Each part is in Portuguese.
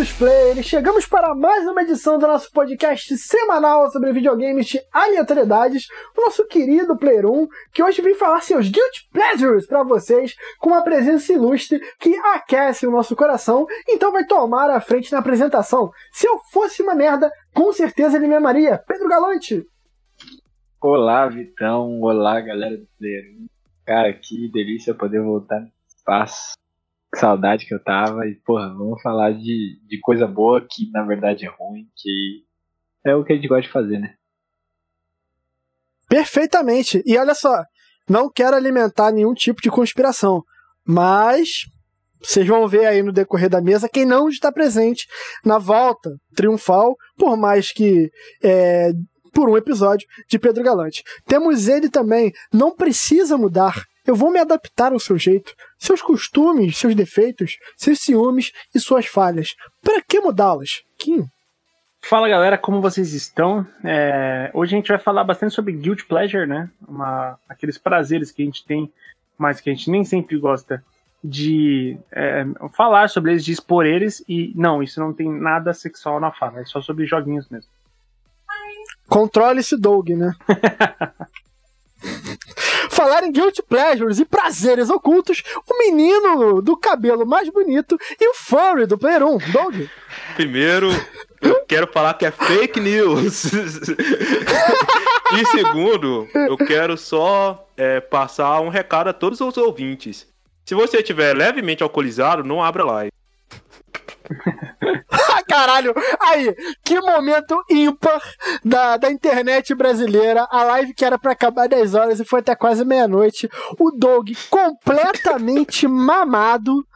queridos players, chegamos para mais uma edição do nosso podcast semanal sobre videogames de aleatoriedades, o nosso querido Player 1, que hoje vem falar seus guilty pleasures para vocês, com uma presença ilustre que aquece o nosso coração, então vai tomar a frente na apresentação. Se eu fosse uma merda, com certeza ele me amaria. Pedro Galante! Olá, Vitão. Olá, galera do Player 1. Cara, que delícia poder voltar no espaço que saudade que eu tava. E, porra, vamos falar de, de coisa boa que na verdade é ruim, que é o que a gente gosta de fazer, né? Perfeitamente. E olha só, não quero alimentar nenhum tipo de conspiração, mas vocês vão ver aí no decorrer da mesa quem não está presente na volta triunfal, por mais que é, por um episódio de Pedro Galante. Temos ele também, não precisa mudar. Eu vou me adaptar ao seu jeito, seus costumes, seus defeitos, seus ciúmes e suas falhas. Para que mudá-las? Kim? Fala galera, como vocês estão? É, hoje a gente vai falar bastante sobre guilt pleasure, né? Uma, aqueles prazeres que a gente tem, mas que a gente nem sempre gosta de é, falar sobre eles, de expor eles. E não, isso não tem nada sexual na fala, é só sobre joguinhos mesmo. Controle esse Doug, né? Falar em guilty pleasures e prazeres ocultos, o menino do cabelo mais bonito e o furry do Player 1, Doug. Primeiro, eu quero falar que é fake news. e segundo, eu quero só é, passar um recado a todos os ouvintes. Se você estiver levemente alcoolizado, não abra live. Caralho, aí, que momento ímpar da, da internet brasileira. A live que era para acabar 10 horas e foi até quase meia-noite. O Doug completamente mamado.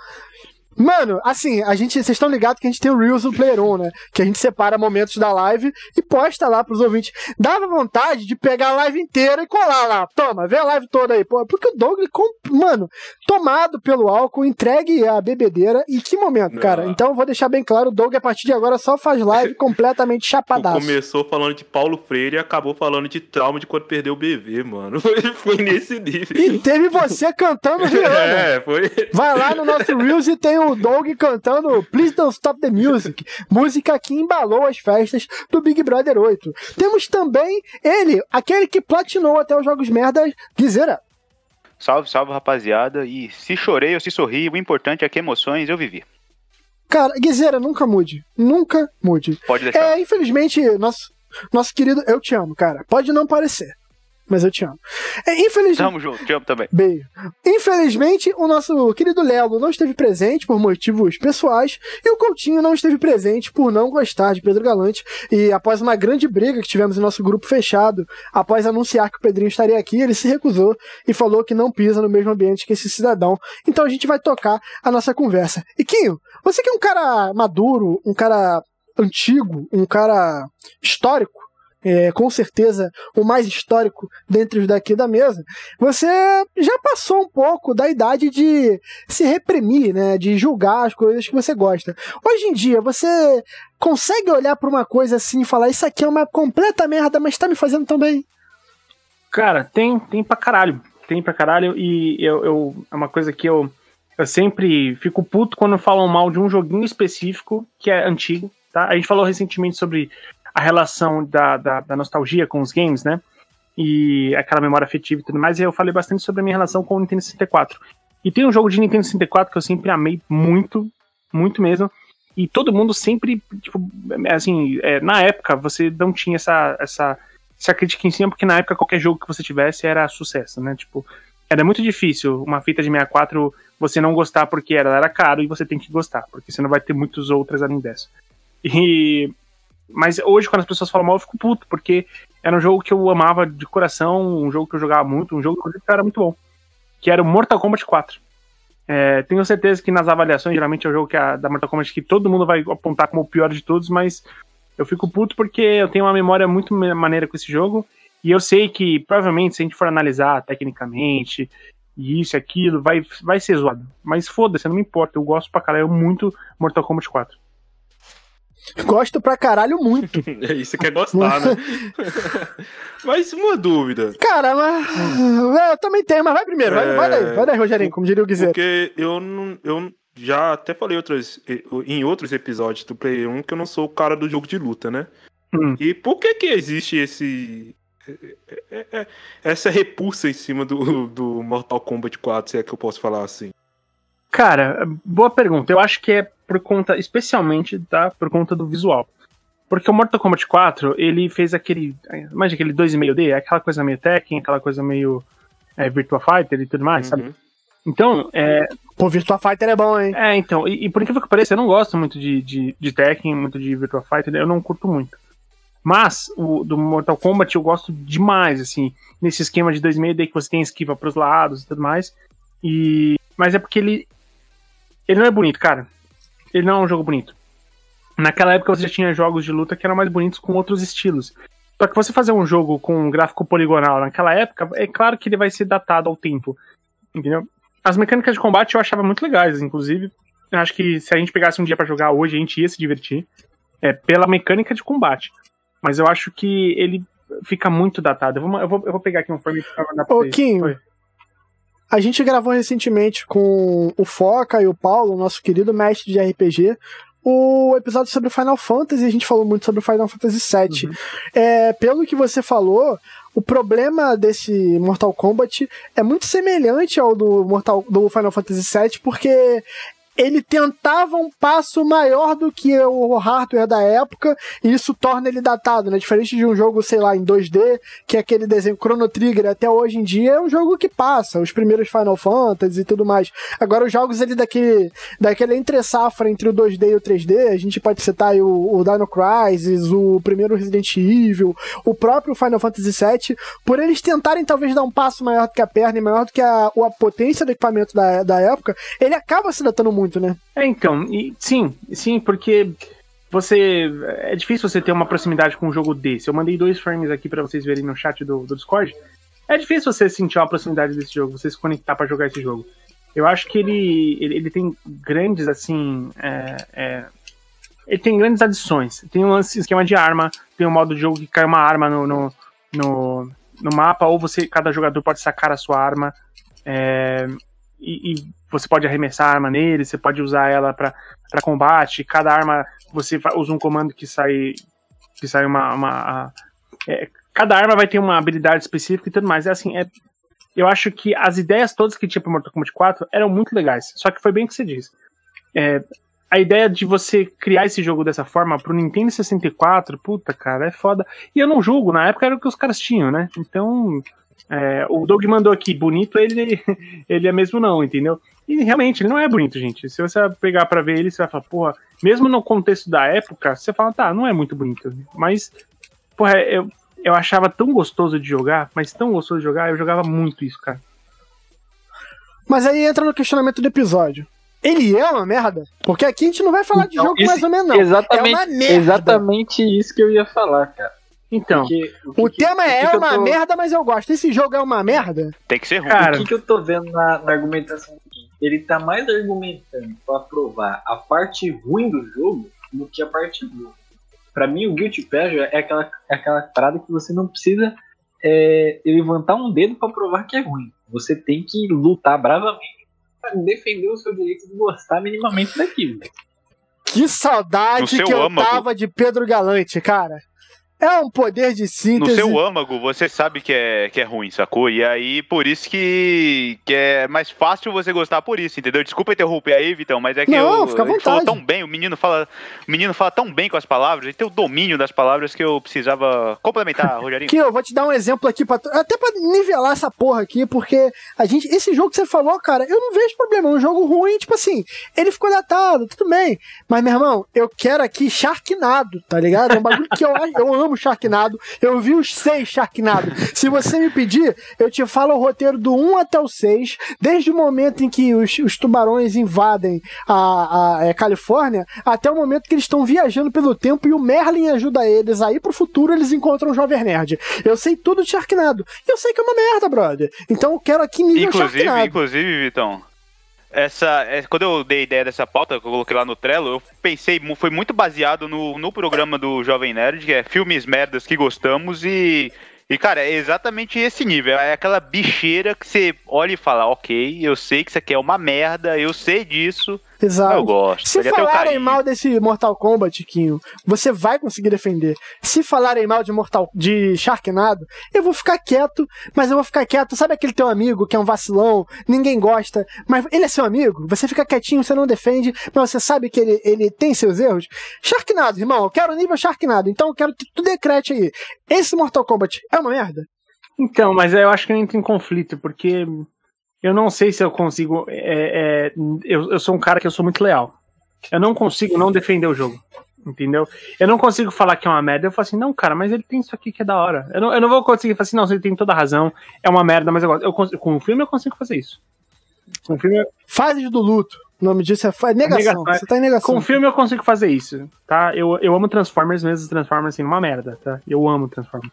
Mano, assim, a gente, vocês estão ligados que a gente tem o Reels do Player 1, né? Que a gente separa momentos da live e posta lá pros ouvintes. Dava vontade de pegar a live inteira e colar lá. Toma, vê a live toda aí, pô. Porque o Douglas, mano, tomado pelo álcool, entregue a bebedeira. E que momento, cara. Então eu vou deixar bem claro, o Doug a partir de agora só faz live completamente chapadaço. Começou falando de Paulo Freire e acabou falando de trauma de quando perdeu o bebê, mano. Foi nesse nível. E teve você cantando Rihanna. É, foi. Vai lá no nosso Reels e tem o Doug cantando Please Don't Stop the Music, música que embalou as festas do Big Brother 8. Temos também ele, aquele que platinou até os jogos merdas, Guizera. Salve, salve rapaziada, e se chorei ou se sorri, o importante é que emoções eu vivi. Cara, Guizera, nunca mude. Nunca mude. Pode deixar. É, infelizmente, nosso, nosso querido, eu te amo, cara. Pode não parecer mas eu te amo. É, infelizmente. Tamo junto, te amo também. Beijo. Infelizmente, o nosso querido Lelo não esteve presente por motivos pessoais e o Coutinho não esteve presente por não gostar de Pedro Galante. E após uma grande briga que tivemos em nosso grupo fechado, após anunciar que o Pedrinho estaria aqui, ele se recusou e falou que não pisa no mesmo ambiente que esse cidadão. Então a gente vai tocar a nossa conversa. E Quinho, você que é um cara maduro, um cara antigo, um cara histórico, é, com certeza o mais histórico dentre os daqui da mesa, você já passou um pouco da idade de se reprimir, né, de julgar as coisas que você gosta. Hoje em dia, você consegue olhar para uma coisa assim e falar: Isso aqui é uma completa merda, mas tá me fazendo tão bem? Cara, tem, tem pra caralho. Tem pra caralho. E eu, eu é uma coisa que eu, eu sempre fico puto quando falam mal de um joguinho específico que é antigo. Tá? A gente falou recentemente sobre a relação da, da, da, nostalgia com os games, né? E aquela memória afetiva e tudo mais. E eu falei bastante sobre a minha relação com o Nintendo 64. E tem um jogo de Nintendo 64 que eu sempre amei muito, muito mesmo. E todo mundo sempre, tipo, assim, é, na época você não tinha essa, essa, essa crítica em cima, porque na época qualquer jogo que você tivesse era sucesso, né? Tipo, era muito difícil uma fita de 64 você não gostar porque ela era caro e você tem que gostar, porque você não vai ter muitas outras além dessa. E mas hoje, quando as pessoas falam mal, eu fico puto, porque era um jogo que eu amava de coração, um jogo que eu jogava muito, um jogo que era muito bom. Que era o Mortal Kombat 4. É, tenho certeza que nas avaliações, geralmente é o jogo que a, da Mortal Kombat que todo mundo vai apontar como o pior de todos, mas eu fico puto porque eu tenho uma memória muito maneira com esse jogo. E eu sei que, provavelmente, se a gente for analisar tecnicamente, e isso aquilo, vai, vai ser zoado. Mas foda-se, não me importa. Eu gosto pra caralho muito Mortal Kombat 4. Gosto pra caralho muito. é isso que é gostar, né? mas uma dúvida. Cara, mas... É, eu também tenho, mas vai primeiro. Vai, é... vai daí, vai daí, Rogerinho, como diria o Guizer. Porque eu não, eu já até falei outros, em outros episódios do Play 1 que eu não sou o cara do jogo de luta, né? Hum. E por que que existe esse é, é, essa repulsa em cima do, do Mortal Kombat 4, se é que eu posso falar assim? Cara, boa pergunta. Eu acho que é por conta, especialmente, tá? Por conta do visual. Porque o Mortal Kombat 4, ele fez aquele. Imagina aquele 2,5D, aquela coisa meio Tekken, aquela coisa meio é, Virtua Fighter e tudo mais, Uhum. sabe? Então, é, Pô, Virtua Fighter é bom, hein? é, então, e, e por incrível que pareça, eu não gosto muito de, de, de Tekken, muito de Virtua Fighter, eu não curto muito. Mas, o do Mortal Kombat eu gosto demais, assim, nesse esquema de 2,5D que você tem esquiva pros lados e tudo mais. E, mas é porque ele. Ele não é bonito, cara. Ele não é um jogo bonito. Naquela época você já tinha jogos de luta que eram mais bonitos com outros estilos. Só que você fazer um jogo com um gráfico poligonal naquela época, é claro que ele vai ser datado ao tempo. Entendeu? As mecânicas de combate eu achava muito legais, inclusive. Eu acho que se a gente pegasse um dia pra jogar hoje, a gente ia se divertir. É, pela mecânica de combate. Mas eu acho que ele fica muito datado. Eu vou, eu vou, eu vou pegar aqui um frame pra mandar pra Ô, vocês. Kim, Oi. A gente gravou recentemente com o Foca e o Paulo, nosso querido mestre de RPG, o episódio sobre Final Fantasy. A gente falou muito sobre Final Fantasy VII. Uhum. É, pelo que você falou, o problema desse Mortal Kombat é muito semelhante ao do, Mortal, do Final Fantasy VII, porque ele tentava um passo maior do que o hardware da época, e isso torna ele datado, né? Diferente de um jogo, sei lá, em 2D, que é aquele desenho Chrono Trigger até hoje em dia, é um jogo que passa, os primeiros Final Fantasy e tudo mais. Agora, os jogos ali daquele, daquele entre safra entre o 2D e o 3D, a gente pode citar aí o, o Dino Crisis, o primeiro Resident Evil, o próprio Final Fantasy VII, por eles tentarem talvez dar um passo maior do que a perna e maior do que a, a potência do equipamento da, da época, ele acaba se datando muito, né? É, então, e, sim, sim, porque você. É difícil você ter uma proximidade com um jogo desse. Eu mandei dois frames aqui pra vocês verem no chat do, do Discord. É difícil você sentir uma proximidade desse jogo, você se conectar pra jogar esse jogo. Eu acho que ele, ele, ele tem grandes, assim. é, é, ele tem grandes adições. Tem um esquema de arma, tem um modo de jogo que cai uma arma no, no, no, no mapa, ou você, cada jogador pode sacar a sua arma. é, e, e você pode arremessar a arma nele, você pode usar ela para combate. Cada arma você usa um comando que sai que sai uma, uma é, cada arma vai ter uma habilidade específica e tudo mais. É assim, é eu acho que as ideias todas que tinha pro Mortal Kombat 4 eram muito legais. Só que foi bem o que você disse. É, a ideia de você criar esse jogo dessa forma pro Nintendo 64, puta, cara, é foda. E eu não julgo, na época era o que os caras tinham, né? Então, é, o Doug mandou aqui, bonito ele, ele é mesmo não, entendeu? E realmente, ele não é bonito, gente. Se você pegar pra ver ele, você vai falar, porra, mesmo no contexto da época, você fala, tá, não é muito bonito. Mas, porra, eu, eu achava tão gostoso de jogar, mas tão gostoso de jogar, eu jogava muito isso, cara. Mas aí entra no questionamento do episódio. Ele é uma merda? Porque aqui a gente não vai falar de Então, jogo esse- mais ou menos, não. Exatamente, É uma merda. exatamente isso que eu ia falar, cara. Então, Porque, O que- tema o que é que eu uma tô- merda, mas eu gosto. Esse jogo é uma merda? Tem que ser ruim. Cara, O que, que eu tô vendo na, na argumentação? Ele tá mais argumentando pra provar a parte ruim do jogo do que a parte boa. Pra mim, o Guilty Pleasure é aquela, é aquela parada que você não precisa é, levantar um dedo pra provar que é ruim. Você tem que lutar bravamente pra defender o seu direito de gostar minimamente daquilo. Que saudade que eu âmago. tava de Pedro Galante, cara. É um poder de No síntese. seu âmago, você sabe que é, que é ruim, sacou? E aí, por isso que, que é mais fácil você gostar por isso, entendeu? Desculpa interromper aí, Vitão, mas é que Não, eu, fica à vontade. tão bem, o menino fala, o menino fala tão bem com as palavras, ele tem o domínio das palavras que eu precisava complementar, Rogerinho. Aqui, eu vou te dar um exemplo aqui, pra, tu- até pra nivelar essa porra aqui, porque a gente, esse jogo que você falou, cara, eu não vejo problema. É um jogo ruim, tipo assim, ele ficou datado, tudo bem. Mas, meu irmão, eu quero aqui Sharknado, tá ligado? É um bagulho que eu, eu amo Sharknado. Eu vi os seis Sharknado. Se você me pedir, eu te falo o roteiro do 1 até o 6, desde o momento em que os, os tubarões invadem a, a, é, Califórnia, até o momento que eles estão viajando pelo tempo e o Merlin ajuda eles aí pro futuro eles encontram o Jovem Nerd. Eu sei tudo de Sharknado. E eu sei que é uma merda, brother. Então eu quero aqui nível Inclusive, Sharknado. inclusive, Vitão, essa, é, quando eu dei a ideia dessa pauta, que eu coloquei lá no Trello, eu pensei, foi muito baseado no, no programa do Jovem Nerd, que é filmes merdas que gostamos e. E, cara, é exatamente esse nível. É aquela bicheira que você olha e fala, ok, eu sei que isso aqui é uma merda, eu sei disso, Exato. Eu gosto. Se falarem mal desse Mortal Kombat, Quinho, você vai conseguir defender. Se falarem mal de Mortal de Sharknado, eu vou ficar quieto, mas eu vou ficar quieto. Sabe aquele teu amigo que é um vacilão, ninguém gosta, mas ele é seu amigo? Você fica quietinho, você não defende, mas você sabe que ele, ele tem seus erros? Sharknado, irmão, eu quero nível Sharknado, então eu quero que tu decrete aí. Esse Mortal Kombat é uma merda? Então, mas eu acho que entra em conflito, porque eu não sei se eu consigo. é, é, eu, eu sou um cara que eu sou muito leal. Eu não consigo não defender o jogo. Entendeu? Eu não consigo falar que é uma merda. Eu falo assim, não, cara, mas ele tem isso aqui que é da hora. Eu não, eu não vou conseguir falar assim, não, ele tem toda a razão, é uma merda, mas eu gosto. Eu consigo, com o filme eu consigo fazer isso. Com o filme, eu- Fases do luto. O nome disso é, fa- negação. Negação, é. Você tá em negação. com o filme eu consigo fazer isso, tá? Eu, eu amo Transformers, mesmo Transformers assim, uma merda, tá? Eu amo Transformers.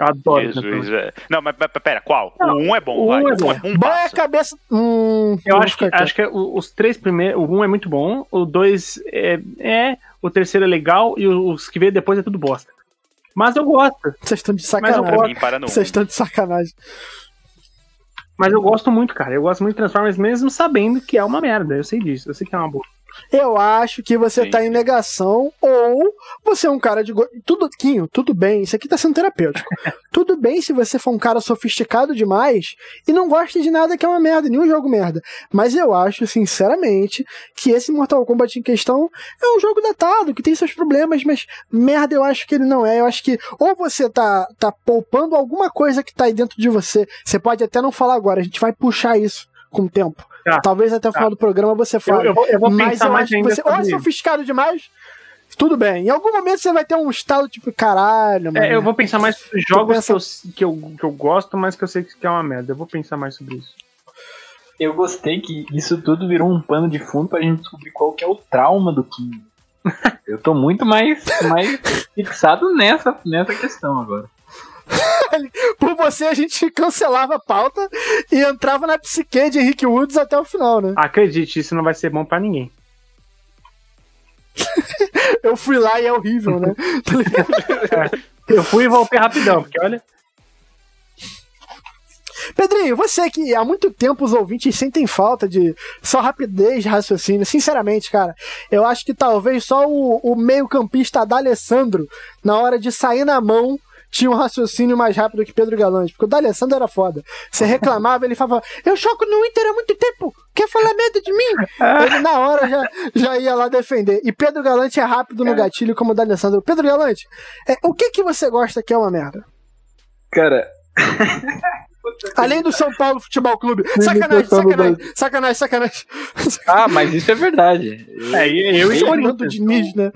Eu adoro. Jesus, é. Não, mas, mas pera, qual? Não, o 1 é bom, o vai. um é bom. um é bom. É a cabeça. Hum, Eu acho que, acho que os três primeiros. O um é muito bom, o dois é, é, o terceiro é legal e os que veio depois é tudo bosta. Mas eu gosto. Vocês estão de Mas eu Pra sacanagem. Vocês 1. estão de sacanagem. Mas eu gosto muito, cara. Eu gosto muito de Transformers mesmo sabendo que é uma merda. Eu sei disso, eu sei que é uma boa. Eu acho que você Sim, tá em negação ou você é um cara de. go- Tudo, Quinho, tudo bem. Isso aqui tá sendo terapêutico. tudo bem se você for um cara sofisticado demais e não gosta de nada que é uma merda, nenhum jogo merda. Mas eu acho, sinceramente, que esse Mortal Kombat em questão é um jogo datado, que tem seus problemas, mas merda eu acho que ele não é. Eu acho que ou você tá, tá poupando alguma coisa que tá aí dentro de você. Você pode até não falar agora, a gente vai puxar isso com o tempo. Tá. Talvez até o final do programa você Eu, fale. eu vou, eu vou Mas pensar eu mais acho que você ou é sofisticado demais, tudo bem. Em algum momento você vai ter um estado tipo, caralho, mano. É, eu vou pensar mais sobre jogos pensa- que, eu, que, eu, que eu gosto, mas que eu sei que é uma merda. Eu vou pensar mais sobre isso. Eu gostei que isso tudo virou um pano de fundo pra gente descobrir qual que é o trauma do Kim. Eu tô muito mais, mais fixado nessa, nessa questão agora. Por você a gente cancelava a pauta e entrava na psique de Henrique Woods até o final, né? Acredite, isso não vai ser bom pra ninguém. Eu fui lá e é horrível, né? Ligado? Eu fui e voltei rapidão, porque olha. Pedrinho, você que há muito tempo os ouvintes sentem falta de só rapidez de raciocínio. Sinceramente, cara, eu acho que talvez só o, o meio-campista D'Alessandro, na hora de sair na mão, tinha um raciocínio mais rápido que Pedro Galante. Porque o D'Alessandro era foda. Você reclamava, ele falava: Eu choco no Inter há muito tempo, quer falar merda de mim? Ele na hora já, já ia lá defender. E Pedro Galante é rápido no gatilho como o D'Alessandro. Pedro Galante, é, o que, que você gosta que é uma merda? Cara, Além do São Paulo Futebol Clube. Sacanagem, sacanagem, sacanagem, sacanagem. ah, mas isso é verdade. Eu, É, eu e eu, Fernando Diniz, né?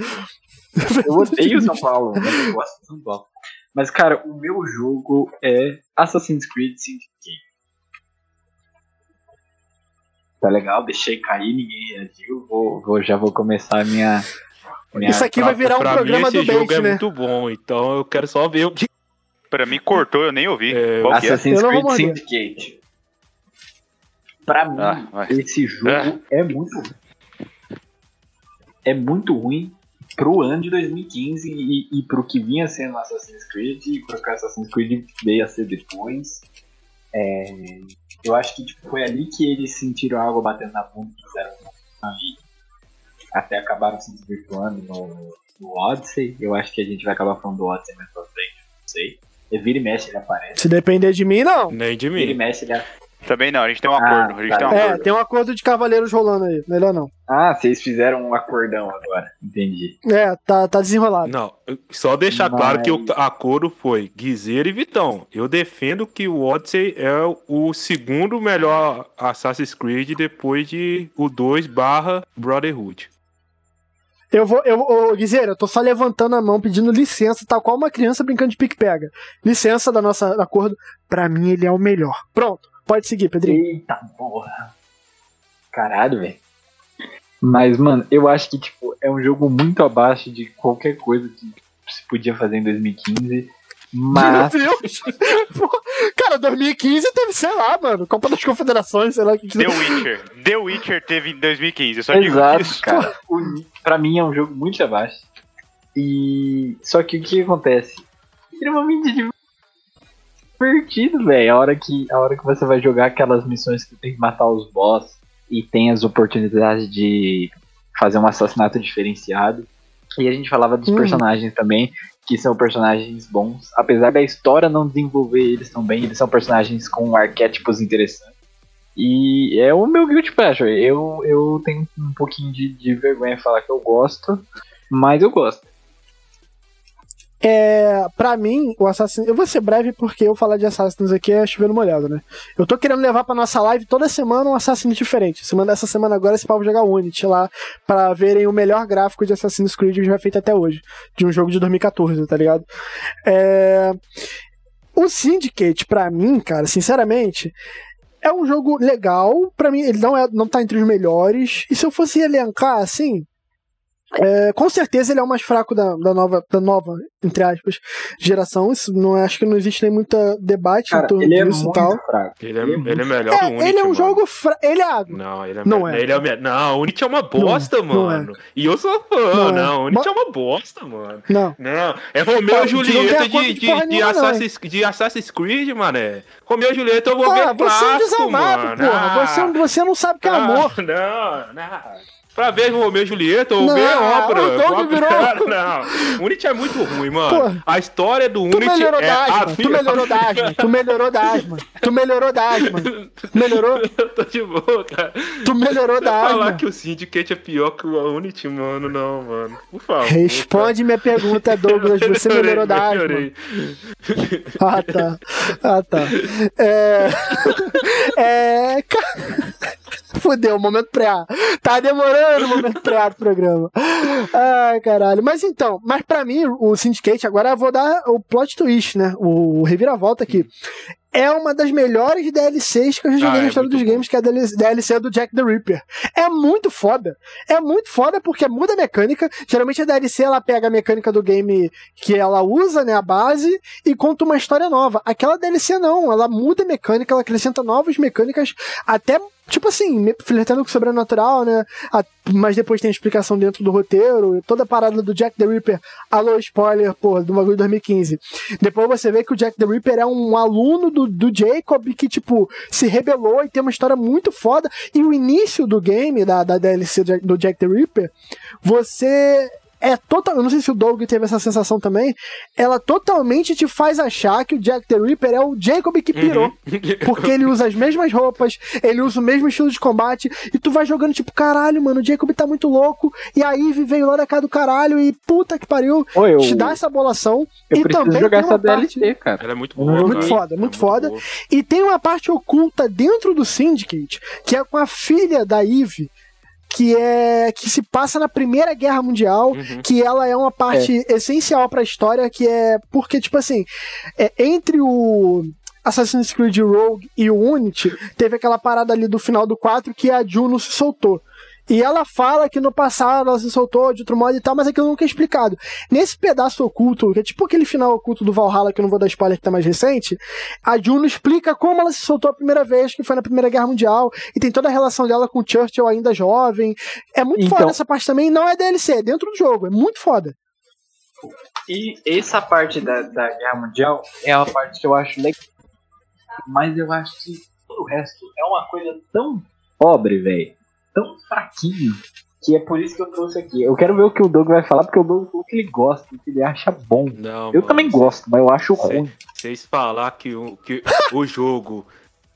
eu odeio São Paulo, mas eu gosto de São Paulo. Mas, cara, o meu jogo é Assassin's Creed Syndicate. Tá legal, deixei cair, ninguém reagiu. Vou, vou, já vou começar a minha. minha Isso aqui vai virar um pra programa mim, esse do jogo é né? muito bom, então eu quero só ver o que. Pra mim cortou, eu nem ouvi. É, é? Assassin's vou Creed. Syndicate. Pra mim, Ah, esse jogo Ah. é muito ruim. É muito ruim pro ano de 2015 e, e pro que vinha sendo Assassin's Creed e pro que Assassin's Creed veio a ser depois. É, eu acho que tipo, foi ali que eles sentiram a água batendo na bunda e fizeram e até acabaram se desvirtuando no, no Odyssey. Eu acho que a gente vai acabar falando do Odyssey mais pra frente, não sei. E vira e mexe ele aparece. Se depender de mim, não. Nem de Vira e mim. mexe ele Também não, a gente tem um Ah, acordo. A gente tá. tem um É, acordo. tem um acordo de cavaleiros rolando aí. Melhor não. Ah, vocês fizeram um acordão agora. Entendi. É, tá, tá desenrolado. Não, só deixar Mas- claro que o acordo foi Guizeiro e Vitão. Eu defendo que o Odyssey é o segundo melhor Assassin's Creed depois de o 2 barra Brotherhood. Eu vou, eu, ô, Guizeira, eu tô só levantando a mão pedindo licença, tal qual uma criança brincando de pique-pega. Licença da nossa acordo. Pra mim, ele é o melhor. Pronto, pode seguir, Pedrinho. Eita porra. Caralho, velho. Mas, mano, eu acho que, tipo, é um jogo muito abaixo de qualquer coisa que se podia fazer em 2015. Mas. Meu Deus! Cara, 2015 teve, sei lá, mano, Copa das Confederações, sei lá o que The Witcher. The Witcher teve em 2015. Eu só digo Exato, isso. cara. O, pra mim é um jogo muito abaixo. E. Só que o que acontece? Extremamente divertido, velho. A hora que a hora que você vai jogar aquelas missões que tem que matar os boss e tem as oportunidades de fazer um assassinato diferenciado. E a gente falava dos Uhum. personagens também, que são personagens bons. Apesar da história não desenvolver eles tão bem, eles são personagens com arquétipos interessantes. E é o meu guilty pleasure. Eu, eu tenho um pouquinho de, de vergonha de falar que eu gosto, mas eu gosto. É, pra mim, o Assassin's Eu vou ser breve porque eu falar de Assassins aqui é chovendo molhado, né? Eu tô querendo levar pra nossa live toda semana um Assassin's diferente. Semana dessa semana agora, esse pau jogar Unity lá pra verem o melhor gráfico de Assassin's Creed que já feito até hoje. De um jogo de 2014, tá ligado? É... O Syndicate, pra mim, cara, sinceramente, é um jogo legal. Pra mim, ele não, é, não tá entre os melhores. E se eu fosse elencar, assim, é, com certeza ele é o mais fraco da, da, nova, da nova, entre aspas, geração. Isso não acho que não existe nem muita debate Cara, em torno ele é disso e muito tal. fraco. Ele é, Ele é é muito- melhor que o É, Unity, ele é um mano. jogo fra... ele é água. Não, ele é, Não me- é. Ele é me- Não, o Unity é uma bosta, não é. mano. E eu sou fã, Não é. não. O Unity Ba- é uma bosta, mano. Não. Não, é Romeu e não Julieta de, de de, não, Assassin's, de Assassin's Creed, mané. Romeu e Julieta eu vou Ah, ver você é um desamado, mano. porra. Ah, Você, você não sabe o que é ah, amor. Não, não. Pra ver Romeu e Julieta, ou Não, ver obra. o Doug virou- Não, Unity é muito ruim, mano. Porra. A história do Tu Unity melhorou é da a tu melhorou da asma, tu melhorou da asma, tu melhorou da asma, melhorou, Eu tô de boa, cara. tu melhorou da Falar asma. que o Syndicate é pior que o Unity, mano, não, mano. Por favor. Responde minha pergunta, Douglas, você melhorou da asma. melhorei. Ah, tá. Ah, tá. É. É. ca- Fudeu, momento pré-A. Tá demorando o momento pré-A do programa. Ai, caralho. Mas então, mas pra mim, o Syndicate, agora eu vou dar o plot twist, né? O reviravolta aqui. É uma das melhores DLCs que eu já joguei Ah, na é história muito dos bom. games, que é a DLC do Jack the Ripper. É muito foda. É muito foda porque muda a mecânica. Geralmente a DLC ela pega a mecânica do game que ela usa, né, a base, e conta uma história nova. Aquela DLC não, ela muda a mecânica, ela acrescenta novas mecânicas, até, tipo assim, flertando com o sobrenatural, né? A- mas depois tem a explicação dentro do roteiro, toda a parada do Jack the Ripper, alô, spoiler, pô, do bagulho de 2015. Depois você vê que o Jack the Ripper é um aluno do, do Jacob que, tipo, se rebelou e tem uma história muito foda. E o início do game, da, da DLC do Jack the Ripper, você é total. Eu não sei se o Doug teve essa sensação também. Ela totalmente te faz achar que o Jack the Ripper é o Jacob que pirou. Porque ele usa as mesmas roupas, ele usa o mesmo estilo de combate, e tu vai jogando tipo, caralho, mano, o Jacob tá muito louco, e a Ivy veio lá da casa do caralho, e puta que pariu, Ô, eu, te dá essa bolação. eu e preciso também jogar essa DLC, parte- cara. Ela é muito Muito boa. cara. foda, É muito foda. boa. E tem uma parte oculta dentro do Syndicate, que é com a filha da Eve, que é que se passa na Primeira Guerra Mundial, Uhum. que ela é uma parte essencial pra história, que é porque tipo assim, é, entre o Assassin's Creed Rogue e o Unity, teve aquela parada ali do final do 4 que a Juno se soltou. E ela fala que no passado ela se soltou de outro modo e tal, mas aquilo nunca é explicado. Nesse pedaço oculto, que é tipo aquele final oculto do Valhalla, que eu não vou dar spoiler que tá mais recente, a Juno explica como ela se soltou a primeira vez, que foi na Primeira Guerra Mundial, e tem toda a relação dela com o Churchill ainda jovem. É muito Então- foda essa parte também, não é DLC, é dentro do jogo, é muito foda. E essa parte da, da Guerra Mundial é a parte que eu acho legal. Mas eu acho que todo o resto é uma coisa tão pobre, velho. Tão fraquinho. Que é por isso que eu trouxe aqui. Eu quero ver o que o Doug vai falar, porque o Doug falou que ele gosta, que ele acha bom. Não, Eu mano, também gosto, mas eu acho Sei. ruim. Vocês falar que o, que o jogo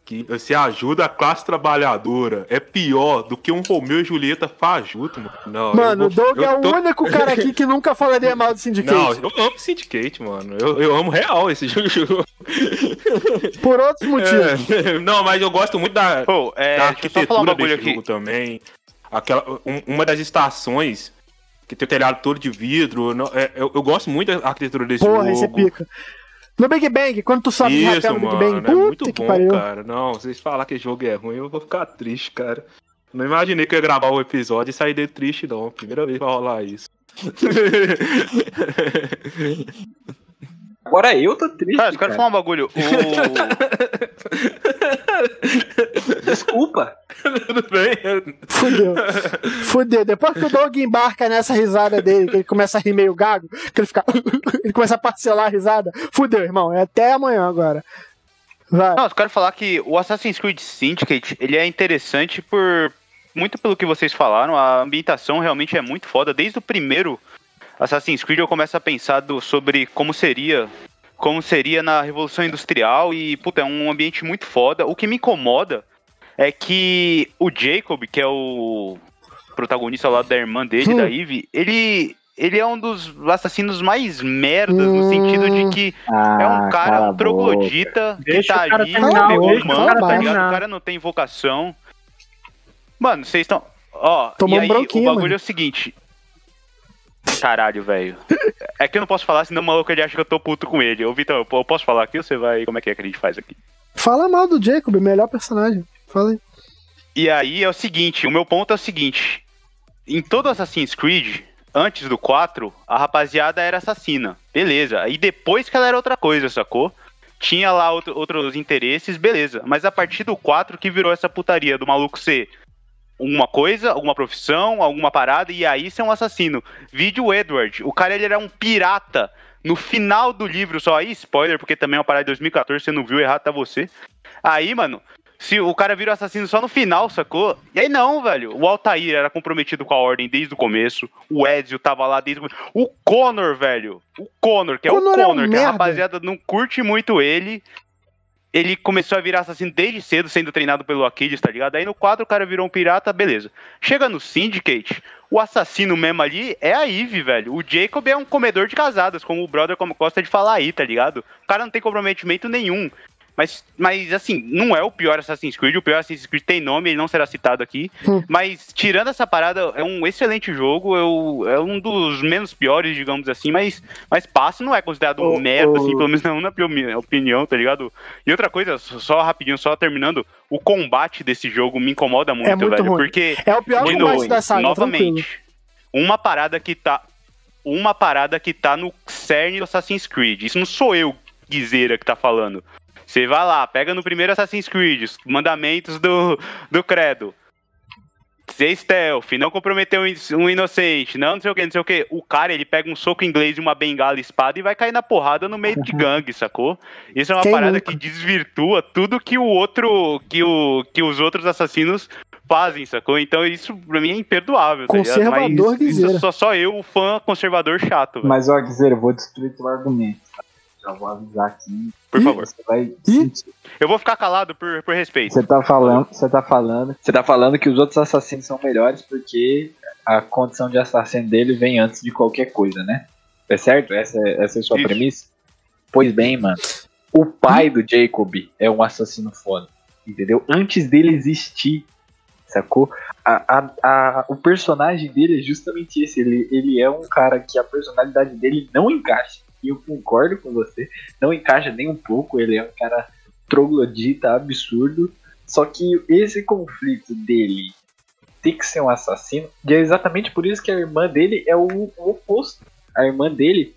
que você ajuda a classe trabalhadora é pior do que um Romeu e Julieta fajuto, mano. Não, Mano, o Doug eu é o tô- único cara aqui que nunca falaria mal do Syndicate. Não, eu amo Syndicate, mano. Eu, eu amo real esse jogo. Por outros motivos. É, não, mas eu gosto muito da, Pô, é, da um arquitetura desse aqui. jogo também. Aquela, um- uma das estações que tem o telhado todo de vidro. não- é, eu, eu gosto muito da arquitetura desse Porra, jogo. esse é pica. No Big Bang, quando tu sobe Isso, rapel no Big Bang, é puta muito que bom, pariu. cara. Não, vocês falar que jogo é ruim, eu vou ficar triste, cara. Não imaginei que eu ia gravar o episódio e sair dele triste, não. Primeira vez que vai rolar isso. Agora eu tô triste. Cara, eu quero cara. falar um bagulho. O... Desculpa. Tudo bem? Fudeu. Fudeu. Depois que o Doug embarca nessa risada dele, que ele começa a rir meio gago, que ele fica. ele começa a parcelar a risada. Fudeu, irmão. É até amanhã agora. Vai. Não, eu quero falar que o Assassin's Creed Syndicate, ele é interessante por muito pelo que vocês falaram. A ambientação realmente é muito foda. Desde o primeiro Assassin's Creed eu começo a pensar do, sobre como seria como seria na Revolução Industrial e, puta, é um ambiente muito foda. O que me incomoda é que o Jacob, que é o protagonista lá da irmã dele, Hum. da Eve, ele, ele é um dos assassinos mais merdas, no sentido de que Ah, é um cara, cala a um troglodita que Deixa tá o cara ali, terminar, pegou o o manto, cara tá ligado? O cara não tem invocação. Mano, vocês estão. Ó, Tomou e um aí, bronquinho, o bagulho mano. é o seguinte. Caralho, velho. É que eu não posso falar, senão o maluco ele acha que eu tô puto com ele. Ô, Vitão, eu po- eu posso falar aqui ou você vai. Como é que é que a gente faz aqui? Fala mal do Jacob, melhor personagem. Fala aí. E aí é o seguinte, o meu ponto é o seguinte. Em todo Assassin's Creed, antes do 4, a rapaziada era assassina. Beleza. Aí depois que ela era outra coisa, sacou? Tinha lá outro- outros interesses, beleza. Mas a partir do 4 que virou essa putaria do maluco ser uma coisa, alguma profissão, alguma parada, e aí ser um assassino. Vídeo Edward. O cara ele era um pirata. No final do livro, só aí, spoiler, porque também é uma parada de 2014, você não viu errado, tá você. Aí, mano, se o cara vira assassino só no final, sacou? E aí não, velho. O Altair era comprometido com a ordem desde o começo. O Ezio tava lá desde o começo. O Connor, velho. O Connor, que Connor é é o um Connor, que a merda. rapaziada não curte muito ele. Ele começou a virar assassino desde cedo, sendo treinado pelo Aquiles, tá ligado? Aí no 4 o cara virou um pirata, beleza. Chega no Syndicate, o assassino mesmo ali é a Eve, velho. O Jacob é um comedor de casadas, como o brother como gosta de falar aí, tá ligado? O cara não tem comprometimento nenhum. Mas, mas, assim, não é o pior Assassin's Creed. O pior Assassin's Creed tem nome, ele não será citado aqui. Hum. Mas, tirando essa parada, é um excelente jogo. Eu, é um dos menos piores, digamos assim. Mas, mas passe não é considerado um Ô, merda, ô. assim, pelo menos não na minha opinião, tá ligado? E outra coisa, só rapidinho, só terminando, o combate desse jogo me incomoda muito, muito velho. ruim. Porque É o pior de combate novo, da saga, tranquilo. novamente, uma parada que tá. Uma parada que tá no cerne do Assassin's Creed. Isso não sou eu, Guizeira, que tá falando. Você vai lá, pega no primeiro Assassin's Creed, os mandamentos do, do credo. Ser stealth, não comprometer um in- um inocente, não, não sei o que, não sei o que. O cara, ele pega um soco inglês e uma bengala espada e vai cair na porrada no meio de gangue, sacou? Isso é uma Quem parada nunca? que desvirtua tudo que o outro, que, o, que os outros assassinos fazem, sacou? Então isso pra mim é imperdoável, tá ligado? Conservador Mas isso guiseira. só, só eu, o fã conservador chato, velho. Mas, ó, Guizeiro, eu vou destruir teu argumento. Já vou avisar aqui. Por Ih, favor. Você vai sentir. Eu vou ficar calado por, por respeito. Você tá falando, você tá falando. Você tá falando que os outros assassinos são melhores porque a condição de assassino dele vem antes de qualquer coisa, né? É certo? Essa, é- essa é a sua Isso. premissa? Pois bem, mano. O pai do Jacob é um assassino foda. Entendeu? Antes dele existir, sacou? A, a, a- o personagem dele é justamente esse. Ele, ele é um cara que a personalidade dele não encaixa. E eu concordo com você. Não encaixa nem um pouco. Ele é um cara troglodita absurdo. Só que esse conflito dele ter que ser um assassino, e é exatamente por isso que a irmã dele é o, o oposto. A irmã dele,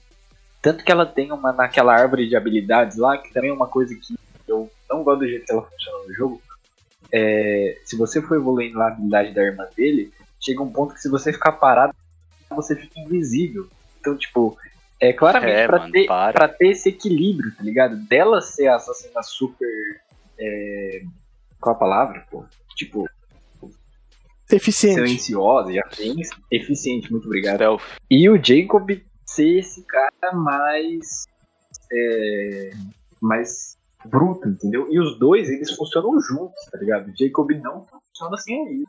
tanto que ela tem uma naquela árvore de habilidades lá, que também é uma coisa que eu não gosto do jeito que ela funciona no jogo. É, se você for evoluindo lá a habilidade da irmã dele, chega um ponto que se você ficar parado, você fica invisível. Então, tipo, é claramente É, pra, mano, ter, para. pra ter esse equilíbrio, tá ligado? Dela ser a assassina super. É, qual a palavra, pô? Tipo, Eficiente. silenciosa e afins. Eficiente, muito obrigado. Stealth. E o Jacob ser esse cara mais. É, mais bruto, entendeu? E os dois, eles funcionam juntos, tá ligado? O Jacob não funciona sem ele.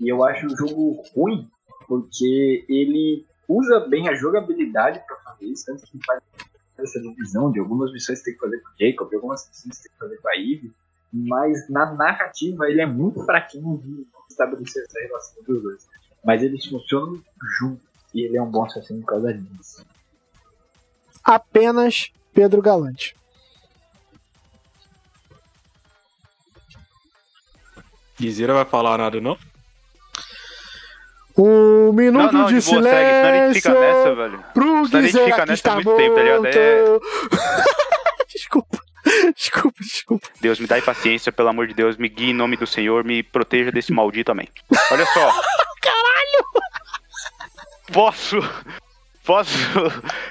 E eu acho o jogo ruim, porque ele usa bem a jogabilidade pra fazer isso, tanto que faz essa divisão de algumas missões que tem que fazer com o Jacob, algumas missões que tem que fazer com a Eve, mas na narrativa ele é muito fraquinho de estabelecer essa relação dos dois. Mas eles funcionam juntos, e ele é um bom assassino por causa disso. Apenas Pedro Galante. Guizeira vai falar nada, não? Um Não, minuto não, de de boa, segue, senão a gente silêncio fica nessa, velho. pro senão a gente fica nessa está muito tempo, tá ligado? É- desculpa, desculpa, desculpa. Deus, me dá paciência, pelo amor de Deus, me guie em nome do Senhor, me proteja desse maldito também. Olha só. Caralho! Posso. Posso.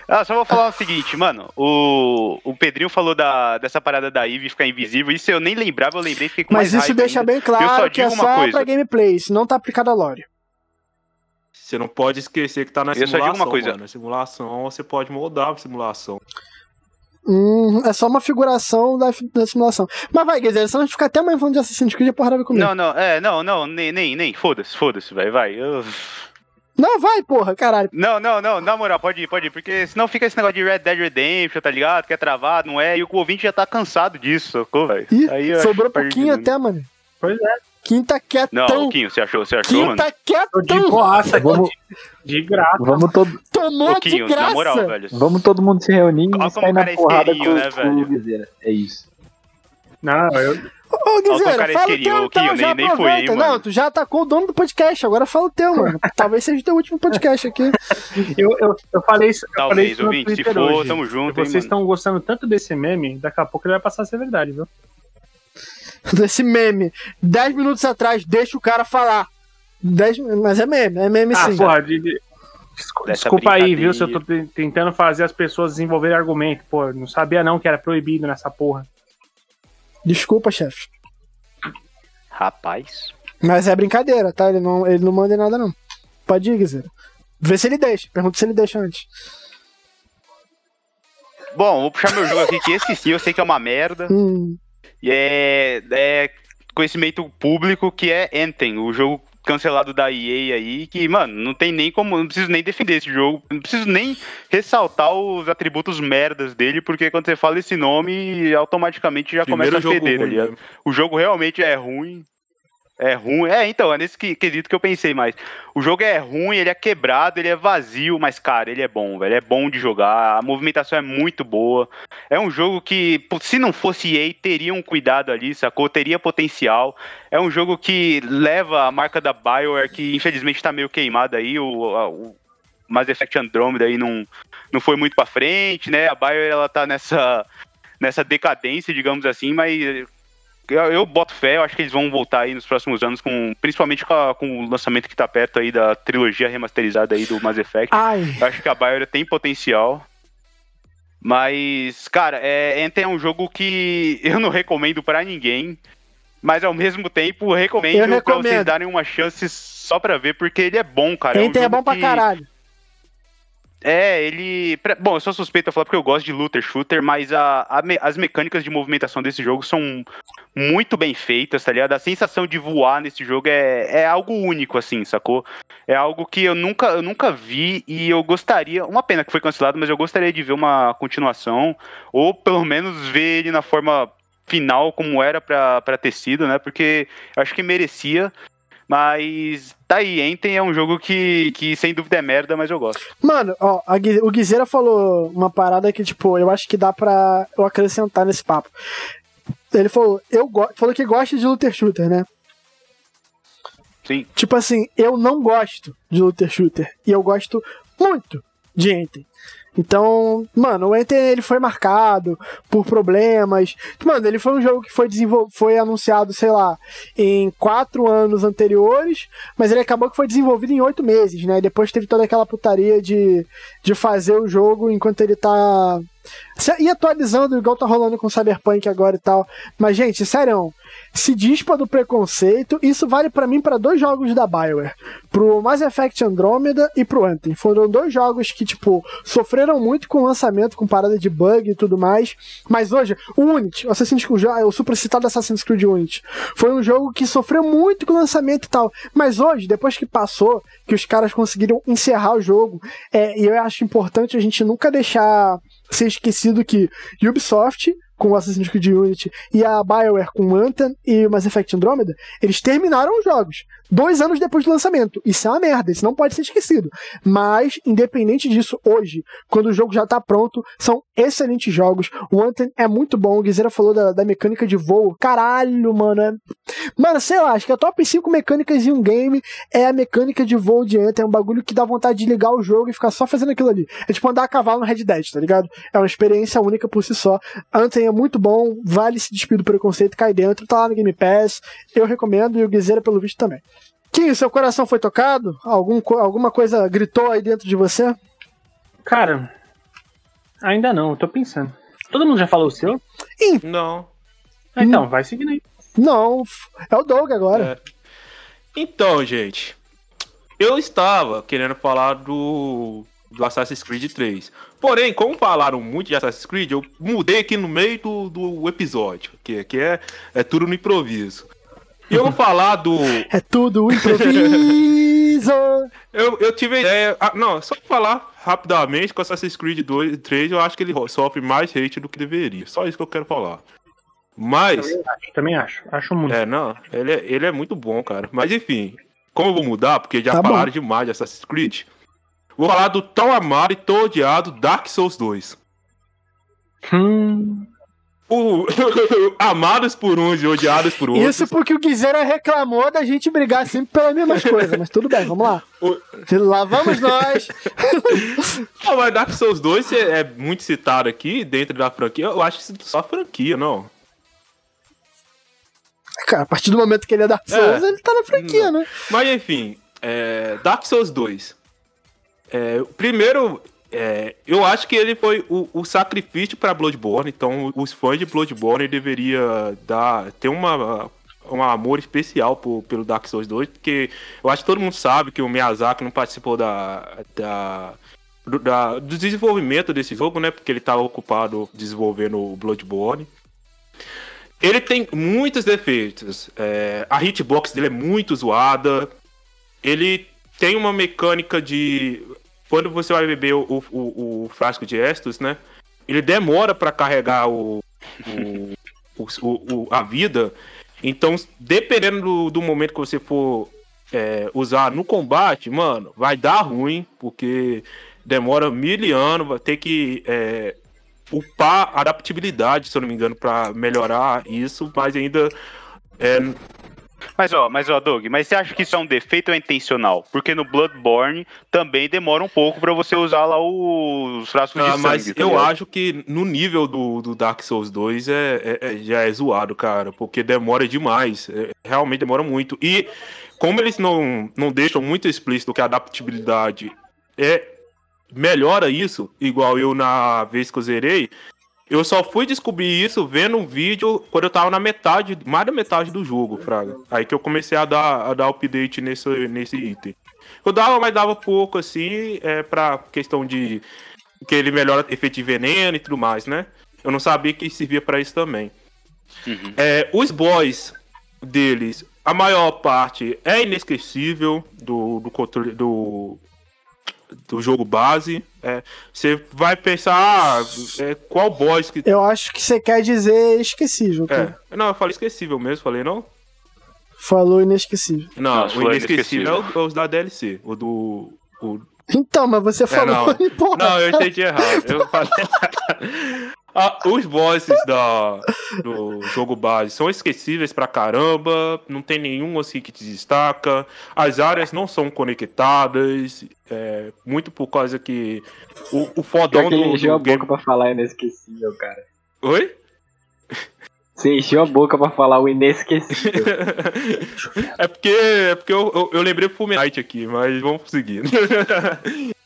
Ah, só vou falar o seguinte, mano. O, o Pedrinho falou da, dessa parada da Eve ficar invisível. Isso eu nem lembrava, eu lembrei fiquei com Mas isso deixa ainda. bem claro que é só coisa. pra gameplay, isso não tá aplicado a lore. Você não pode esquecer que tá na Eu só simulação, uma coisa. mano. Na simulação, você pode moldar a simulação. Hum, é só uma figuração da, da simulação. Mas vai, Guizera, senão a gente fica até amanhã falando de Assassin's Creed e a porrada vai comer. Não, não, é, não, não, nem, nem, nem. Foda-se, foda-se, vai, vai. Eu- Não, vai, porra, caralho. Não, não, não, na moral, pode ir, pode ir, porque senão fica esse negócio de Red Dead Redemption, tá ligado? Que é travado, não é? E o ouvinte já tá cansado disso, sacou, velho? Sobrou pouquinho né? até, mano. Pois é. Quinta Não, quietão. o Quinho, você achou, você achou, mano? Quinta de quietão. boaça aqui, Vamos, de graça. vamos, todo, Tomou Ô, de Quinho, graça. na moral, velho. vamos todo mundo se reunir Olha e como sair o na cara é porrada com, né, com velho? o. É isso. Não, eu, Ô, Olha o Guizera, cara fala o teu, ô, Quinho, então, já nem- nem foi, hein, Não, mano? tu já atacou o dono do podcast, agora fala o teu, mano. Talvez seja o teu último podcast aqui. eu, eu, eu falei isso, eu falei Talvez, isso no ouvinte, se for, hoje. tamo junto, Vocês estão gostando tanto desse meme, daqui a pouco ele vai passar a ser verdade, viu? Desse meme. Dez minutos atrás, deixa o cara falar. Dez, mas é meme, é meme Ah, sim. porra, de, de- Desculpa, aí, viu? Se eu tô te- tentando fazer as pessoas desenvolverem argumento. Pô, não sabia não que era proibido nessa porra. Desculpa, chefe. Rapaz. Mas é brincadeira, tá? Ele não, ele não manda em nada, não. Pode ir, Guizera. Vê se ele deixa. Pergunta se ele deixa antes. Bom, vou puxar meu jogo aqui, que esse sim eu sei que é uma merda. Hum, E é, é conhecimento público que é Anthem, o jogo cancelado da EA aí, que, mano, não tem nem como, não preciso nem defender esse jogo, não preciso nem ressaltar os atributos merdas dele, porque quando você fala esse nome, automaticamente já Primeiro começa a feder, tá ruim, ligado? né? O jogo realmente é ruim. É ruim. É, então, é nesse que- quesito que eu pensei mais. O jogo é ruim, ele é quebrado, ele é vazio, mas, cara, ele é bom, velho. É bom de jogar. A movimentação é muito boa. É um jogo que, se não fosse EA, teria um cuidado ali, sacou? Teria potencial. É um jogo que leva a marca da Bioware, que infelizmente tá meio queimada aí. O, a- o Mass Effect Andromeda aí não, não foi muito pra frente, né? A Bioware, ela tá nessa, nessa decadência, digamos assim, mas eu, eu boto fé, eu acho que eles vão voltar aí nos próximos anos, com, principalmente com, a- com o lançamento que tá perto aí da trilogia remasterizada aí do Mass Effect. Ai. Eu acho que a Bioware tem potencial. Mas, cara, é, Anthem é um jogo que eu não recomendo pra ninguém. Mas ao mesmo tempo recomendo, Eu pra recomendo. vocês darem uma chance só pra ver, porque ele é bom, cara. um Enter é jogo bom pra que- caralho. É, ele. Bom, eu sou suspeito a falar porque eu gosto de looter shooter, mas a, a me- as mecânicas de movimentação desse jogo são muito bem feitas, tá ligado? A sensação de voar nesse jogo é, é algo único, assim, sacou? É algo que eu nunca, eu nunca vi e eu gostaria. Uma pena que foi cancelado, mas eu gostaria de ver uma continuação, ou pelo menos ver ele na forma final como era pra ter sido, né? Porque acho que merecia. Mas tá aí, Enten é um jogo que, que sem dúvida é merda, mas eu gosto. Mano, ó, a o Guizeira falou uma parada que, tipo, eu acho que dá pra eu acrescentar nesse papo. Ele falou, eu falou que gosta de looter shooter, né? Sim. Tipo assim, eu não gosto de looter shooter. E eu gosto muito de Enten. Então, mano, o Enten ele foi marcado por problemas. Mano, ele foi um jogo que foi, desenvol... foi anunciado, sei lá, em quatro anos anteriores, mas ele acabou que foi desenvolvido em oito meses, né? Depois teve toda aquela putaria de, de fazer o jogo enquanto ele tá. E atualizando, igual tá rolando com Cyberpunk agora e tal. Mas, gente, sério, se dispa do preconceito. Isso vale pra mim pra dois jogos da Bioware: pro Mass Effect Andromeda e pro Anthem. Foram dois jogos que, tipo, sofreram muito com o lançamento, com parada de bug e tudo mais. Mas hoje, o Unity, o Assassin's Creed, o super citado Assassin's Creed Unity, foi um jogo que sofreu muito com o lançamento e tal. Mas hoje, depois que passou, que os caras conseguiram encerrar o jogo, é, e eu acho importante a gente nunca deixar ser esquecido que Ubisoft com Assassin's Creed Unity e a BioWare com Anthem e Mass Effect Andromeda, eles terminaram os jogos dois anos depois do lançamento. Isso é uma merda, isso não pode ser esquecido. Mas, independente disso, hoje, quando o jogo já tá pronto, são excelentes jogos. O Anthem é muito bom. O Guizeira falou da, da mecânica de voo. Caralho, mano. é- Mano, sei lá, acho que a top 5 mecânicas em um game é a mecânica de voo de Anthem. É um bagulho que dá vontade de ligar o jogo e ficar só fazendo aquilo ali. É tipo andar a cavalo no Red Dead, tá ligado? É uma experiência única por si só. Anthem é muito bom, vale se despir do preconceito, cai dentro, tá lá no Game Pass. Eu recomendo e o Guizeira, pelo visto, também. Kim, seu coração foi tocado? Algum, alguma coisa gritou aí dentro de você? Cara, ainda não, eu tô pensando. Todo mundo já falou o seu? Não. Ah, então, vai seguindo aí. Não, é o Doug agora. É. Então, gente, eu estava querendo falar do, do Assassin's Creed 3. Porém, como falaram muito de Assassin's Creed, eu mudei aqui no meio do, do episódio, que, que é, é tudo no improviso. E eu vou falar do. É tudo improviso. Eu, eu tive a ideia. ah, não, só falar rapidamente com Assassin's Creed 2 e 3, eu acho que ele sofre mais hate do que deveria. Só isso que eu quero falar. Mas. Também acho. Acho muito. É, não, ele é, ele é muito bom, cara. Mas enfim, como eu vou mudar, porque já Tá bom. falaram demais de Assassin's Creed, vou falar do tão amado e tão odiado Dark Souls 2. Hum, O... Amados por uns e odiados por outros. Isso porque o Guizera reclamou da gente brigar sempre pelas mesmas coisas, mas tudo bem, vamos lá. O- Lá vamos nós. Ah, mas Dark Souls 2 é é muito citado aqui dentro da franquia. Eu acho que só a franquia, não. Cara, a partir do momento que ele é Dark Souls, É. ele tá na franquia, né? Mas enfim, é, Dark Souls 2. É, primeiro, é, eu acho que ele foi o, o sacrifício para Bloodborne, então os fãs de Bloodborne deveria dar ter uma um amor especial por- pelo Dark Souls 2, porque eu acho que todo mundo sabe que o Miyazaki não participou da, da, do, da- do desenvolvimento desse jogo, né? Porque ele estava ocupado desenvolvendo o Bloodborne. Ele tem muitos defeitos. É, a hitbox dele é muito zoada. Ele tem uma mecânica de. Quando você vai beber o, o, o frasco de Estus, né? Ele demora para carregar o, o, o- o- a vida. Então, dependendo do, do momento que você for é, usar no combate, mano, vai dar ruim, porque demora mil anos, vai ter que é, upar adaptabilidade, se eu não me engano, para melhorar isso, mas ainda é, Mas ó, mas ó, Doug, mas você acha que isso é um defeito ou é intencional? Porque no Bloodborne também demora um pouco pra você usar lá os frascos de Ah, sangue. mas tá eu ligado? acho que no nível do, do Dark Souls 2 é, é- é- já é zoado, cara, porque demora demais. é, realmente demora muito. E como eles não, não deixam muito explícito que a adaptabilidade é melhora isso, igual eu na vez que eu zerei, eu só fui descobrir isso vendo um vídeo quando eu tava na metade, mais da metade do jogo, Fraga. Aí que eu comecei a dar, a dar update nesse, nesse item. Eu dava, mas dava pouco, assim, é, pra questão de que ele melhora efeito de veneno e tudo mais, né? Eu não sabia que servia pra isso também. Uhum. É, os boys deles, a maior parte é inesquecível do, do controle do, do jogo base. É, você vai pensar, ah, é, qual boss que. Eu acho que você quer dizer esquecível, cara. É, não, eu falei esquecível mesmo, falei não? Falou inesquecível. Não, Não, o inesquecível é o, é os da DLC, o do. O... Então, mas você falou. não. porra. Não, eu entendi errado. Eu falei. Ah, os bosses da, do jogo base são esquecíveis pra caramba, não tem nenhum assim que te destaca, as áreas não são conectadas, é, muito por causa que o, o fodão que do, encheu a do game... boca pra falar inesquecível, cara. Oi? Você encheu a boca pra falar o inesquecível. é porque, é porque eu, eu, eu lembrei Fulminite aqui, mas vamos seguir.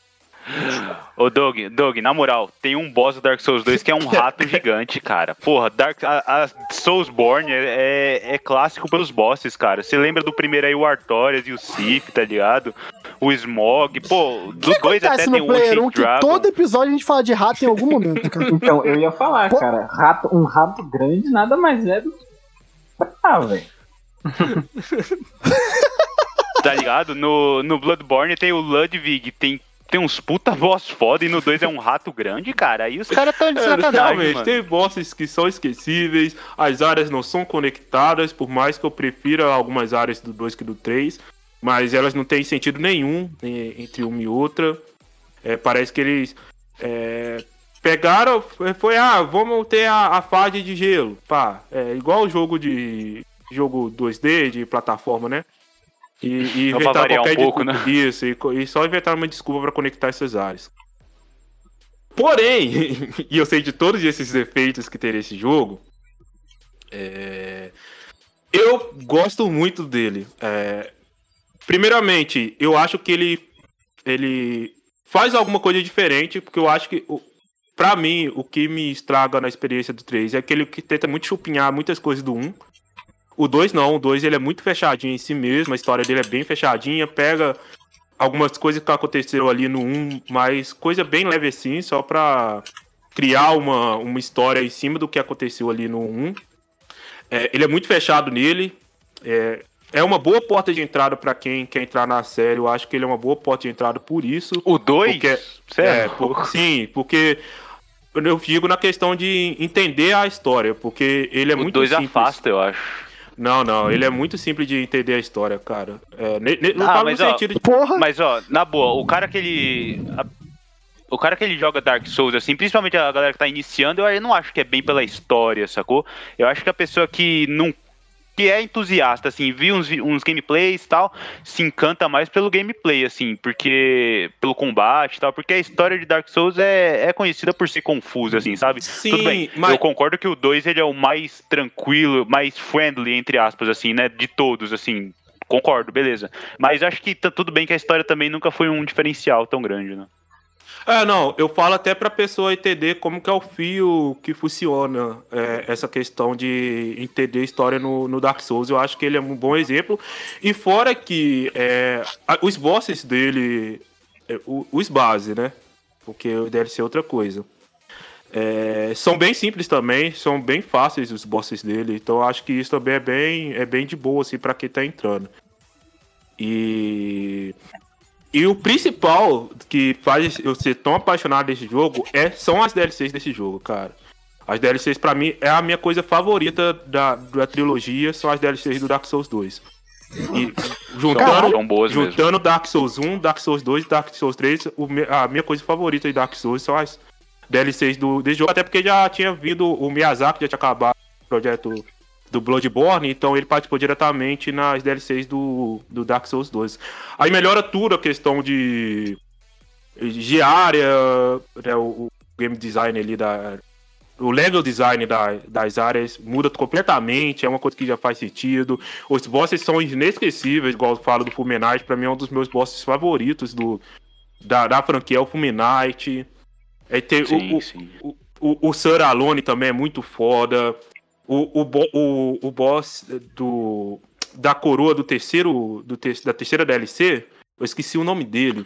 Ô, Doug, Doug, na moral, tem um boss do Dark Souls 2 que é um rato gigante, cara. Porra, Dark, a, a Soulsborne é, é, é clássico pelos bosses, cara. Você lembra do primeiro aí, o Artorias e o Sif, tá ligado? O Smog. Pô, do que 2 até tem no o Player 1 Ocean que Dragon. todo episódio a gente fala de rato em algum momento, cara. Então, eu ia falar, Pô. cara, rato, um rato grande nada mais é do que. Ah, velho. Tá ligado? No, no Bloodborne tem o Ludwig, tem, tem uns puta boss foda e no 2 é um rato grande, cara. Aí os caras tão de É, sacanagem, realmente, mano. tem bosses que são esquecíveis, as áreas não são conectadas, por mais que eu prefira algumas áreas do 2 que do 3, mas elas não têm sentido nenhum eh, entre uma e outra. É, parece que eles é, pegaram, foi, ah, vamos ter a, a fase de gelo, pá, é igual o jogo de jogo 2D de plataforma, né? E, e Só inventar variar um qualquer pouco, né? Isso, e, e só inventar uma desculpa pra conectar essas áreas. Porém, e eu sei de todos esses defeitos que teria esse jogo, é, eu gosto muito dele. É, primeiramente, eu acho que ele, ele faz alguma coisa diferente, porque eu acho que, pra mim, o que me estraga na experiência do 3 é aquele que tenta muito chupinhar muitas coisas do 1. O 2 não, o 2 ele é muito fechadinho em si mesmo, a história dele é bem fechadinha, pega algumas coisas que aconteceram ali no 1, mas coisa bem leve assim, só pra criar uma, uma história em cima do que aconteceu ali no 1. É, ele é muito fechado nele. É, é uma boa porta de entrada pra quem quer entrar na série. Eu acho que ele é uma boa porta de entrada por isso. O 2? Porque-? É, por- sim, porque eu digo na questão de entender a história, porque ele é o muito 2 simples. afasta, eu acho. Não, não, ele é muito simples de entender a história, cara. É, ne- ne- não Ah, mas, no ó, sentido de. Porra! Mas, ó, na boa, o cara que ele. a- O cara que ele joga Dark Souls, assim, principalmente a galera que tá iniciando, eu não acho que é bem pela história, sacou? Eu acho que a pessoa que não. Que é entusiasta, assim, viu uns, vi- uns gameplays e tal, se encanta mais pelo gameplay, assim, porque. pelo combate e tal, porque a história de Dark Souls é, é conhecida por ser confusa, assim, sabe? Sim, Tudo bem, mas- eu concordo que o 2 ele é o mais tranquilo, mais friendly, entre aspas, assim, né? De todos, assim. Concordo, beleza. Mas acho que tá tudo bem que a história também nunca foi um diferencial tão grande, né? É, não, eu falo até pra pessoa entender como que é o fio que funciona é, essa questão de entender história no, no Dark Souls. Eu acho que ele é um bom exemplo. E fora que é, a- os bosses dele, é, os base, né? Porque deve ser outra coisa. É, são bem simples também, são bem fáceis os bosses dele. Então acho que isso também é bem, é bem de boa, assim, pra quem tá entrando. E e o principal que faz eu ser tão apaixonado desse jogo é, são as DLCs desse jogo, cara. As DLCs pra mim é a minha coisa favorita da, da trilogia, são as DLCs do Dark Souls 2. E juntando, juntando Dark Souls 1, Dark Souls 2 e Dark Souls 3, o a minha coisa favorita de Dark Souls são as DLCs do, desse jogo, até porque já tinha vindo o Miyazaki, já tinha acabado o projeto do Bloodborne, então ele participou diretamente nas DLCs do, do Dark Souls 2. Aí melhora tudo a questão de, de área, né, o, o game design ali da. O level design da- das áreas muda completamente, é uma coisa que já faz sentido. Os bosses são inesquecíveis, igual eu falo do Fulminite, pra mim é um dos meus bosses favoritos do, da, da franquia, é o Fulminite. É, tem, Sim, o, o, sim. o, o, o Sir Alone também é muito foda. O, o, bo- o, o boss do, da coroa do terceiro. Do ter, da terceira DLC, eu esqueci o nome dele.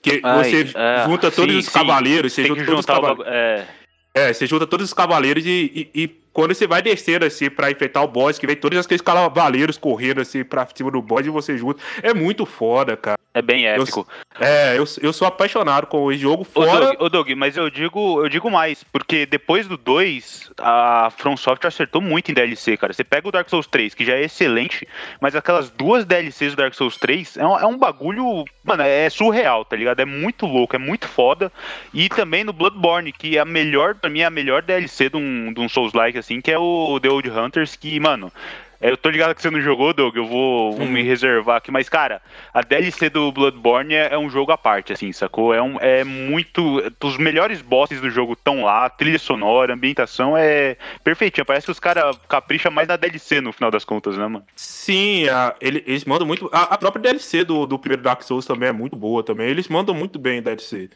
Que Ai, você é, junta todos sim, os cavaleiros, você junta todos os cavaleiros. É, É, você junta todos os cavaleiros e, e, e quando você vai descer assim pra enfrentar o boss, que vem todos aqueles cavaleiros correndo assim pra cima do boss e você junta. É muito foda, cara. é bem Eu- épico. É, eu, eu sou apaixonado com esse jogo Ô, fora. Doug, ô, Doug, mas eu digo, eu digo mais, porque depois do 2, a From Software acertou muito em DLC, cara. Você pega o Dark Souls 3, que já é excelente, mas aquelas duas DLCs do Dark Souls 3 é um, é um bagulho, mano, é surreal, tá ligado? É muito louco, é muito foda. E também no Bloodborne, que é a melhor, pra mim, é a melhor DLC de um, de um Souls-like, assim, que é o The Old Hunters, que, mano. é, Eu tô ligado que você não jogou, Doug, eu vou, vou me reservar aqui, mas, cara, a DLC do Bloodborne é, é um jogo à parte, assim, sacou? É, um, é muito. Os melhores bosses do jogo estão lá, trilha sonora, ambientação é perfeitinha. Parece que os caras capricham mais na DLC no final das contas, né, mano? Sim, a- ele- eles mandam muito. A, a própria DLC do, do primeiro Dark Souls também é muito boa também. Eles mandam muito bem a DLC.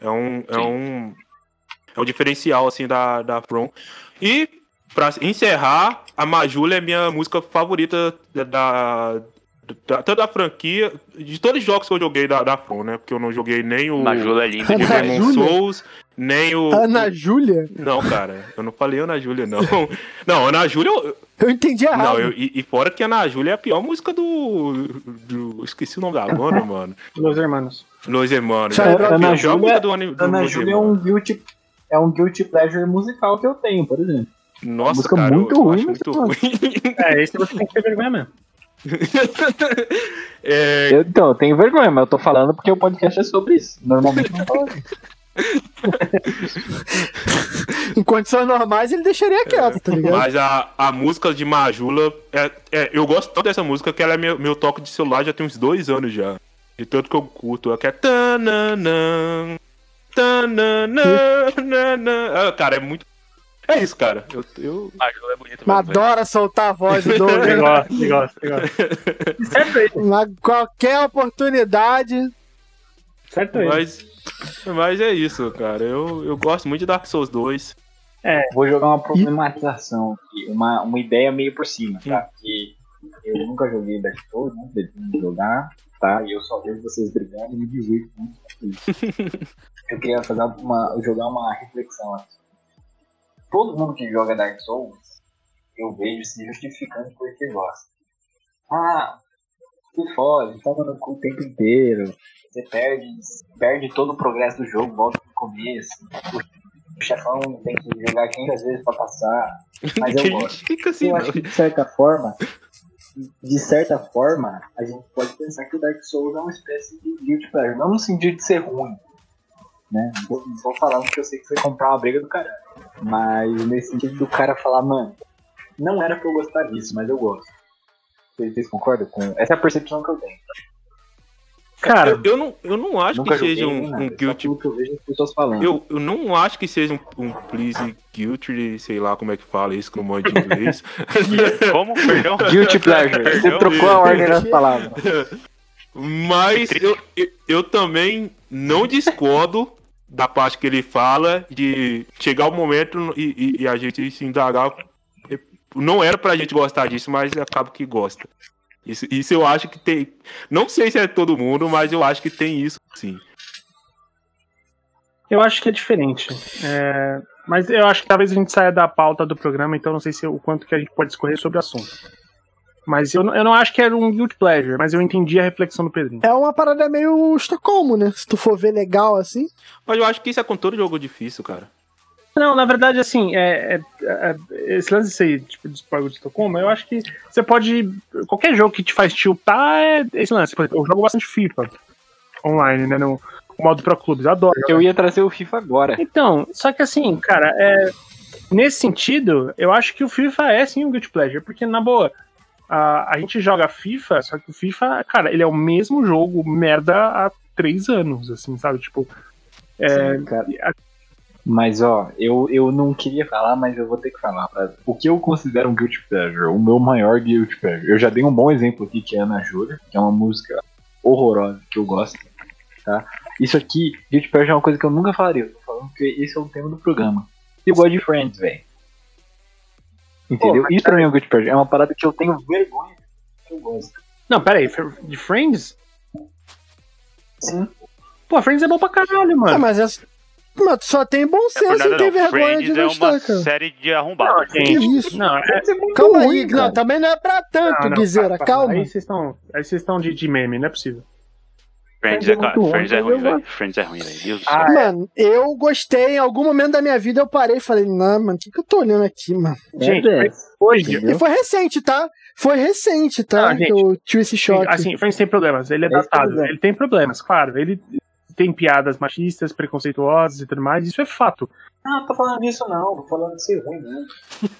É um. É Sim. um. É um diferencial, assim, da, da From. E, pra encerrar, a Majula é minha música favorita da. da tanto da franquia, de todos os jogos que eu joguei da, da From, né? Porque eu não joguei nem o Majula é linda. Demon? Souls, nem o. Ana Júlia? Não, cara, eu não falei Ana Júlia, não. Não, Ana Júlia, eu, Eu entendi errado. não, eu- e, e fora que Ana Júlia é a pior música do. do esqueci o nome da banda, mano. Los Hermanos. Los Hermanos. Ana É a pior Júlia- do Ana Júlia é um guilty, é um guilty pleasure musical que eu tenho, por exemplo. Nossa, música cara, muito eu, eu ruim, acho mas muito mano. ruim. É, esse você tem que ter vergonha mesmo. É, Eu, então, eu tenho vergonha, mas eu tô falando porque o podcast é sobre isso. Normalmente não falo isso. Em condições normais, ele deixaria quieto, tá ligado? mas a, a música de Majula, é, é, eu gosto tanto dessa música que ela é meu, meu toque de celular já tem uns dois anos já. De tanto que eu curto. Ela que é. tananã, tananã, nanã. Ah, cara, é muito. É isso, cara. Eu, eu... É bonito Mas mesmo, velho. adora soltar a voz do Doug. Eu gosto, eu gosto, eu gosto. Certo aí. Na qualquer oportunidade. Certo. Mas, mas é isso, cara. Eu, eu gosto muito de Dark Souls 2. Vou jogar uma problematização aqui, uma, uma ideia meio por cima, tá? Que eu nunca joguei Dark Souls, não pretendo jogar, tá? E eu só vejo vocês brigando e me divirto muito com isso. Eu queria fazer uma, jogar uma reflexão aqui. Todo mundo que joga Dark Souls, eu vejo se justificando porque gosta. Ah, que foda, toma no cu o tempo inteiro. Você perde, perde todo o progresso do jogo, volta pro começo. O chefão tem que jogar 500 vezes pra passar. Mas eu gosto. assim, Eu não. acho que de certa forma, de certa forma, a gente pode pensar que o Dark Souls é uma espécie de guilty pleasure, não no sentido de ser ruim, né? Não vou, vou falar porque eu sei que vai comprar uma briga do caralho, mas nesse sentido do cara falar, mano, não era pra eu gostar disso, mas eu gosto. Vocês, concordam com? Essa é a percepção que eu tenho. Cara, Eu, eu não, eu não acho que seja um, nada, um guilty. que eu vejo as pessoas falando. Eu, eu não acho que seja um, um please guilty, sei lá como é que fala isso, que não mando de inglês. Como? Perdão? Guilty pleasure. Você trocou a ordem das palavras. Mas eu, eu, eu também não discordo da parte que ele fala de chegar o momento e, e- e a gente se indagar. Não era pra gente gostar disso, mas acaba que gosta. Isso, isso eu acho que tem. Não sei se é todo mundo, mas eu acho que tem isso sim. eu acho que é diferente. É, mas eu acho que talvez a gente saia da pauta do programa, então não sei se o quanto que a gente pode discorrer sobre o assunto. Mas eu, não- eu não acho que era um guilty pleasure, mas eu entendi a reflexão do Pedrinho. É uma parada meio Estocolmo, né? Se tu for ver legal assim. Mas eu acho que isso é com todo jogo difícil, cara. Não, na verdade, assim, é, é- é- esse lance ser, tipo, de Spyro de Estocolmo, eu acho que você pode. Qualquer jogo que te faz tiltar é esse lance. Por exemplo, eu jogo bastante FIFA online, né? No modo Pro Clubes, eu adoro. Eu ia trazer o FIFA agora. Então, só que assim, cara, é, nesse sentido, eu acho que o FIFA é sim um guilty pleasure, porque na boa, a, a gente joga FIFA, só que o FIFA, cara, ele é o mesmo jogo merda há três anos, assim, sabe? Tipo, é, Sim, cara. Mas ó, eu, eu não queria falar, mas eu vou ter que falar. O que eu considero um guilty pleasure, o meu maior guilty pleasure. Eu já dei um bom exemplo aqui que é Ana Júlia, que é uma música horrorosa que eu gosto, tá? Isso aqui, guilty pleasure é uma coisa que eu nunca falaria. Eu tô falando que esse é o tema do programa. Gosto de Friends, velho. Entendeu? Pô, Isso pra mim é um guilty pleasure. É uma parada que eu tenho vergonha que eu gosto. Não, peraí, de Friends? Sim. Pô, Friends é bom pra caralho, Ah, mano. mas essa. Mano, tu só tem bom É senso verdade, e tem não. vergonha Friends de é gostar, uma cara. série de arrombados. Não, Que gente, isso? não, é, Calma ruim, aí, cara. não, também não é pra tanto, não, para. calma. Aí vocês estão aí vocês estão de, de meme, não é possível. Friends Friends é é, Friends é ruim, velho. Friends é ruim, velho. Ah, céu. Mano, eu gostei, em algum momento da minha vida eu parei e falei, não, mano, o que, que eu tô olhando aqui, mano? Gente, É. Hoje? E foi recente, tá? Foi recente, tá? Não, gente, que eu tive esse choque. Assim, Friends tem problemas. Ele é Esse datado. problema. Ele tem problemas, claro. Ele tem piadas machistas, preconceituosas e tudo mais. Isso é fato. Não, não tô falando disso não, tô falando de ser ruim, né?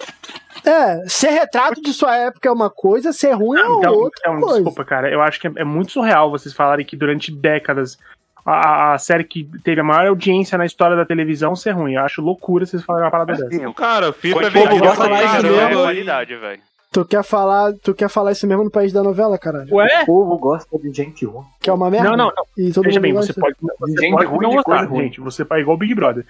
É, ser retrato de sua época é uma coisa, ser ruim é Então, outra então, coisa. desculpa, cara. Eu acho que é, é muito surreal vocês falarem que durante décadas a, a série que teve a maior audiência na história da televisão ser ruim. Eu acho loucura vocês falarem uma parada dessa. Cara, FIFA é Quantidade vendido de pra gosta mais de é mesmo. velho. Tu quer falar, tu quer falar isso mesmo no país da novela, caralho? Ué? O povo gosta de gente ruim. Que é uma merda. Não, não, não. E todo Veja mundo bem, gosta. você pode, você gente pode ruim não de gostar, ruim. gente. Você é igual o Big Brother.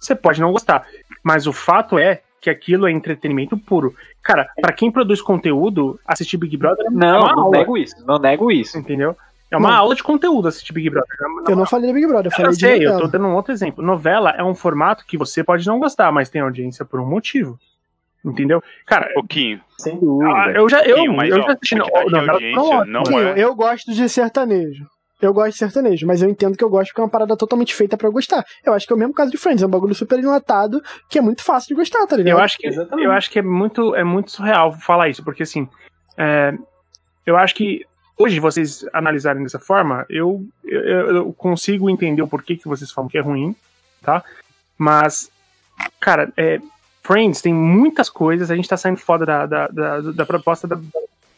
Você pode não gostar. Mas o fato é que aquilo é entretenimento puro. Cara, pra quem produz conteúdo, assistir Big Brother é Não, uma não aula. nego isso, não nego isso. Entendeu? É uma Não. aula de conteúdo assistir Big Brother. Eu não falei do Big Brother, eu falei Eu de sei, eu novela. tô dando um outro exemplo. Novela é um formato que você pode não gostar, mas tem audiência por um motivo. Entendeu? Cara, Pouquinho. Sem dúvida. ah, eu já, eu, mas, eu ó, já assisti por um não ótimo. Sim, é. eu gosto de sertanejo. Eu gosto de sertanejo, mas eu entendo que eu gosto porque é uma parada totalmente feita pra eu gostar. Eu acho que é o mesmo caso de Friends, é um bagulho super enlatado que é muito fácil de gostar, tá ligado? Eu acho que, Exatamente. eu acho que é muito, é muito surreal falar isso, porque assim, é, eu acho que hoje vocês analisarem dessa forma, eu, eu, eu consigo entender o porquê que vocês falam que é ruim, tá? Mas, cara, é, Friends tem muitas coisas, a gente tá saindo foda da, da, da, da proposta da,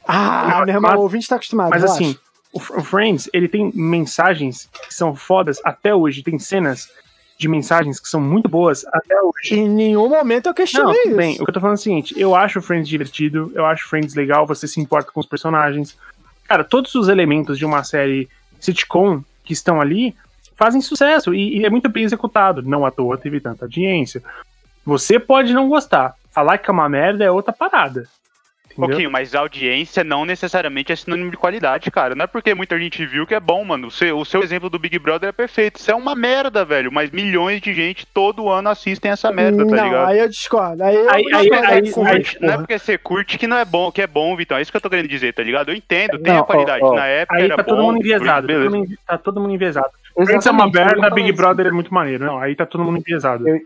Ah, meu irmão, o ouvinte tá acostumado. Mas assim, o, F- o Friends, ele tem mensagens que são fodas até hoje. Tem cenas de mensagens que são muito boas até hoje. Em nenhum momento eu Não, questionei isso. bem. O que eu tô falando é o seguinte: eu acho o Friends divertido, eu acho o Friends legal, você se importa com os personagens. Cara, todos os elementos de uma série sitcom que estão ali fazem sucesso e, e é muito bem executado. Não à toa teve tanta audiência. Você pode não gostar. Falar que é uma merda é outra parada. Um Entendeu? pouquinho, mas audiência não necessariamente é sinônimo de qualidade, cara. Não é porque muita gente viu que é bom, mano. O seu, o seu exemplo do Big Brother é perfeito. Isso é uma merda, velho. Mas milhões de gente todo ano assistem essa merda, tá não, ligado? aí eu discordo. Aí, eu Aí- aí- discordo aí- com aí- Não é porque você curte que não é bom, que é bom, Vitão. É isso que eu tô querendo dizer, tá ligado? Eu entendo, tem Não, a qualidade. ó, ó. Na época Aí era tá todo bom. mundo enviesado. Tá beleza. todo mundo, tá todo mundo enviesado. Friends é uma Exatamente, merda, Big. Brother é muito maneiro. Não, aí tá todo mundo enviesado. Eu-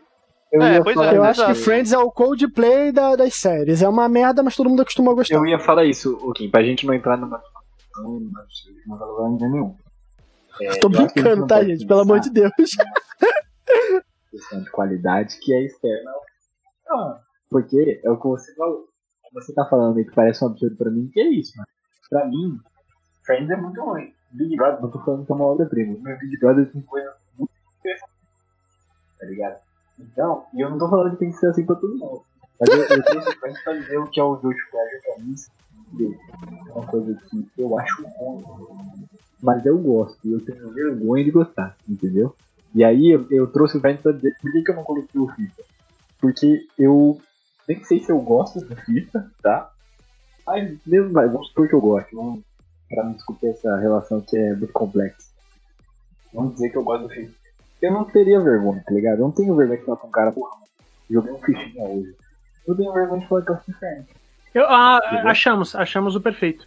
Eu É, ia pois falar é, Eu isso. acho que Friends é o Coldplay da, das séries. É uma merda, mas todo mundo acostuma a gostar. Eu ia falar isso, o Kim, pra gente não entrar numa não vai levar em nenhum. É, Tô brincando, tá, gente? Pelo amor de Deus. questão de qualidade que é externa. Não, porque é o que você falou. Você tá falando aí que parece um absurdo pra mim, que é isso, mano. Pra mim, Friends é muito ruim. Big Brother, não tô falando que é uma obra-prima, mas Big Brother tem coisa muito interessante. Tá ligado? Então, e eu não tô falando que tem que ser assim pra todo mundo. Mas eu, eu trouxe Friends pra dizer o que é o Guilty Pleasure pra mim. É uma coisa que eu acho ruim. Mas eu gosto, e eu tenho vergonha de gostar, entendeu? E aí eu, eu trouxe o Friends pra dizer por que, que eu não coloquei o FIFA. Porque eu nem sei se eu gosto do FIFA, tá? Mas mesmo, vai, vamos supor que eu gosto, vamos, pra não discutir essa relação que é muito complexa. Vamos dizer que eu gosto do FIFA. Eu não teria vergonha, tá ligado? Eu não tenho vergonha de falar com um cara, porra, joguei um fichinha hoje. Eu tenho vergonha de falar que eu Friends, Eu- ah, achamos, achamos o perfeito.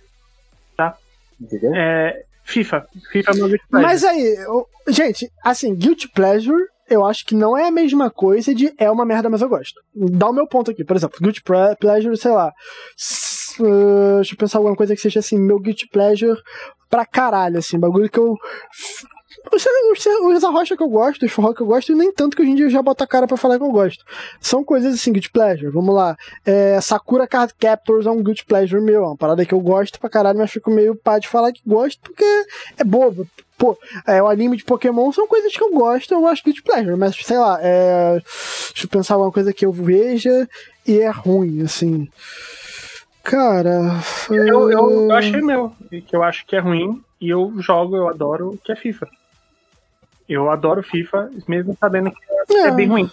entendeu? É, FIFA. FIFA é meu guilty pleasure. Mas aí, eu- gente, assim, Guilty Pleasure, eu acho que não é a mesma coisa de é uma merda, mas eu gosto. Dá o meu ponto aqui, por exemplo, Guilty Pleasure, sei lá. uh, deixa eu pensar alguma coisa que seja assim, meu Guilty Pleasure pra caralho, assim, bagulho que eu. Os, arrocha que eu gosto, os forró que eu gosto, e nem tanto que hoje em dia eu já boto a cara pra falar que eu gosto. São coisas assim, Guilty Pleasure. Vamos lá. É, Sakura Card Captors é um Guilty Pleasure meu. É uma parada que eu gosto pra caralho, mas fico meio pá de falar que gosto porque é bobo. Pô, é, o anime de Pokémon são coisas que eu gosto, eu acho Guilty Pleasure, mas sei lá, é, deixa eu pensar uma coisa que eu veja e é ruim, assim. Cara. Eu, eu, eu é, achei meu, que eu acho que é ruim, e eu jogo, eu adoro, que é FIFA. Eu adoro FIFA, mesmo sabendo que é, É. bem ruim.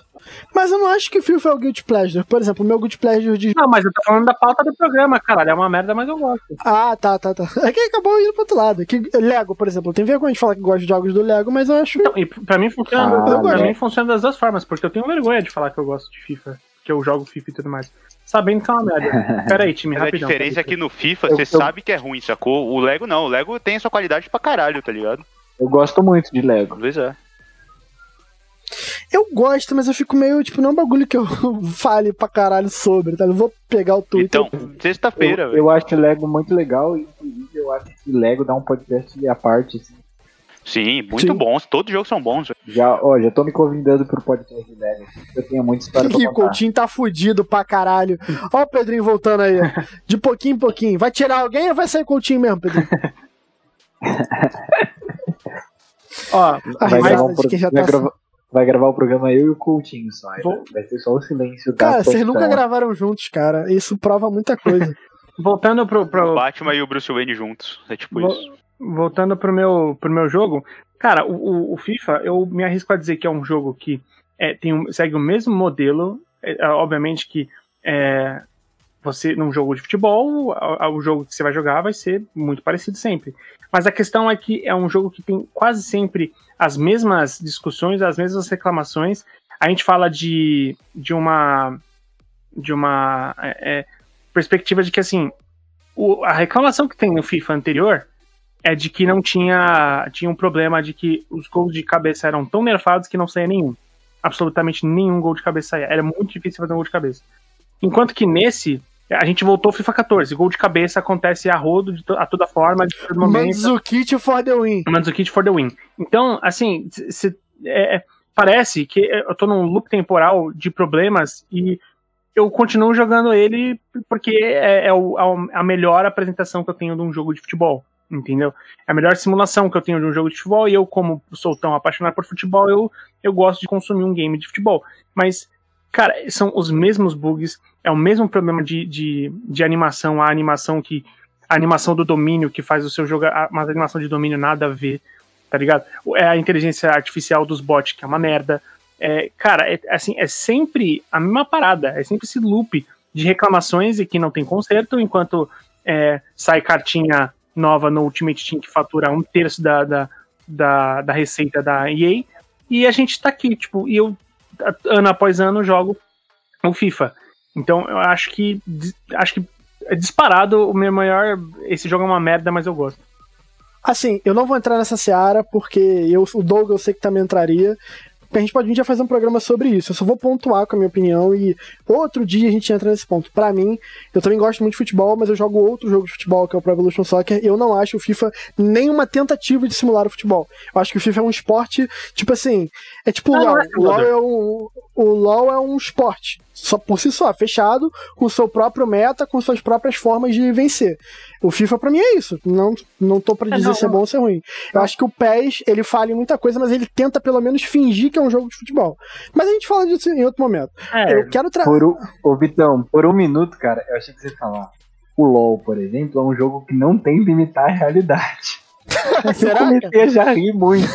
Mas eu não acho que FIFA é o Guilty Pleasure. Por exemplo, o meu Guilty Pleasure de. Não, mas eu tô falando da pauta do programa, caralho. É uma merda, mas eu gosto. Ah, tá, tá, tá. É que acabou indo pro outro lado. Que Lego, por exemplo, tem vergonha de falar que gosta de jogos do Lego, mas eu acho. Então, e pra mim funciona, Ah, pra mim funciona das duas formas, porque eu tenho vergonha de falar que eu gosto de FIFA, que eu jogo FIFA e tudo mais. Sabendo que é uma merda. Pera aí, time, Mas a rapidão. diferença é que no FIFA Eu- você eu- sabe que é ruim, sacou? O Lego não. O Lego tem a sua qualidade pra caralho, tá ligado? Eu gosto muito de Lego. Vezes é. Eu gosto, mas eu fico meio, tipo, não é um bagulho que eu fale pra caralho sobre, tá? Eu vou pegar o Twitter. Então, sexta-feira, Eu, velho. eu acho Lego muito legal, e inclusive eu acho que Lego dá um podcast à parte. assim. Sim, muito Sim. bons. Todos os jogos são bons, velho. Já, ó, já tô me convidando pro podcast de Lego. Eu tenho muita história pra E o contar. Coutinho tá fudido pra caralho. Ó o Pedrinho voltando aí. De pouquinho em pouquinho. Vai tirar alguém ou vai sair Coutinho mesmo, Pedrinho? Ó, A Vai gravar, um de pro- quem já vai, tá- gravar, vai gravar o programa eu e o Coutinho só. Vou- Vai ser só o silêncio da Cara, vocês nunca gravaram juntos, cara. Isso prova muita coisa. voltando pro, O pro, Batman e o Bruce Wayne juntos. É tipo Vo- isso. voltando pro meu, pro meu jogo, cara, o, o- o FIFA, eu me arrisco a dizer que é um jogo que é, tem um- segue o mesmo modelo. É, obviamente que é, você, num jogo de futebol, o jogo que você vai jogar vai ser muito parecido sempre. Mas a questão é que é um jogo que tem quase sempre as mesmas discussões, as mesmas reclamações. A gente fala de, de uma de uma é, é, perspectiva de que assim o- a reclamação que tem no FIFA anterior é de que não tinha tinha um problema de que os gols de cabeça eram tão nerfados que não saía nenhum. Absolutamente nenhum gol de cabeça saía. Era muito difícil fazer um gol de cabeça. Enquanto que nesse a gente voltou FIFA 14. Gol de cabeça acontece a rodo, de to- a toda forma, de todo momento. Mandzukic for the win. Mandzukic for the win. Então, assim, c- é- é- parece que eu tô num loop temporal de problemas e eu continuo jogando ele porque é, é o- a melhor apresentação que eu tenho de um jogo de futebol. Entendeu? É a melhor simulação que eu tenho de um jogo de futebol, e eu, como sou tão apaixonado por futebol, eu, eu gosto de consumir um game de futebol. Mas, cara, são os mesmos bugs, é o mesmo problema de, de, de animação, a animação que. A animação do domínio que faz o seu jogo, mas a animação de domínio nada a ver. tá ligado? É a inteligência artificial dos bots, que é uma merda. É, cara, é, assim, é sempre a mesma parada, é sempre esse loop de reclamações e que não tem conserto, enquanto é, sai cartinha nova no Ultimate Team que fatura um terço da, da, da, da receita da EA, e a gente tá aqui, tipo, e eu, ano após ano, jogo o FIFA. Então eu acho que acho que é disparado o meu maior. Esse jogo é uma merda, mas eu gosto. Assim, eu não vou entrar nessa seara, porque eu, o Doug eu sei que também entraria, a gente pode um dia fazer um programa sobre isso. Eu só vou pontuar com a minha opinião e outro dia a gente entra nesse ponto. Para mim, eu também gosto muito de futebol, mas eu jogo outro jogo de futebol, que é o Pro Evolution Soccer. Eu não acho o FIFA nenhuma tentativa de simular o futebol. Eu acho que o FIFA é um esporte, tipo assim, é tipo o LoL. É o LoL é um, o LoL é um esporte só por si só, fechado, com o seu próprio meta, com suas próprias formas de vencer. O FIFA para mim é isso. Não, não tô para é, dizer é, se é bom ou se é ruim. Eu acho que o PES, ele fala em muita coisa, mas ele tenta pelo menos fingir que é um jogo de futebol. Mas a gente fala disso em outro momento. É, eu quero trazer. Ô, Vitão, por um minuto, cara, eu achei que você ia falar. O LoL, por exemplo, é um jogo que não tem limitar a realidade. Será? Eu comecei a já rir muito.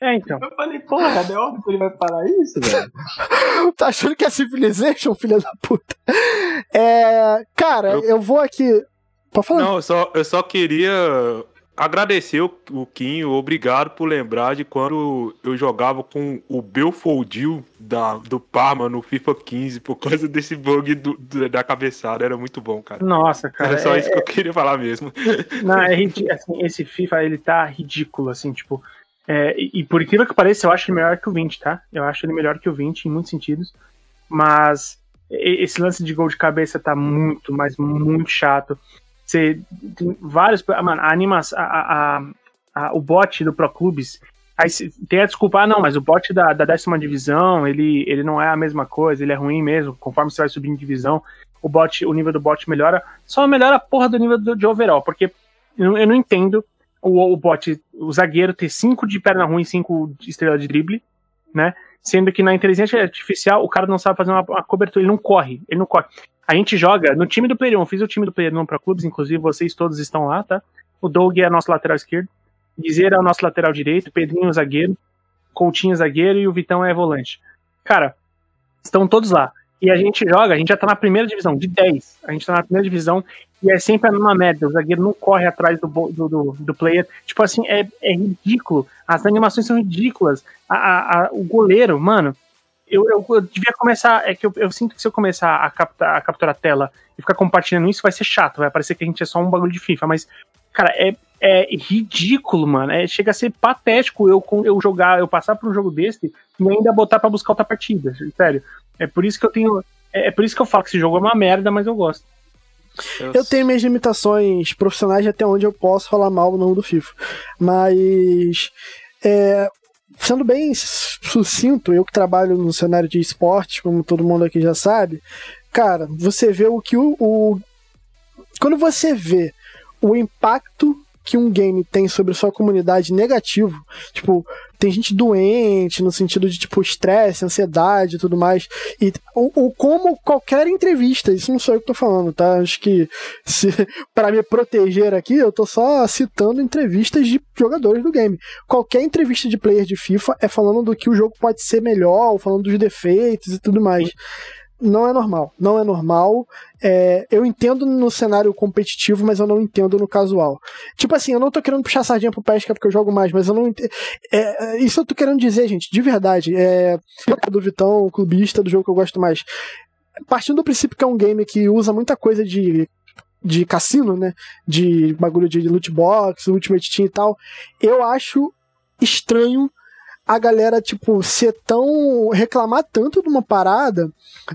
É, então. Eu falei, porra, é óbvio que ele vai falar isso, velho. tá achando que é Civilization, filha da puta? É. Cara, eu, eu vou aqui. Pode falar. Não, eu só, eu só queria agradecer o, o Kim, obrigado por lembrar de quando eu jogava com o Belfoldil da, do Parma no FIFA 15 por causa desse bug do, do, da cabeçada. Era muito bom, cara. Nossa, cara. Era só é, isso que eu queria falar mesmo. Não, é assim, esse FIFA ele tá ridículo, assim, tipo. É, e, por incrível que pareça, eu acho ele melhor que o 20, tá? Eu acho ele melhor que o 20 em muitos sentidos. Mas esse lance de gol de cabeça tá muito, mas muito chato. Você tem vários. Ah, mano, a animação. A, a, a, o bot do Pro Clubes. Aí tem a desculpa, ah, não, mas o bot da, da décima divisão, ele, ele não é a mesma coisa, ele é ruim mesmo, conforme você vai subindo divisão, o bot, o nível do bot melhora, só melhora a porra do nível do, de overall, porque eu, eu não entendo o, o bot, o zagueiro ter 5 de perna ruim e 5 de estrela de drible, né? Sendo que na inteligência artificial o cara não sabe fazer uma, uma, cobertura, ele não corre, ele não corre. A gente joga no time do Player 1, fiz o time do Player 1 para clubes, inclusive vocês todos estão lá, tá? O Doug é nosso lateral esquerdo, Dizer é o nosso lateral direito, Pedrinho zagueiro, Coutinho zagueiro e o Vitão é volante. Cara, estão todos lá. E a gente joga, a gente já tá na primeira divisão, de 10. A gente tá na primeira divisão e é sempre a mesma merda. O zagueiro não corre atrás do, do, do, do player. Tipo assim, é, é ridículo. As animações são ridículas. A, a, a, o goleiro, mano, eu, eu, eu, devia começar. É que eu, eu, sinto que se eu começar a, captar, a capturar a tela e ficar compartilhando isso, vai ser chato. Vai parecer que a gente é só um bagulho de FIFA. Mas, cara, é, é ridículo, mano. É, chega a ser patético eu, eu jogar, eu passar por um jogo desse e ainda botar para buscar outra partida. Sério. É por isso que eu tenho. É, é por isso que eu falo que esse jogo é uma merda, mas eu gosto. Eu, eu tenho minhas limitações profissionais até onde eu posso falar mal no nome do FIFA. Mas. É, sendo bem sucinto, eu que trabalho no cenário de esportes, como todo mundo aqui já sabe, cara, você vê o que o, o. quando você vê o impacto que um game tem sobre sua comunidade negativo, tipo, tem gente doente no sentido de tipo estresse, ansiedade e tudo mais, e o, como qualquer entrevista, isso não sou eu que tô falando, tá? Acho que se para me proteger aqui, eu tô só citando entrevistas de jogadores do game. Qualquer entrevista de player de FIFA é falando do que o jogo pode ser melhor, ou falando dos defeitos e tudo mais não é normal. Não é normal. É, eu entendo no cenário competitivo, mas eu não entendo no casual. Tipo assim, eu não tô querendo puxar sardinha pro pesca porque eu jogo mais, mas eu não entendo. É, é, isso eu tô querendo dizer, gente, de verdade. É, do Vitão, clubista, do jogo que eu gosto mais. Partindo do princípio que é um game que usa muita coisa de de cassino, né? De bagulho de loot box, Ultimate Team e tal. Eu acho estranho a galera, tipo, ser tão. reclamar tanto de uma parada,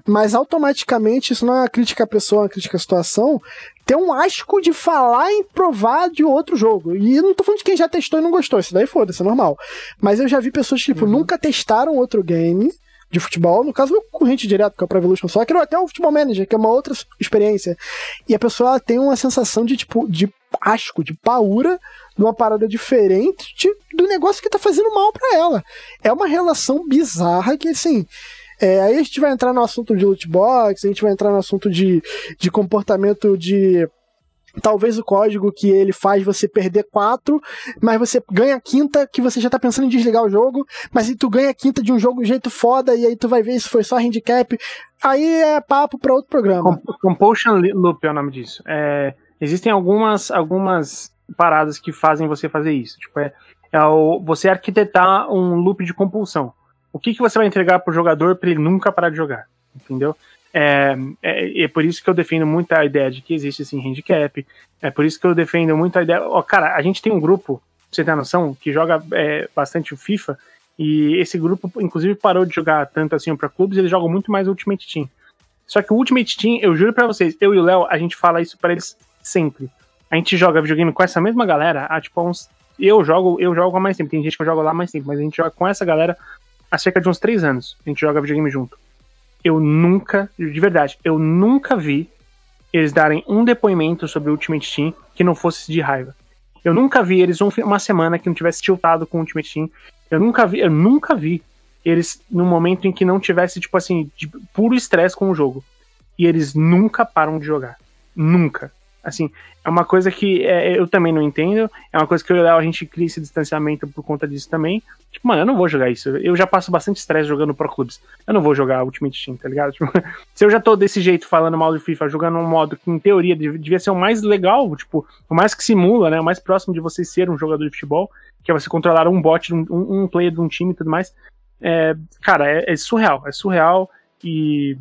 mas automaticamente, isso não é uma crítica à pessoa, é uma crítica à situação, ter um asco de falar em provar de outro jogo. E não tô falando de quem já testou e não gostou, isso daí foda-se, é normal. Mas eu já vi pessoas que, tipo, uhum. nunca testaram outro game de futebol, no caso, o corrente direto, que é o Pro Evolution Soccer, ou até o Futebol Manager, que é uma outra experiência. E a pessoa tem uma sensação de, tipo, de asco, de paura de uma parada diferente do negócio que tá fazendo mal para ela. É uma relação bizarra que, assim. É, aí a gente vai entrar no assunto de loot box, a gente vai entrar no assunto de, de comportamento de talvez o código que ele faz você perder quatro, mas você ganha quinta que você já tá pensando em desligar o jogo, mas se tu ganha quinta de um jogo de jeito foda e aí tu vai ver se foi só handicap, aí é papo para outro programa. Compulsion Loop é o nome disso. É, existem algumas, algumas paradas que fazem você fazer isso. Tipo, é, é o, você arquitetar um loop de compulsão. O que, que você vai entregar pro jogador para ele nunca parar de jogar? Entendeu? É, é, é, por isso que eu defendo muito a ideia de que existe assim handicap. É por isso que eu defendo muito a ideia. Ó, cara, a gente tem um grupo, pra você ter noção, que joga é, bastante o FIFA. E esse grupo, inclusive, parou de jogar tanto assim para clubes, eles jogam muito mais Ultimate Team. Só que o Ultimate Team, eu juro para vocês, eu e o Léo, a gente fala isso para eles sempre. A gente joga videogame com essa mesma galera há tipo uns. Eu jogo, eu jogo há mais tempo. Tem gente que eu jogo lá há mais tempo, mas a gente joga com essa galera há cerca de uns três anos. A gente joga videogame junto eu nunca, de verdade, eu nunca vi eles darem um depoimento sobre o Ultimate Team que não fosse de raiva. Eu nunca vi eles um, uma semana que não tivesse tiltado com o Ultimate Team. Eu nunca vi, eu nunca vi eles num momento em que não tivesse, tipo assim, puro estresse com o jogo. E eles nunca param de jogar. Nunca. Assim, é uma coisa que é, eu também não entendo. É uma coisa que eu e o Léo, a gente cria esse distanciamento por conta disso também. Tipo, mano, eu não vou jogar isso. Eu já passo bastante estresse jogando Pro Clubs. Eu não vou jogar Ultimate Team, tá ligado? Tipo, se eu já tô desse jeito falando mal do FIFA, jogando um modo que em teoria devia ser o mais legal, tipo, o mais que simula, né? O mais próximo de você ser um jogador de futebol, que é você controlar um bot, um, um player de um time e tudo mais. É, cara, é, é surreal. É surreal e,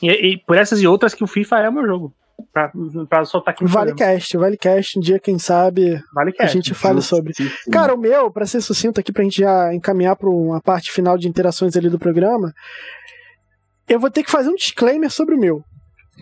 e, e por essas e outras que o FIFA é o meu jogo pra, pra soltar aqui no Vale Cast, Vale Cast, um dia, quem sabe, a gente fale sobre. Cara, o meu, para ser sucinto aqui, pra gente já encaminhar pra uma parte final de interações ali do programa, eu vou ter que fazer um disclaimer sobre o meu.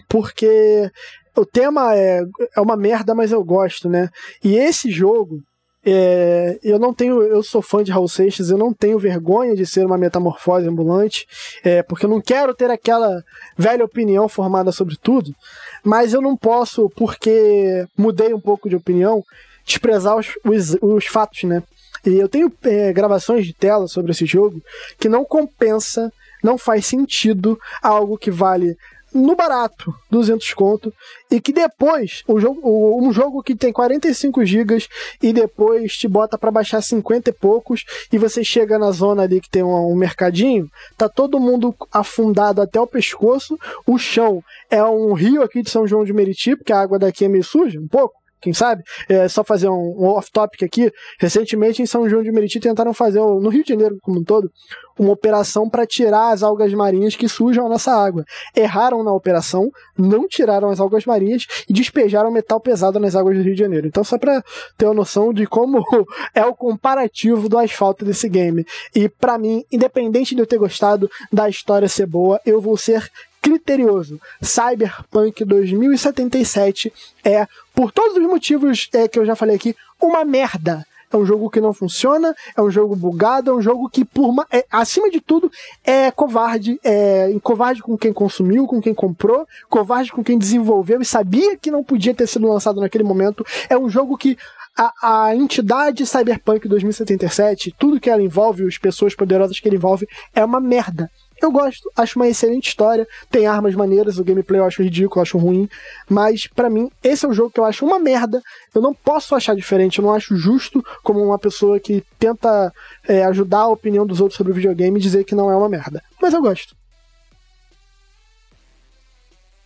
Porque o tema é, é uma merda, mas eu gosto, né? E esse jogo, é, eu não tenho, eu sou fã de Raul Seixas, eu não tenho vergonha de ser uma metamorfose ambulante, é, porque eu não quero ter aquela velha opinião formada sobre tudo, mas eu não posso, porque mudei um pouco de opinião, desprezar os, os, os fatos, né? E eu tenho é, gravações de tela sobre esse jogo que não compensa, não faz sentido algo que vale no barato, 200 conto, e que depois, o jogo, um jogo que tem 45 gigas e depois te bota para baixar 50 e poucos, e você chega na zona ali que tem um, um, mercadinho, tá todo mundo afundado até o pescoço, o chão é um rio aqui de São João de Meriti, porque a água daqui é meio suja, um pouco, quem sabe? É só fazer um, um off-topic aqui. Recentemente, em São João de Meriti, tentaram fazer, no Rio de Janeiro como um todo, uma operação para tirar as algas marinhas que sujam a nossa água. Erraram na operação, não tiraram as algas marinhas e despejaram metal pesado nas águas do Rio de Janeiro. Então, só para ter uma noção de como é o comparativo do asfalto desse game. E para mim, independente de eu ter gostado da história ser boa, eu vou ser criterioso. Cyberpunk 2077 é, por todos os motivos é, que eu já falei aqui, uma merda. É um jogo que não funciona, é um jogo bugado, é um jogo que, por é, acima de tudo, é covarde. É covarde com quem consumiu, com quem comprou, covarde com quem desenvolveu e sabia que não podia ter sido lançado naquele momento. É um jogo que a, a, entidade Cyberpunk 2077, tudo que ela envolve, as pessoas poderosas que ele envolve, é uma merda. Eu gosto, acho uma excelente história, tem armas maneiras, o gameplay eu acho ridículo, acho ruim, mas para mim esse é o jogo que eu acho uma merda. Eu não posso achar diferente, eu não acho justo como uma pessoa que tenta é, ajudar a opinião dos outros sobre o videogame dizer que não é uma merda. Mas eu gosto.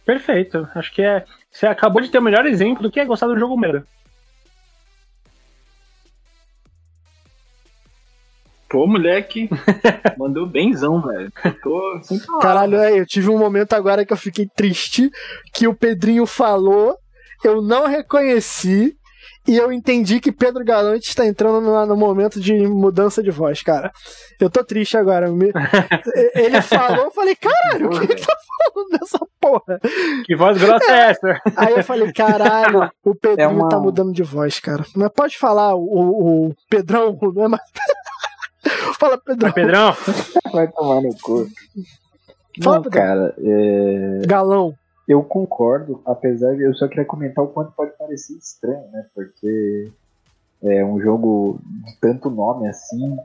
Perfeito. Acho que é. Você acabou de ter o melhor exemplo do que é gostar do jogo merda. Pô, moleque, mandou benzão, velho. tô sem palavras. Caralho, é, eu tive um momento agora que eu fiquei triste, que o Pedrinho falou, eu não reconheci, e eu entendi que Pedro Galante está entrando no, no, momento de mudança de voz, cara. Eu tô triste agora. ele falou, eu falei, caralho, o que ele tá falando dessa porra? Que voz grossa é essa? Aí eu falei, caralho, o Pedrinho é uma... tá mudando de voz, cara. Mas pode falar, o, o Pedrão, não é mais... Fala, Pedrão. Vai, Pedrão. Vai tomar no cu. Fala, Não, cara. É... Galão. Eu concordo, apesar de eu só queria comentar o quanto pode parecer estranho, né? Porque é um jogo de tanto nome assim,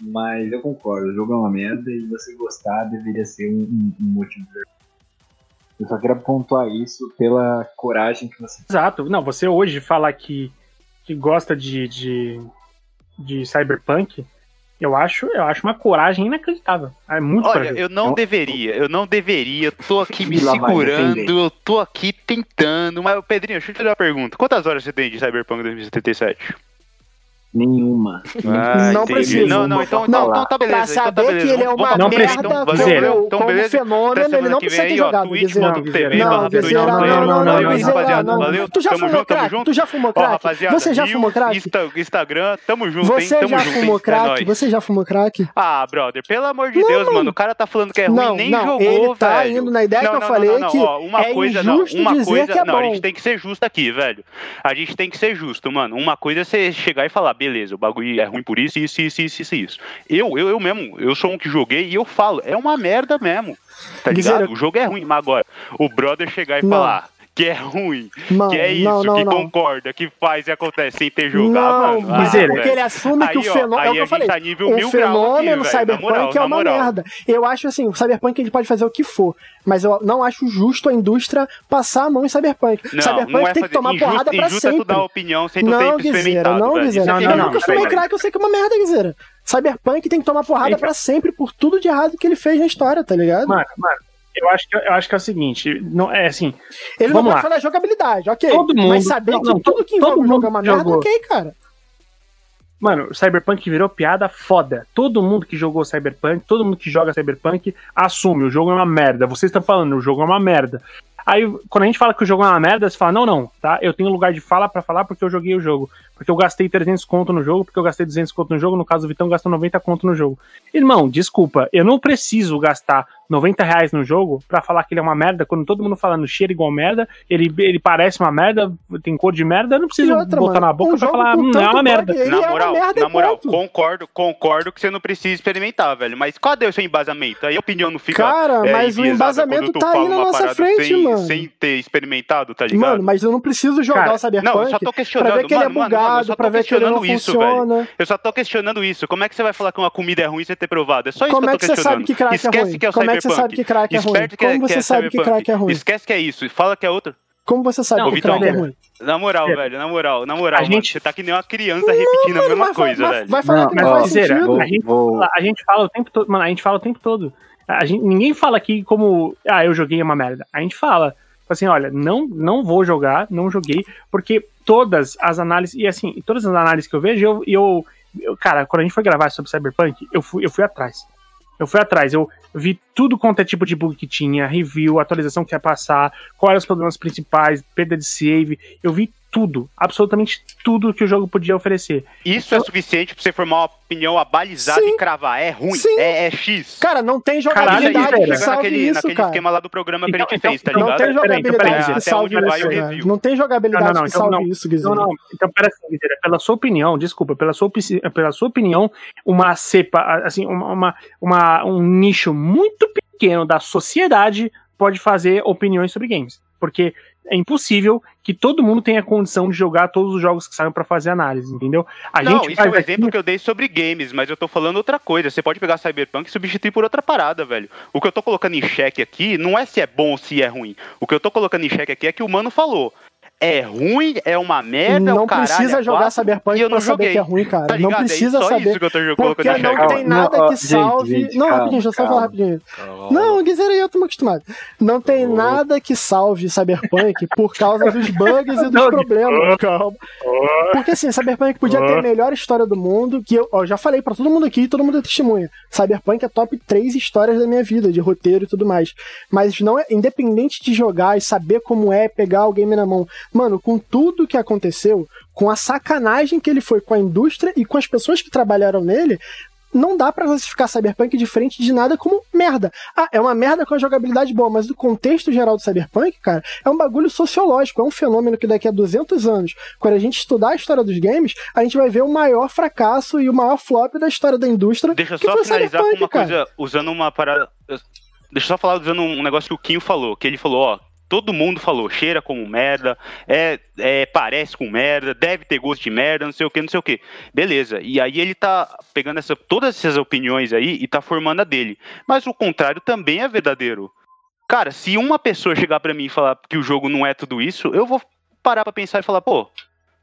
mas eu concordo, o jogo é uma merda e você gostar deveria ser um, um, um multiplayer. Eu só queria pontuar isso pela coragem que você Exato. Não, você hoje falar que, que gosta de, de, de cyberpunk, eu acho, eu acho uma coragem inacreditável. É muito Olha, corajoso. eu não Eu- deveria, eu não deveria, eu tô aqui me segurando, eu tô aqui tentando. Mas, Pedrinho, deixa eu te fazer uma pergunta. Quantas horas você tem de Cyberpunk 2077? Nenhuma. Ah, Não entendi. precisa. Não, não, então, Vou então, falar. então tá beleza. Pra então tá saber beleza. que ele é uma Não merda então, como, Então, como beleza. Fenômeno, ele não precisa ter jogado. Twitch.tv Não, barra não, não, não, não, rapaziada. não. Valeu, Tu já tamo fumou crack? junto. Tu já fumou crack? Você já fumou crack? Insta- Instagram, tamo junto? Você já fumou É crack? Você já fumou crack? Ah, brother, pelo amor de Não, Deus, mano. O cara tá falando que é ruim, Não, nem não, jogou, ele tá velho. indo na ideia não, que eu não, falei não, não, que é coisa, não, injusto uma dizer coisa, que é não, a bom. gente tem que ser justo aqui, velho. A gente tem que ser justo, mano. Uma coisa é você chegar e falar, beleza, o bagulho é ruim por isso, isso, isso, isso, isso, isso. Eu, eu, eu mesmo, eu sou um que joguei e eu falo, é uma merda mesmo. Tá ligado? O jogo é ruim, mas agora, o brother chegar e Não. falar que é ruim, Mano, que é isso, não, não, que não. concorda, que faz e acontece sem ter jogado, Não, mano. mas ah, é porque ele assume que o Aí, ó, fenômeno. É aí o que a eu falei. gente tá nível O aqui, fenômeno na Cyberpunk moral, é uma merda. Eu acho assim, o Cyberpunk ele pode fazer o que for, mas eu não acho justo a indústria passar a mão em Cyberpunk. Não, Cyberpunk não é tem que tomar injusto, porrada pra injusto é tu sempre. dar opinião sem tu Não, ter Guizera, não. Guizera. É Eu não, nunca não, fumei crack, eu sei que é uma merda, Guizera. Cyberpunk tem que tomar porrada pra sempre por tudo de errado que ele fez na história, tá ligado? Mano, mano, eu acho que, eu acho que é o seguinte, não, é assim, ele não pode lá. falar jogabilidade, ok. Todo mundo- mas saber não, que não, tudo que todo envolve o jogo é uma merda, ok, cara. Mano, o Cyberpunk virou piada foda. Todo mundo que jogou Cyberpunk, todo mundo que joga Cyberpunk assume, o jogo é uma merda. Vocês estão falando, o jogo é uma merda. Aí, quando a gente fala que o jogo é uma merda, você fala, não, não, tá? Eu tenho lugar de fala pra falar porque eu joguei o jogo. Porque eu gastei 300 conto no jogo, porque eu gastei 200 conto no jogo, no caso o Vitão gastou 90 conto no jogo. Irmão, desculpa, eu não preciso gastar 90 reais no jogo pra falar que ele é uma merda, quando todo mundo falando cheira igual merda, ele, ele parece uma merda, tem cor de merda, eu não preciso outra, botar mano, na boca um pra falar, hum, é tanto uma merda. na é moral, uma merda na moral, ponto. concordo, concordo que você não precisa experimentar, velho. Mas cadê o seu embasamento? Aí a opinião não fica. Cara, é, mas o embasamento tá aí na nossa frente, sem, mano. Sem ter experimentado, tá ligado? Mano, mas eu não preciso jogar Cara, o Cyberpunk não, eu só tô pra questionando. ver que ele é mano, mano, bugado, só ver que ele não questionando isso, velho. funciona. Eu só tô questionando isso. Como é que você vai falar que uma comida é ruim sem ter provado? É só isso Como que é eu que tô você questionando. sabe que crack é Esquece ruim? que é o Como é que você sabe que crack é ruim? Que é- Como que você é sabe que crack é ruim? Esquece que é isso. Fala que é outro. Como você sabe Não, que Vitão, crack é ruim? Na moral, Pedro. velho, na moral, na moral, A mano, gente- Você tá que nem uma criança repetindo a mesma coisa, vai, velho. Vai falar Não, que não faz Guizera, sentido. Vou, a gente vou- a gente fala o tempo todo, mano, a gente fala o tempo todo. A gente, ninguém fala aqui como, ah, eu joguei é uma merda. A gente fala, assim, olha, não, não vou jogar, não joguei, porque todas as análises, e assim, todas as análises que eu vejo, eu, eu, eu- cara, quando a gente foi gravar sobre Cyberpunk, eu fui, eu fui atrás. Eu fui atrás, eu vi tudo quanto é tipo de bug que tinha, review, atualização que ia passar, quais eram os problemas principais, perda de save, eu vi tudo, absolutamente tudo que o jogo podia oferecer. Isso é suficiente pra você formar uma opinião abalizada Sim. e cravar. É ruim, Sim. é, é X. Cara, não tem Caralho, jogabilidade Guizera. que salve naquele, isso, naquele cara. esquema lá do programa que a Então- gente então- fez, tá então Não ligado? tem Peraí, então jogabilidade que até salve isso. Não tem jogabilidade Não, não, não, que então salve não. isso, Não, Guizera. não. Então, pera assim, Guizera, pela sua opinião, desculpa, pela sua, pela sua opinião, uma cepa, assim, uma, uma, uma- um nicho muito pequeno da sociedade pode fazer opiniões sobre games. Porque é impossível que todo mundo tenha condição de jogar todos os jogos que saem pra fazer análise, entendeu? A não, gente isso é um exemplo aqui- que eu dei sobre games, mas eu tô falando outra coisa. Você pode pegar Cyberpunk e substituir por outra parada, velho. O que eu tô colocando em xeque aqui não é se é bom ou se é ruim. O que eu tô colocando em xeque aqui é que o mano falou. É ruim, é uma merda, Não o caralho precisa é jogar Cyberpunk e pra não saber joguei. que é ruim, cara. Tá não ligado? precisa é saber. isso que eu tô Porque não tem nada Não, ó, que gente, salve. gente, não, calma, rapidinho, deixa eu só falar calma. rapidinho. Não, Guizera e eu estamos acostumados. Não tem nada que salve Cyberpunk por causa dos bugs e dos Não, problemas. Calma. Porque assim, Cyberpunk podia ter a melhor história do mundo, que eu ó, já falei pra todo mundo aqui, todo mundo é testemunha. Cyberpunk é top 3 histórias da minha vida, de roteiro e tudo mais. Mas não é independente de jogar e saber como é pegar o game na mão. Mano, com tudo que aconteceu, com a sacanagem que ele foi com a indústria e com as pessoas que trabalharam nele, não dá pra classificar Cyberpunk diferente de nada como merda. Ah, é uma merda com a jogabilidade boa, mas o contexto geral do Cyberpunk, cara, é um bagulho sociológico, é um fenômeno que daqui a 200 anos, quando a gente estudar a história dos games, a gente vai ver o maior fracasso e o maior flop da história da indústria. Deixa eu só finalizar com uma cara. coisa, usando uma parada. Deixa eu só falar usando um negócio que o Quinho falou, que ele falou, ó. Todo mundo falou, cheira como merda, é, é, parece com merda, deve ter gosto de merda, não sei o que, não sei o que. Beleza. E aí ele tá pegando essa, todas essas opiniões aí e tá formando a dele. Mas o contrário também é verdadeiro. Cara, se uma pessoa chegar pra mim e falar que o jogo não é tudo isso, eu vou parar pra pensar e falar, pô,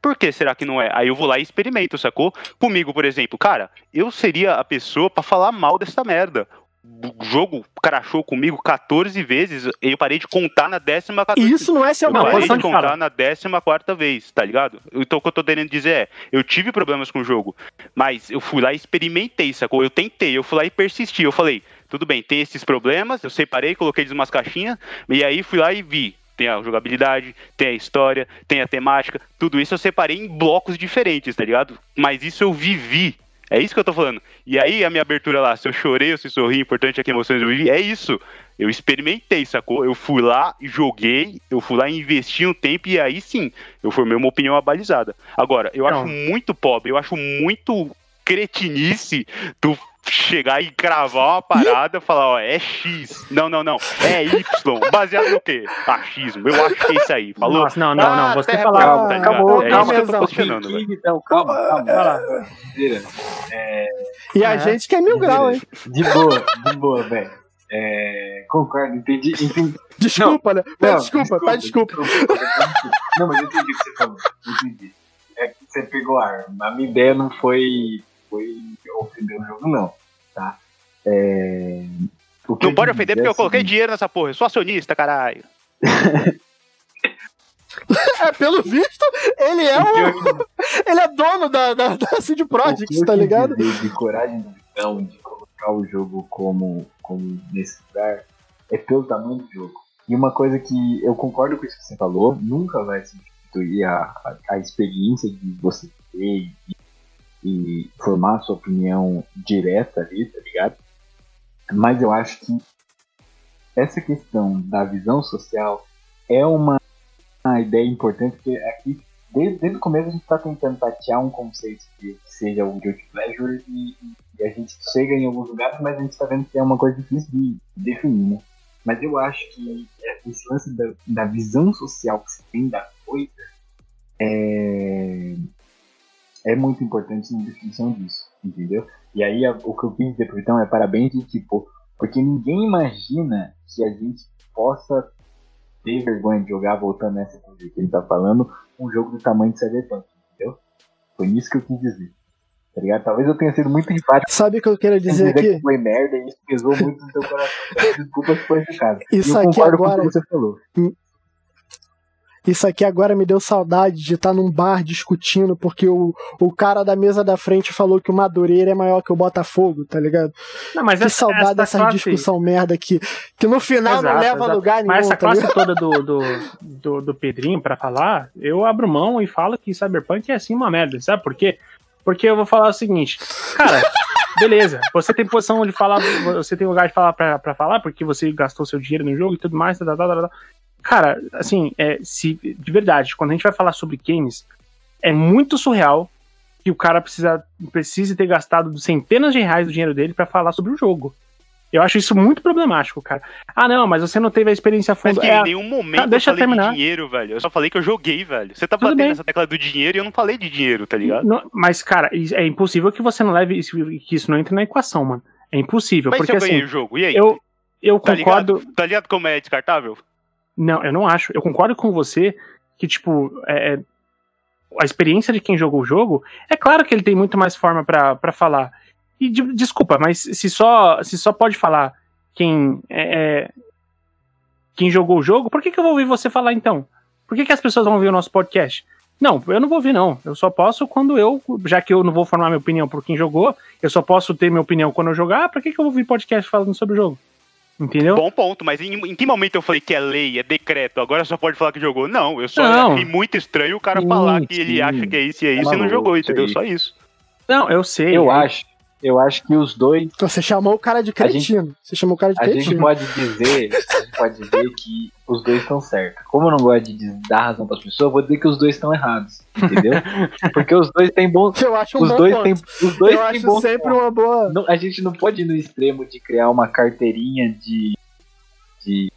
por que será que não é? Aí eu vou lá e experimento, sacou? Comigo, por exemplo, cara, eu seria a pessoa pra falar mal dessa merda. O jogo crachou comigo 14 vezes e eu parei de contar na décima 14 E isso não é ser eu Não, parei de contar na décima quarta vez, tá ligado? Então o que eu tô querendo dizer é, eu tive problemas com o jogo, mas eu fui lá e experimentei, sacou? Eu tentei, eu fui lá e persisti, eu falei, tudo bem, tem esses problemas, eu separei, coloquei eles umas caixinhas, e aí fui lá e vi. Tem a jogabilidade, tem a história, tem a temática, tudo isso eu separei em blocos diferentes, tá ligado? Mas isso eu vivi. É isso que eu tô falando. E aí a minha abertura lá, se eu chorei ou se sorri, importante é que emoções eu vivi, é isso. Eu experimentei, sacou? Eu fui lá joguei, eu fui lá e investi um tempo e aí sim, eu formei uma opinião abalizada. Agora, eu Não. acho muito pobre, eu acho muito cretinice tu chegar e cravar uma parada e falar, ó, é X. Não, não, não. É Y. Baseado no quê? Achismo. Eu acho que é isso aí. Falou? Nossa, não, não, não. Ah, Você falar. plana, tá? Acabou, é calma, isso que eu tô Mesão. questionando, velho. Então, calma, calma. Vai lá. Mentira. E a É. gente que é mil graus, hein? De boa, de boa, velho. É, concordo, entendi, entendi. Desculpa, né? Pede Não, desculpa, pede desculpa. Não, mas eu entendi o que você falou. Entendi. É que você pegou a arma. A minha ideia não foi, foi ofender o jogo, não. Tá? É, o que Não pode ofender dizer porque é eu coloquei dinheiro nessa porra. Eu sou acionista, caralho. É, pelo visto, ele é o Ele é dono da, da, da CD Projekt, tá ligado? dizer de coragem do Vitão de colocar o jogo como, como nesse lugar é pelo tamanho do jogo. E uma coisa que eu concordo com isso que você falou, nunca vai substituir a, a, a experiência de você ter e, e formar sua opinião direta ali, tá ligado? Mas eu acho que essa questão da visão social é uma, uma ideia importante, porque aqui desde, desde o começo a gente está tentando tatear um conceito que seja o guilty pleasure e, e a gente chega em alguns lugares, mas a gente está vendo que é uma coisa difícil de definir, né? Mas eu acho que esse lance da, da visão social que se tem da coisa é, é muito importante na definição disso, entendeu? E aí o que eu quis dizer Vitão é parabéns de tipo, porque ninguém imagina que a gente possa ter vergonha de jogar, voltando nessa coisa que ele tá falando, um jogo do tamanho de Cyberpunk, entendeu? Foi isso que eu quis dizer. Tá ligado? Talvez eu tenha sido muito enfático Sabe o que eu quero dizer dizer aqui? que foi merda e isso pesou muito no teu coração. Desculpa se foi esse caso. Isso eu aqui agora- o que você falou. Isso aqui agora me deu saudade de estar num bar discutindo, porque o, o cara da mesa da frente falou que o Madureira é maior que o Botafogo, tá ligado? Não, mas que essa, saudade essa dessa classe- discussão merda aqui. Que no final não Exato, leva a exato. lugar nenhum. Mas essa tá classe ligado? toda do, do, do, do Pedrinho pra falar, eu abro mão e falo que Cyberpunk é assim uma merda. Sabe por quê? Porque eu vou falar o seguinte, cara, beleza, você tem posição de falar, você tem lugar de falar pra, pra falar, porque você gastou seu dinheiro no jogo e tudo mais, tá, tá, tá, tá, tá. Cara, assim, é, se, de verdade, quando a gente vai falar sobre games, é muito surreal que o cara precisa, precise ter gastado centenas de reais do dinheiro dele pra falar sobre o jogo. Eu acho isso muito problemático, cara. Ah, não, mas você não teve a experiência a Mas fundo. que É, em nenhum momento Ah, deixa eu eu falei terminar. de dinheiro, velho. Eu só falei que eu joguei, velho. Você tá Tudo batendo bem. nessa tecla do dinheiro e eu não falei de dinheiro, tá ligado? Não, mas, cara, é impossível que você não leve isso, que isso não entre na equação, mano. É impossível. Mas porque se eu ganhei assim, o jogo, e aí? eu, eu Tá concordo. ligado? Tá ligado como é descartável? Não, eu não acho. Eu concordo com você que, tipo, é, é, a experiência de quem jogou o jogo, é claro que ele tem muito mais forma pra falar. E de- desculpa, mas se só, se só pode falar quem é, é, quem jogou o jogo, por que, que eu vou ouvir você falar então? Por que, que as pessoas vão ouvir o nosso podcast? Não, eu não vou ouvir, não. Eu só posso quando eu, já que eu não vou formar minha opinião por quem jogou, eu só posso ter minha opinião quando eu jogar, por que, que eu vou ouvir podcast falando sobre o jogo? Entendeu? Bom ponto, mas em, em que momento eu falei que é lei, é decreto, agora só pode falar que jogou? Não, eu só Não. achei muito estranho o cara Sim, falar que ele sim. acha que é isso e é isso Tá e não jogou, isso entendeu? Só isso. Não, eu sei. Eu acho, eu acho que os dois Você chamou o cara de cretino. Você chamou o cara de A gente cretino. pode dizer, a gente pode dizer que os dois estão certos. Como eu não gosto de dar razão para as pessoas, eu vou dizer que os dois estão errados, entendeu? Porque os dois têm bons, Eu acho um os bom dois ponto. têm, os dois Eu têm acho bons sempre pontos. uma boa. Não, a gente não pode ir no extremo de criar uma carteirinha de de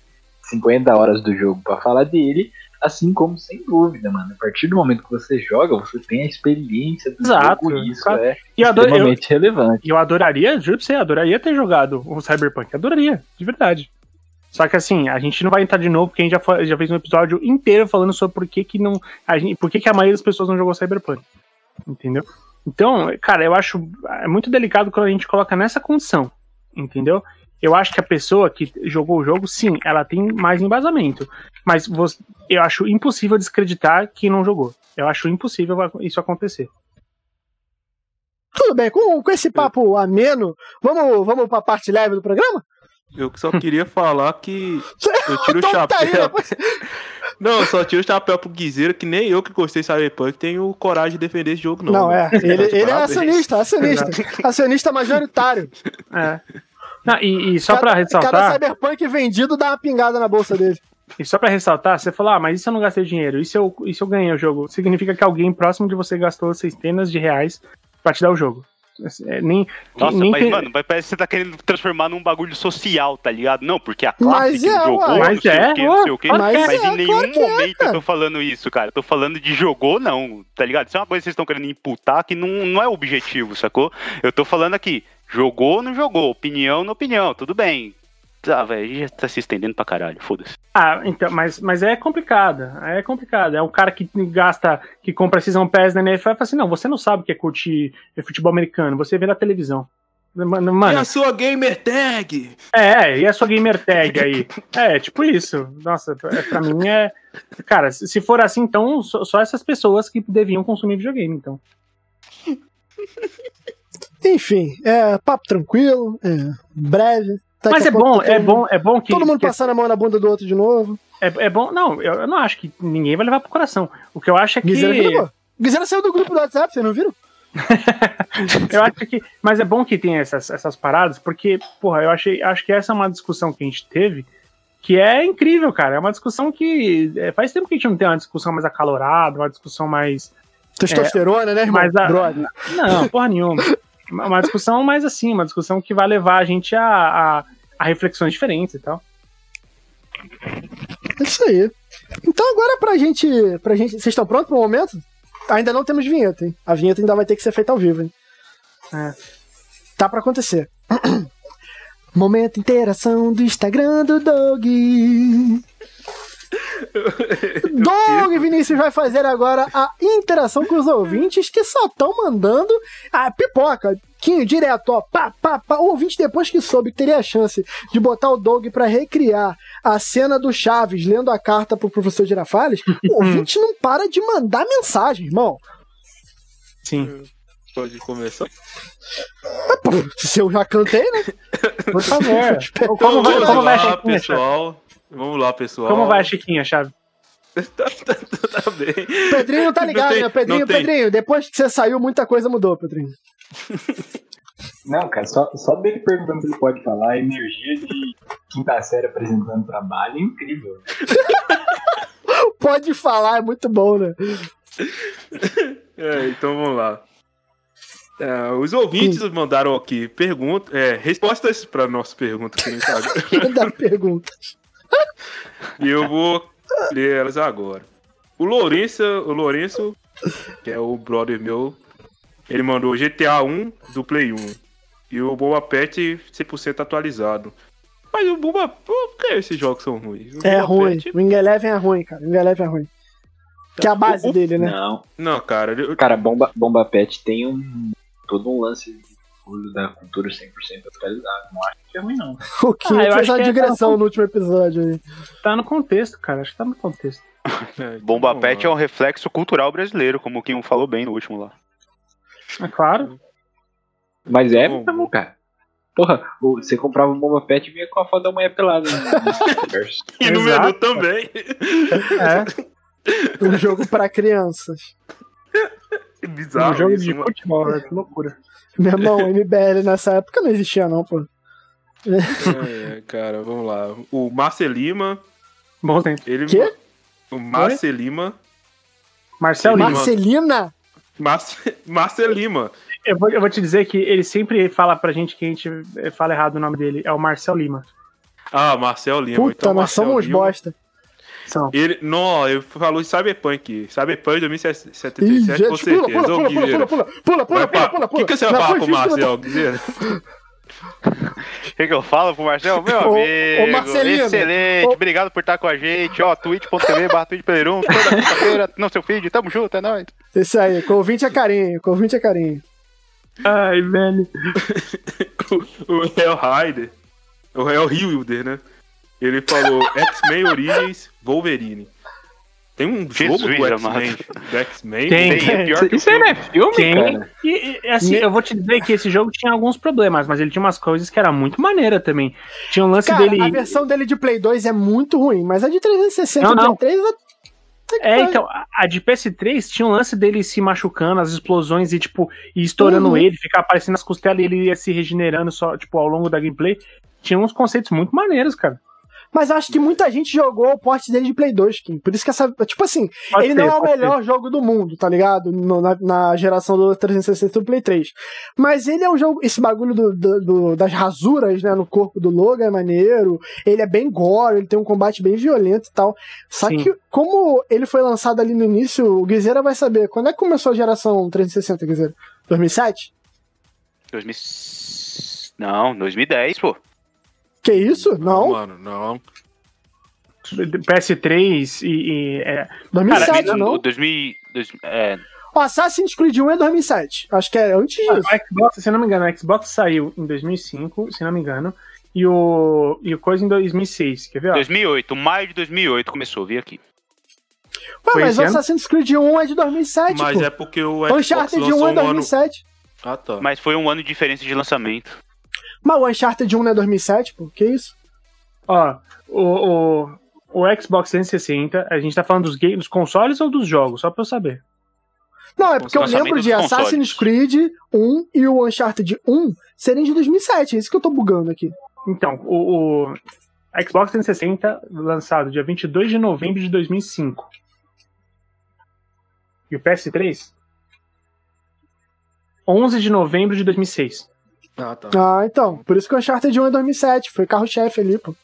50 horas do jogo para falar dele, assim como sem dúvida, mano. A partir do momento que você joga, você tem a experiência do Exato, jogo, isso claro. é E adoro, eu, extremamente relevante. eu adoraria, juro pra você, adoraria ter jogado o Cyberpunk. Adoraria, de verdade. Só que assim, a gente não vai entrar de novo, porque a gente já, já fez um episódio inteiro falando sobre por que, que não. A gente, por que, que a maioria das pessoas não jogou Cyberpunk. Entendeu? Então, cara, eu acho é muito delicado quando a gente coloca nessa condição. Entendeu? Eu acho que a pessoa que jogou o jogo, sim, ela tem mais embasamento. Mas você- eu acho impossível descreditar quem não jogou. Eu acho impossível isso acontecer. Tudo bem, com, com esse papo ameno, vamos, vamos pra parte leve do programa? Eu só queria falar que eu tiro o Então tá aí, chapéu. depois- Não, eu só tiro o chapéu pro Guizeiro, que nem eu que gostei de Cyberpunk tenho coragem de defender esse jogo, não. Não, é. Ele, ele é acionista, acionista. acionista majoritário. É. Não, e, e só pra Cada ressaltar. cyberpunk vendido dá uma pingada na bolsa dele. E só pra ressaltar, você falou, ah, mas se eu não gastei dinheiro? Se eu, se eu ganhei o jogo? Significa que alguém próximo de você gastou centenas de reais pra te dar o jogo. É, nem, Nossa, nem mas, tem- mano, mas parece que você tá querendo transformar num bagulho social, tá ligado? Não, porque a Mas classe que é, jogou, Mas sei é, o que, não sei o que. ué, mas Mas, é, em nenhum é, momento eu tô falando isso, cara. Eu tô falando de jogou, não, tá ligado? Isso é uma coisa que vocês estão querendo imputar que não, não é o objetivo, sacou? Eu tô falando aqui, jogou ou não jogou, opinião na opinião, tudo bem. Tá, velho, já tá se estendendo pra caralho, foda-se. Ah, então, mas, mas é complicado. É complicado. É um cara que gasta, que compra Season Pass na NFL e fala assim: não, você não sabe o que é curtir futebol americano, você vê na televisão. Mano, E mano, a sua gamer tag? é, e a sua gamer tag aí? É, tipo isso. Nossa, pra, pra mim é. Cara, se for assim, então só essas pessoas que deviam consumir videogame, então. Enfim, é papo tranquilo, é breve. Daqui Mas é bom, tá é bom, é bom que. Todo mundo que- passando a mão na bunda do outro de novo. É, é bom. Não, eu, eu não acho que ninguém vai levar pro coração. O que eu acho é que. Guizeira que saiu do grupo do WhatsApp, vocês não viram? Eu acho que. Mas é bom que tem essas, essas paradas, porque, porra, eu achei, acho que essa é uma discussão que a gente teve que é incrível, cara. É uma discussão que. é, faz tempo que a gente não tem uma discussão mais acalorada, uma discussão mais. Testosterona, né, irmão? mais a-. Não, porra nenhuma. Uma discussão mais assim, uma discussão que vai levar a gente a, a, a reflexões diferentes e tal. É isso aí. Então agora pra gente. Pra gente. Vocês estão prontos pro momento? Ainda não temos vinheta, hein? A vinheta ainda vai ter que ser feita ao vivo, hein? É. Tá pra acontecer. Momento interação do Instagram do Doug. Doug Vinícius vai fazer agora a interação com os ouvintes que só estão mandando a pipoca. Quinho, direto, ó. Pá, pá, pá. O ouvinte, depois que soube que teria a chance de botar o Doug pra recriar a cena do Chaves lendo a carta pro professor Girafales, o ouvinte não para de mandar mensagem, irmão. Sim. Pode começar? Se eu já cantei, né? Por favor. Então, como vai, vamos como vai pessoal. Vamos lá, pessoal. Como vai a Chiquinha, Chave? tá, tá, tá, tá bem. Pedrinho não tá ligado, tem- né? Pedrinho. Pedrinho, depois que você saiu, muita coisa mudou, Pedrinho. Não, cara, só, só dele perguntando se ele pode falar, a energia de quinta série apresentando trabalho é incrível. Pode falar, é muito bom, né? É, então vamos lá. É, os ouvintes mandaram aqui perguntas, é, respostas para nossas perguntas aqui no Instagram. E eu vou ler elas agora. O Lourenço, o Lourenço, que é o brother meu, ele mandou GTA 1 do Play 1. E o Boba Pet 100% atualizado. Mas o Boba. Por que esses jogos são ruins? O É Boba ruim. Pet- O Wing Eleven é ruim, cara. O Wing Eleven é ruim. Que é a base dele, né? Não. Não, cara. ele- Cara, Bomba, Bomba Pet tem um. todo um lance de orgulho da cultura 100% atualizado. Não acho que é ruim, não. O Kim Ah, eu fez acho uma que é- digressão no último episódio aí. Tá no contexto, cara. Acho que tá no contexto. é, Bomba vamos Pet é um reflexo cultural brasileiro, como o Kim falou bem no último lá. É claro. Mas é Bom. mesmo, cara. Porra, você comprava um Bomba Pet e vinha com a foto da mulher pelada. Né? E no Exato. menu também. É. Um jogo pra crianças. Que bizarro. um jogo isso, de mano. futebol, né? Que loucura. Meu irmão, MBL nessa época não existia, não, pô. É, é, cara, vamos lá. O Marcelima, Bom tempo. ele. Quê? O Marcelima. Marcel Lima. Lima. Marcelina? Marce, Marcelima. Eu vou, eu vou te dizer que ele sempre fala pra gente que a gente fala errado o nome dele. É o Marcel Lima. Ah, Marcel Lima. Puta, então, nós Marcel somos Lima. bosta. São. Ele, não, ele falou de Cyberpunk. Cyberpunk Ih, 2077, gente, com certeza. pula, pula, pula, pula, pula, pula, pula, pula, pula, O que, que você vai falar o que eu Marcel, Guilherme? O que, que eu falo pro Marcelo? Meu Ô, amigo, ô, Marcelino, excelente. ô- Obrigado por estar com a gente. Ó, twitch.tv barra Twitch Playroom, toda quinta-feira no seu feed. Tamo junto, é nóis. Isso aí, com ouvinte é carinho, com ouvinte é carinho. Ai, velho. o Hell Rider, o Hell Wilder, né? Ele falou X-Men Origins Wolverine. Tem um Jesus jogo do X-Men. Do X-Men? Tem. Tem, é pior que o Isso aí não é filme, Tem. cara? E, e, assim, eu vou te dizer que esse jogo tinha alguns problemas, mas ele tinha umas coisas que era muito maneira também. Tinha um lance Cara, dele. a versão dele de Play 2 é muito ruim, mas a de 360 Não, e não. Play 3 É, então, a- de PS3 tinha um lance dele se machucando, as explosões e, tipo, e estourando Uhum. ele, ficar aparecendo as costelas e ele ia se regenerando só, tipo, ao longo da gameplay. Tinha uns conceitos muito maneiros, cara. Mas eu acho que muita gente jogou o porte dele de Play 2, Kim. Por isso que essa. Tipo assim, Pode ele ser, não é o melhor jogo do mundo, tá ligado? No- na, na geração do 360 e do Play 3. Mas ele é um jogo. Esse bagulho do, do- do- das rasuras, né, no corpo do Logan é maneiro. Ele é bem gore, ele tem um combate bem violento e tal. Só Sim. que, como ele foi lançado ali no início, o Guizeira vai saber. Quando é que começou a geração 360, Guizeira? 2007? 2000... Não, 2010, pô. Que isso? Não, Mano, não. PS3 e. e, é, 2007, Cara, não. O 2000... dois- é, O Assassin's Creed 1 é 2007. Acho que é antes disso. o Xbox, se não me engano, o Xbox saiu em 2005, se não me engano, e o, e o coisa em 2006. Quer ver? ó? 2008, maio de 2008 começou, vi aqui. Ué, Foi mas o? Assassin's Creed 1 é de 2007, Mas pô. é porque o Xbox Uncharted 1 lançou é um ano... 2007. Ah, tá. Mas foi um ano de diferença de lançamento. Mas o Uncharted 1 não é 2007, pô. Que isso? Ó, o, o, o Xbox 360, a gente tá falando dos, games, dos consoles ou dos jogos? Só pra eu saber. Não, é porque eu lembro de Assassin's. Creed 1 e o Uncharted 1 serem de 2007. É isso que eu tô bugando aqui. Então, o, o Xbox 360, lançado dia 22 de novembro de 2005. E o PS3? 11 de novembro de 2006. Ah, tá. Ah, então. Por isso que o Uncharted 1 é 2007. Foi carro-chefe ali, pô.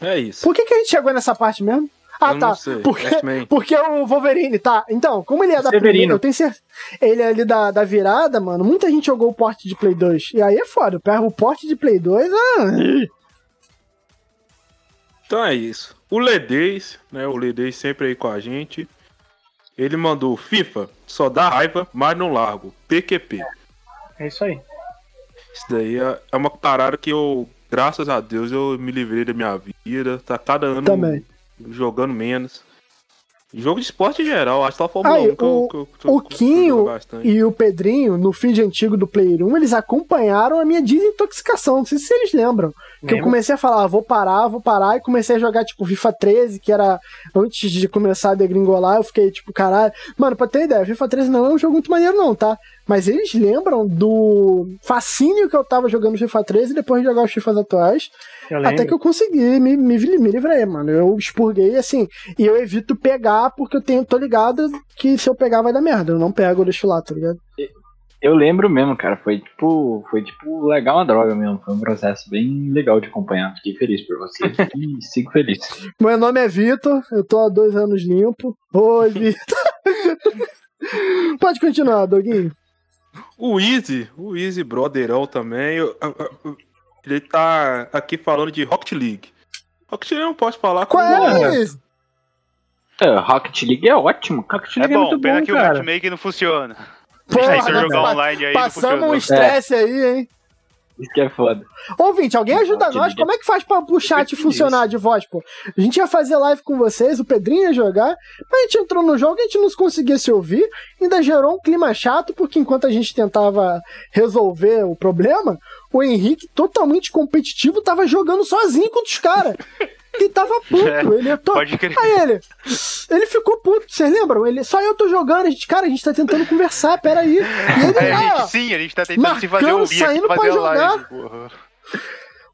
É isso. Por que, que a gente chegou nessa parte mesmo? Ah, Eu tá. não sei. Porque, porque o Wolverine, tá. Então, como ele é da Severino. primeira, eu tenho certeza. Ele é ali da, da virada, mano. Muita gente jogou o porte de Play 2. E aí é foda. Pega o porte de Play 2, ah. Então é isso. O Ledez, né? O Ledez sempre aí com a gente. Ele mandou FIFA, só dá raiva, mas não largo. PQP. É isso aí. Isso daí é é uma parada que eu, graças a Deus, eu me livrei da minha vida. Tá cada ano Também. jogando menos. Jogo de esporte em geral, acho que só a Fórmula Aí, 1 que eu, o- eu- que eu- o Quinho. E o Pedrinho, no feed antigo do Player 1, eles acompanharam a minha desintoxicação. Não sei se vocês lembram. Que eu comecei a falar, ah, vou parar, vou parar, e comecei a jogar, tipo, FIFA 13, que era antes de começar a degringolar, eu fiquei, tipo, caralho. Mano, pra ter ideia, FIFA 13 não é um jogo muito maneiro, não, tá? Mas eles lembram do fascínio que eu tava jogando FIFA 13 depois de jogar os FIFAs atuais. Até que eu consegui me, me, me livrei, mano. Eu expurguei assim. E eu evito pegar porque eu tenho, tô ligado que se eu pegar vai dar merda. Eu não pego, eu deixo lá, tá ligado? Eu lembro mesmo, cara. Foi tipo, foi tipo legal uma droga mesmo. Foi um processo bem legal de acompanhar. Fiquei feliz por você e sigo feliz. Meu nome é Vitor, eu tô há dois anos limpo. Oi, Vitor. Pode continuar, Doguinho. O Easy, o Easy Brotherão também, eu- eu- eu- ele tá aqui falando de Rocket League. Rocket League eu não posso falar com é? É, Rocket League é ótimo. Rocket É League é, bom, muito pena bom, que o cara. matchmaking não funciona. Porra, Aí se eu jogar online aí não Passamos um estresse aí, hein? Isso que é foda. Ouvinte, alguém ajuda nós? Como é que faz pra o chat funcionar de voz, pô? A gente ia fazer live com vocês, o Pedrinho ia jogar, mas a gente entrou no jogo e a gente não conseguia se ouvir, ainda gerou um clima chato, porque enquanto a gente tentava resolver o problema, o Henrique, totalmente competitivo, tava jogando sozinho contra os caras. E tava puto. É, ele to... Pode crer. Aí ele. Ele ficou puto, vocês lembram? Ele, só eu tô jogando, a gente, cara, a gente tá tentando conversar, peraí. E ele, É, a ah, gente, sim, a gente tá tentando se fazer ouvir saindo pra pra fazer a live. jogar. porra.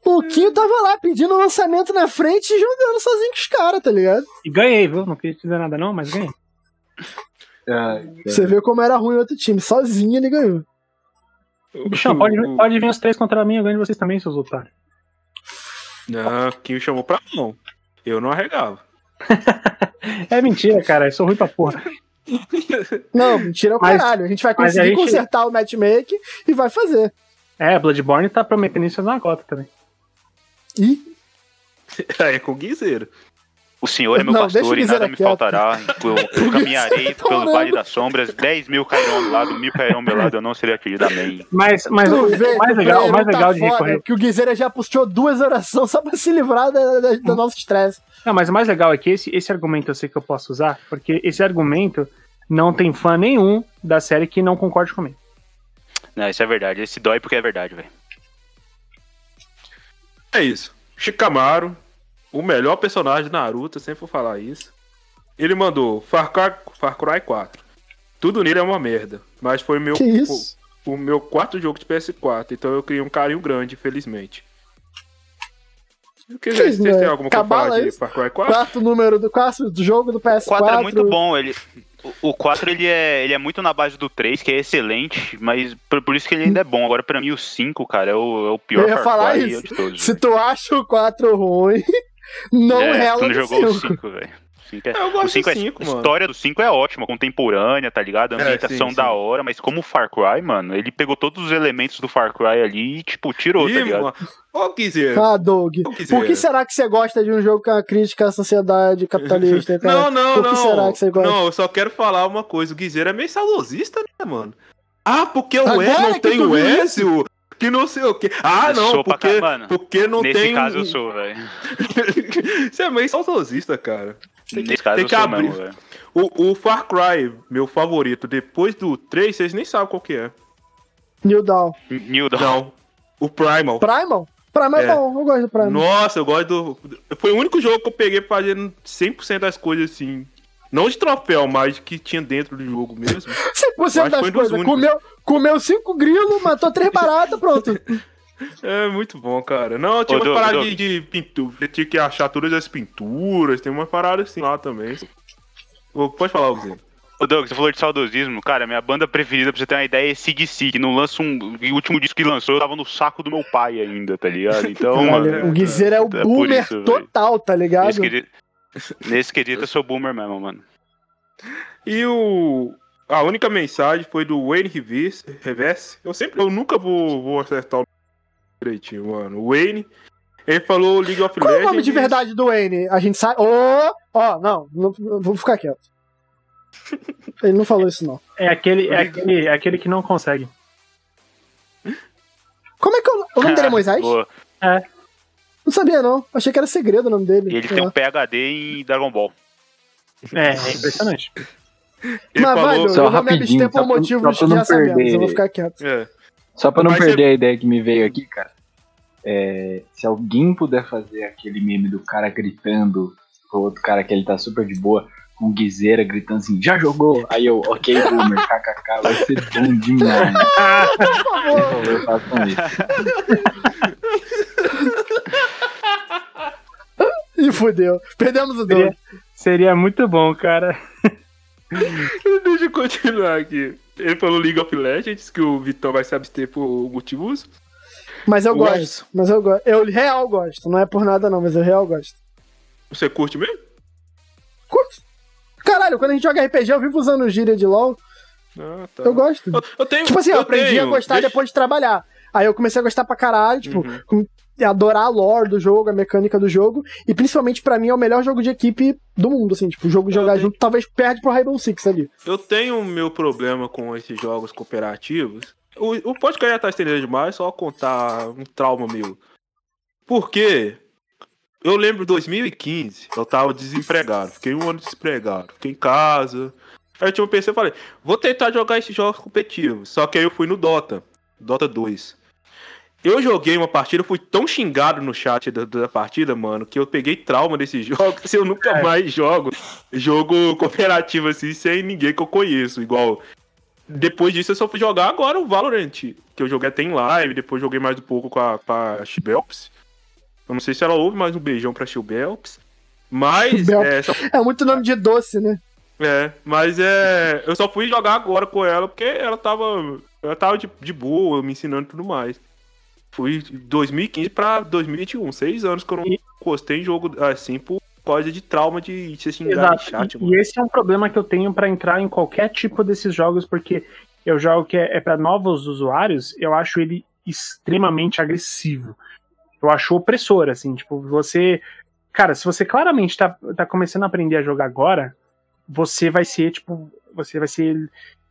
O Quinho tava lá pedindo lançamento na frente e jogando sozinho com os caras, tá ligado? E ganhei, viu? Não queria te dizer nada não, mas ganhei. Você vê como era ruim o outro time. Sozinho ele ganhou. Bichão, pode, pode vir os três contra mim, eu ganho de vocês também, seus otários. Não, quem me chamou pra não. Eu não arregava. É mentira, cara, eu sou ruim pra porra. Não, mentira é o Mas- caralho. A gente vai conseguir gente- consertar o matchmaking e vai fazer. É, Bloodborne tá prometendo isso na cota também. Ih, É com o Guizeiro. O Senhor é meu Não, pastor e nada me faltará. Eu, eu caminharei pelo Caramba. vale das sombras. 10 mil cairão ao meu lado, mil cairão ao meu lado. Eu não serei atingido. Amém. Mas, mas o, vê mais legal, o mais tá legal de foda, recorrer. Que o Guizeira já puxou duas orações só pra se livrar da, da- do nosso estresse. Não, mas o mais legal é que esse, esse argumento eu sei que eu posso usar, porque esse argumento não tem fã nenhum da série que não concorde comigo. Não, isso é verdade. Esse dói porque é verdade, velho. É isso. Shikamaru, o melhor personagem de Naruto, eu sempre vou falar isso. Ele mandou Far Cry, Far Cry 4. Tudo nele é uma merda, mas foi meu? O, o meu quarto jogo de PS4, então eu criei um carinho grande, felizmente. Eu queria Que vocês têm né? alguma coisa pra falar de? Far Cry 4. Quarto número do quarto do jogo do PS4. O 4 é muito bom, ele. O- O 4 ele é, ele é muito na base do 3, que é excelente, mas por, por isso que ele ainda é bom. Agora, pra mim, o 5, cara, é o, é o pior Eu ia Far falar Cry isso. de todos. Se tu acha o 4 ruim, não é, rela tu não jogou o 5. 5, velho. O cinco é- É, eu gosto o 5 do é, cinco, a história do 5 é ótima, contemporânea, tá ligado? A É, ambientação sim, da sim. hora, mas como o Far Cry, mano, ele pegou todos os elementos do Far Cry ali e, tipo, tirou, tá Ih, ligado? mano. Ô, Guizeiro. Ah, Doug. Ô. Por que será que você gosta de um jogo com a crítica à sociedade capitalista, cara? Não, não, Por que não. será que você gosta? Não, eu só quero falar uma coisa. O Guizeiro é meio saudosista, né, mano? Ah, porque o Agora Ezio não tem o Ezio, que não sei o quê. Ah, Eu não, porque, cá, mano. porque não Nesse tem... caso um- eu sou, velho. Você é meio saudosista, cara. Nesse caso tem eu que sou abrir. mesmo, velho. O, o Far Cry, meu favorito, depois do 3, vocês nem sabem qual que é. New Dawn. New Dawn. Não, o Primal. Primal? Primal é, É. bom, eu gosto do Primal. Nossa, eu gosto do... Foi o único jogo que eu peguei fazendo 100% das coisas assim. Não de troféu, mas que tinha dentro do jogo mesmo. 100% acho que das foi dos coisas. Comeu, comeu cinco grilos, matou três baratas, pronto. É muito bom, cara. Não, tinha Ô, uma parada de, de pintura. Você tinha que achar todas as pinturas. Tem uma parada assim lá também. Ô, Pode falar, Luzinho. Ô, Doug, você falou de saudosismo. Cara, minha banda preferida, pra você ter uma ideia, é CDC, que não lança um. O último disco que lançou, eu tava no saco do meu pai ainda, tá ligado? Então, Caralho, mano. o Guizeiro é o é boomer isso, total, tá ligado? Nesse quesito, nesse quesito eu sou boomer mesmo, mano. E o. A única mensagem foi do Wayne Reverse. Reverse. Eu sempre. Eu nunca vou, vou acertar o direitinho, mano. O Wayne. Ele falou League of Qual é o Legends. nome de verdade do Wayne? A gente sabe. Ó, ó, não, não, vou ficar quieto. Ele não falou isso, não. É aquele, é aquele, é aquele que não consegue. Como é que é o, nome dele é Moisés? Boa. Não sabia, não. Achei que era segredo o nome dele. E ele tem lá. um PHD em Dragon Ball. É, é impressionante. Ele Mas vai, falou. Só eu vou me rapidinho, abster por motivos de não assamentos. perder. Eu vou ficar quieto. É. Só pra não Mas perder a ideia que me veio aqui, cara. é, se alguém puder fazer aquele meme do cara gritando pro outro cara que ele tá super de boa, com guiseira gritando assim, já jogou? Aí eu, ok, boomer, kkk, vai ser bom demais. Por favor. Por favor, façam isso. Ih, fudeu. Perdemos o Doug. Seria, seria muito bom, cara. Deixa eu continuar aqui. Ele falou League of Legends, que o Vitão vai se abster por motivos. Mas eu O gosto. Mas eu gosto. Eu real gosto. Não é por nada, não, mas eu real gosto. Você curte mesmo? Curto. Caralho, quando a gente joga RPG, eu vivo usando gíria de LOL. Ah, tá. Eu gosto. Eu, eu tenho. Tipo assim, eu, aprendi tenho. a gostar Deixa- depois de trabalhar. Aí eu comecei a gostar pra caralho, tipo, Uhum. Adorar a lore do jogo, a mecânica do jogo. E principalmente pra mim é o melhor jogo de equipe do mundo, assim, tipo, o jogo de jogar tenho- junto talvez perde pro Rainbow Six ali. Eu tenho meu problema com esses jogos cooperativos. O, o podcast já tá estendendo demais, só contar um trauma meu. Porque eu lembro de 2015, eu tava desempregado, fiquei um ano desempregado, fiquei em casa. Aí eu tinha um PC e falei, vou tentar jogar esses jogos competitivos. Só que aí eu fui no Dota, Dota 2. Eu joguei uma partida, fui tão xingado no chat da, da partida, mano, que eu peguei trauma desses jogos e eu nunca mais jogo jogo cooperativo assim, sem ninguém que eu conheço. Igual. Depois disso eu só fui jogar agora o Valorant, que eu joguei até em live, depois joguei mais um pouco com a, com a Shibelps. Eu não sei se ela ouve, mas um beijão pra Shibelps. Mas, Shibelps. é, só- É muito nome de doce, né? é, mas é. Eu só fui jogar agora com ela porque ela tava. Ela tava de, de boa, me ensinando e tudo mais. Fui de 2015 pra 2021, seis anos que eu não E- encostei em jogo assim por causa de trauma de ser xingado Exato. em chat, e, mano. e esse é um problema que eu tenho pra entrar em qualquer tipo desses jogos, porque eu jogo que é, é para novos usuários, eu acho ele extremamente agressivo. Eu acho opressor, assim, tipo, você. Cara, se você claramente tá, tá começando a aprender a jogar agora, você vai ser, tipo, você vai ser.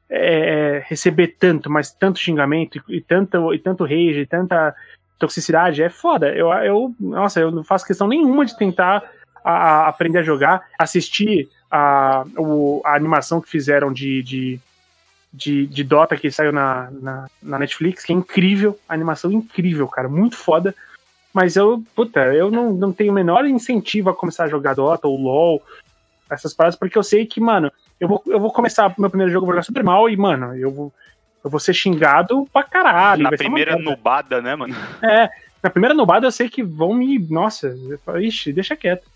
É, é receber tanto, mas tanto xingamento e, e, tanto, e tanto rage, e tanta toxicidade, é foda. Eu, eu, nossa, eu não faço questão nenhuma de tentar a, a aprender a jogar, assistir a, o, a animação que fizeram de, de, de, de Dota que saiu na, na, na, Netflix, que é incrível, animação incrível, cara, muito foda. Mas eu, puta, eu não, não tenho o menor incentivo a começar a jogar Dota ou LoL, essas paradas, porque eu sei que, mano, eu vou, eu vou começar meu primeiro jogo, vou jogar super mal e, mano, eu vou, eu vou ser xingado pra caralho. Na primeira nubada, né, mano? É, na primeira nubada eu sei que vão me. Nossa, ixi, deixa quieto.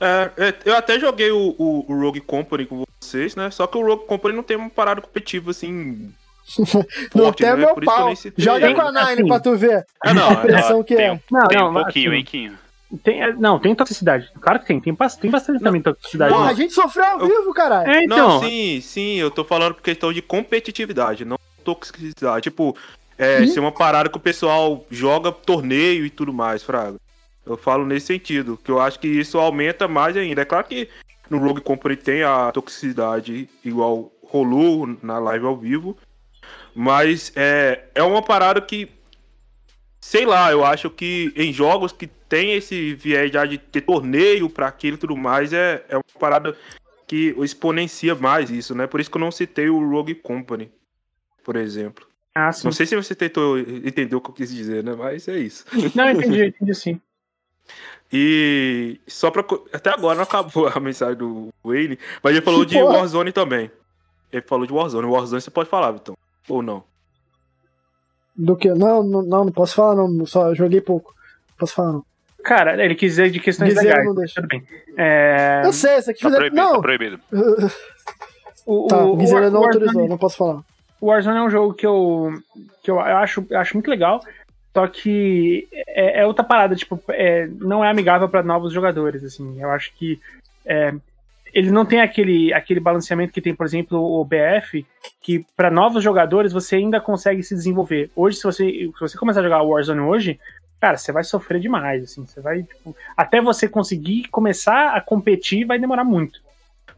É, é, eu até joguei o, o, o, Rogue Company com vocês, né? Só que o Rogue Company não tem uma parada competitiva assim. não tem né? meu pau. Joga com a Nine assim, pra tu ver. É, não, a pressão que tem, é. Não, tem não, um pouquinho, assim, pouquinho. Tem, é, não, tem toxicidade. Claro que tem. Tem, tem bastante também toxicidade. Porra, a gente sofreu ao vivo, caralho. É, então. Não, sim, sim. Eu tô falando por questão de competitividade, não toxicidade. Tipo, é, hum? ser uma parada que o pessoal joga torneio e tudo mais, Fraga. Eu falo nesse sentido, que eu acho que isso aumenta mais ainda. É claro que no Rogue Company tem a toxicidade igual rolou na live ao vivo, mas é, é uma parada que, sei lá, eu acho que em jogos que tem esse viés já de ter torneio para aquilo e tudo mais, é, é uma parada que exponencia mais isso, né? Por isso que eu não citei o Rogue Company, por exemplo. Ah, não sei se você tentou entender o que eu quis dizer, né? Mas é isso. Não, entendi, entendi sim. E só pra. Até agora não acabou a mensagem do Wayne, mas ele falou de Warzone também. Ele falou de Warzone. Warzone você pode falar, então. Ou não? Do que? Não, não, não, posso falar, não. Só joguei pouco. Posso falar, não. Cara, ele quis dizer de questões dizer, legais. Não deixa. Tudo bem. É... Eu sei, isso aqui tá proibido, não. Tá proibido. o, tá, o, Guiseira não Warzone, autorizou, não posso falar. O Warzone é um jogo que eu, que eu, eu acho, eu acho muito legal. Só que é, é outra parada, tipo, é, não é amigável para novos jogadores, assim. Eu acho que é, ele não tem aquele, aquele balanceamento que tem, por exemplo, o BF, que para novos jogadores você ainda consegue se desenvolver. Hoje, se você, se você começar a jogar Warzone hoje, cara, você vai sofrer demais, assim. Você vai, tipo, até você conseguir começar a competir vai demorar muito.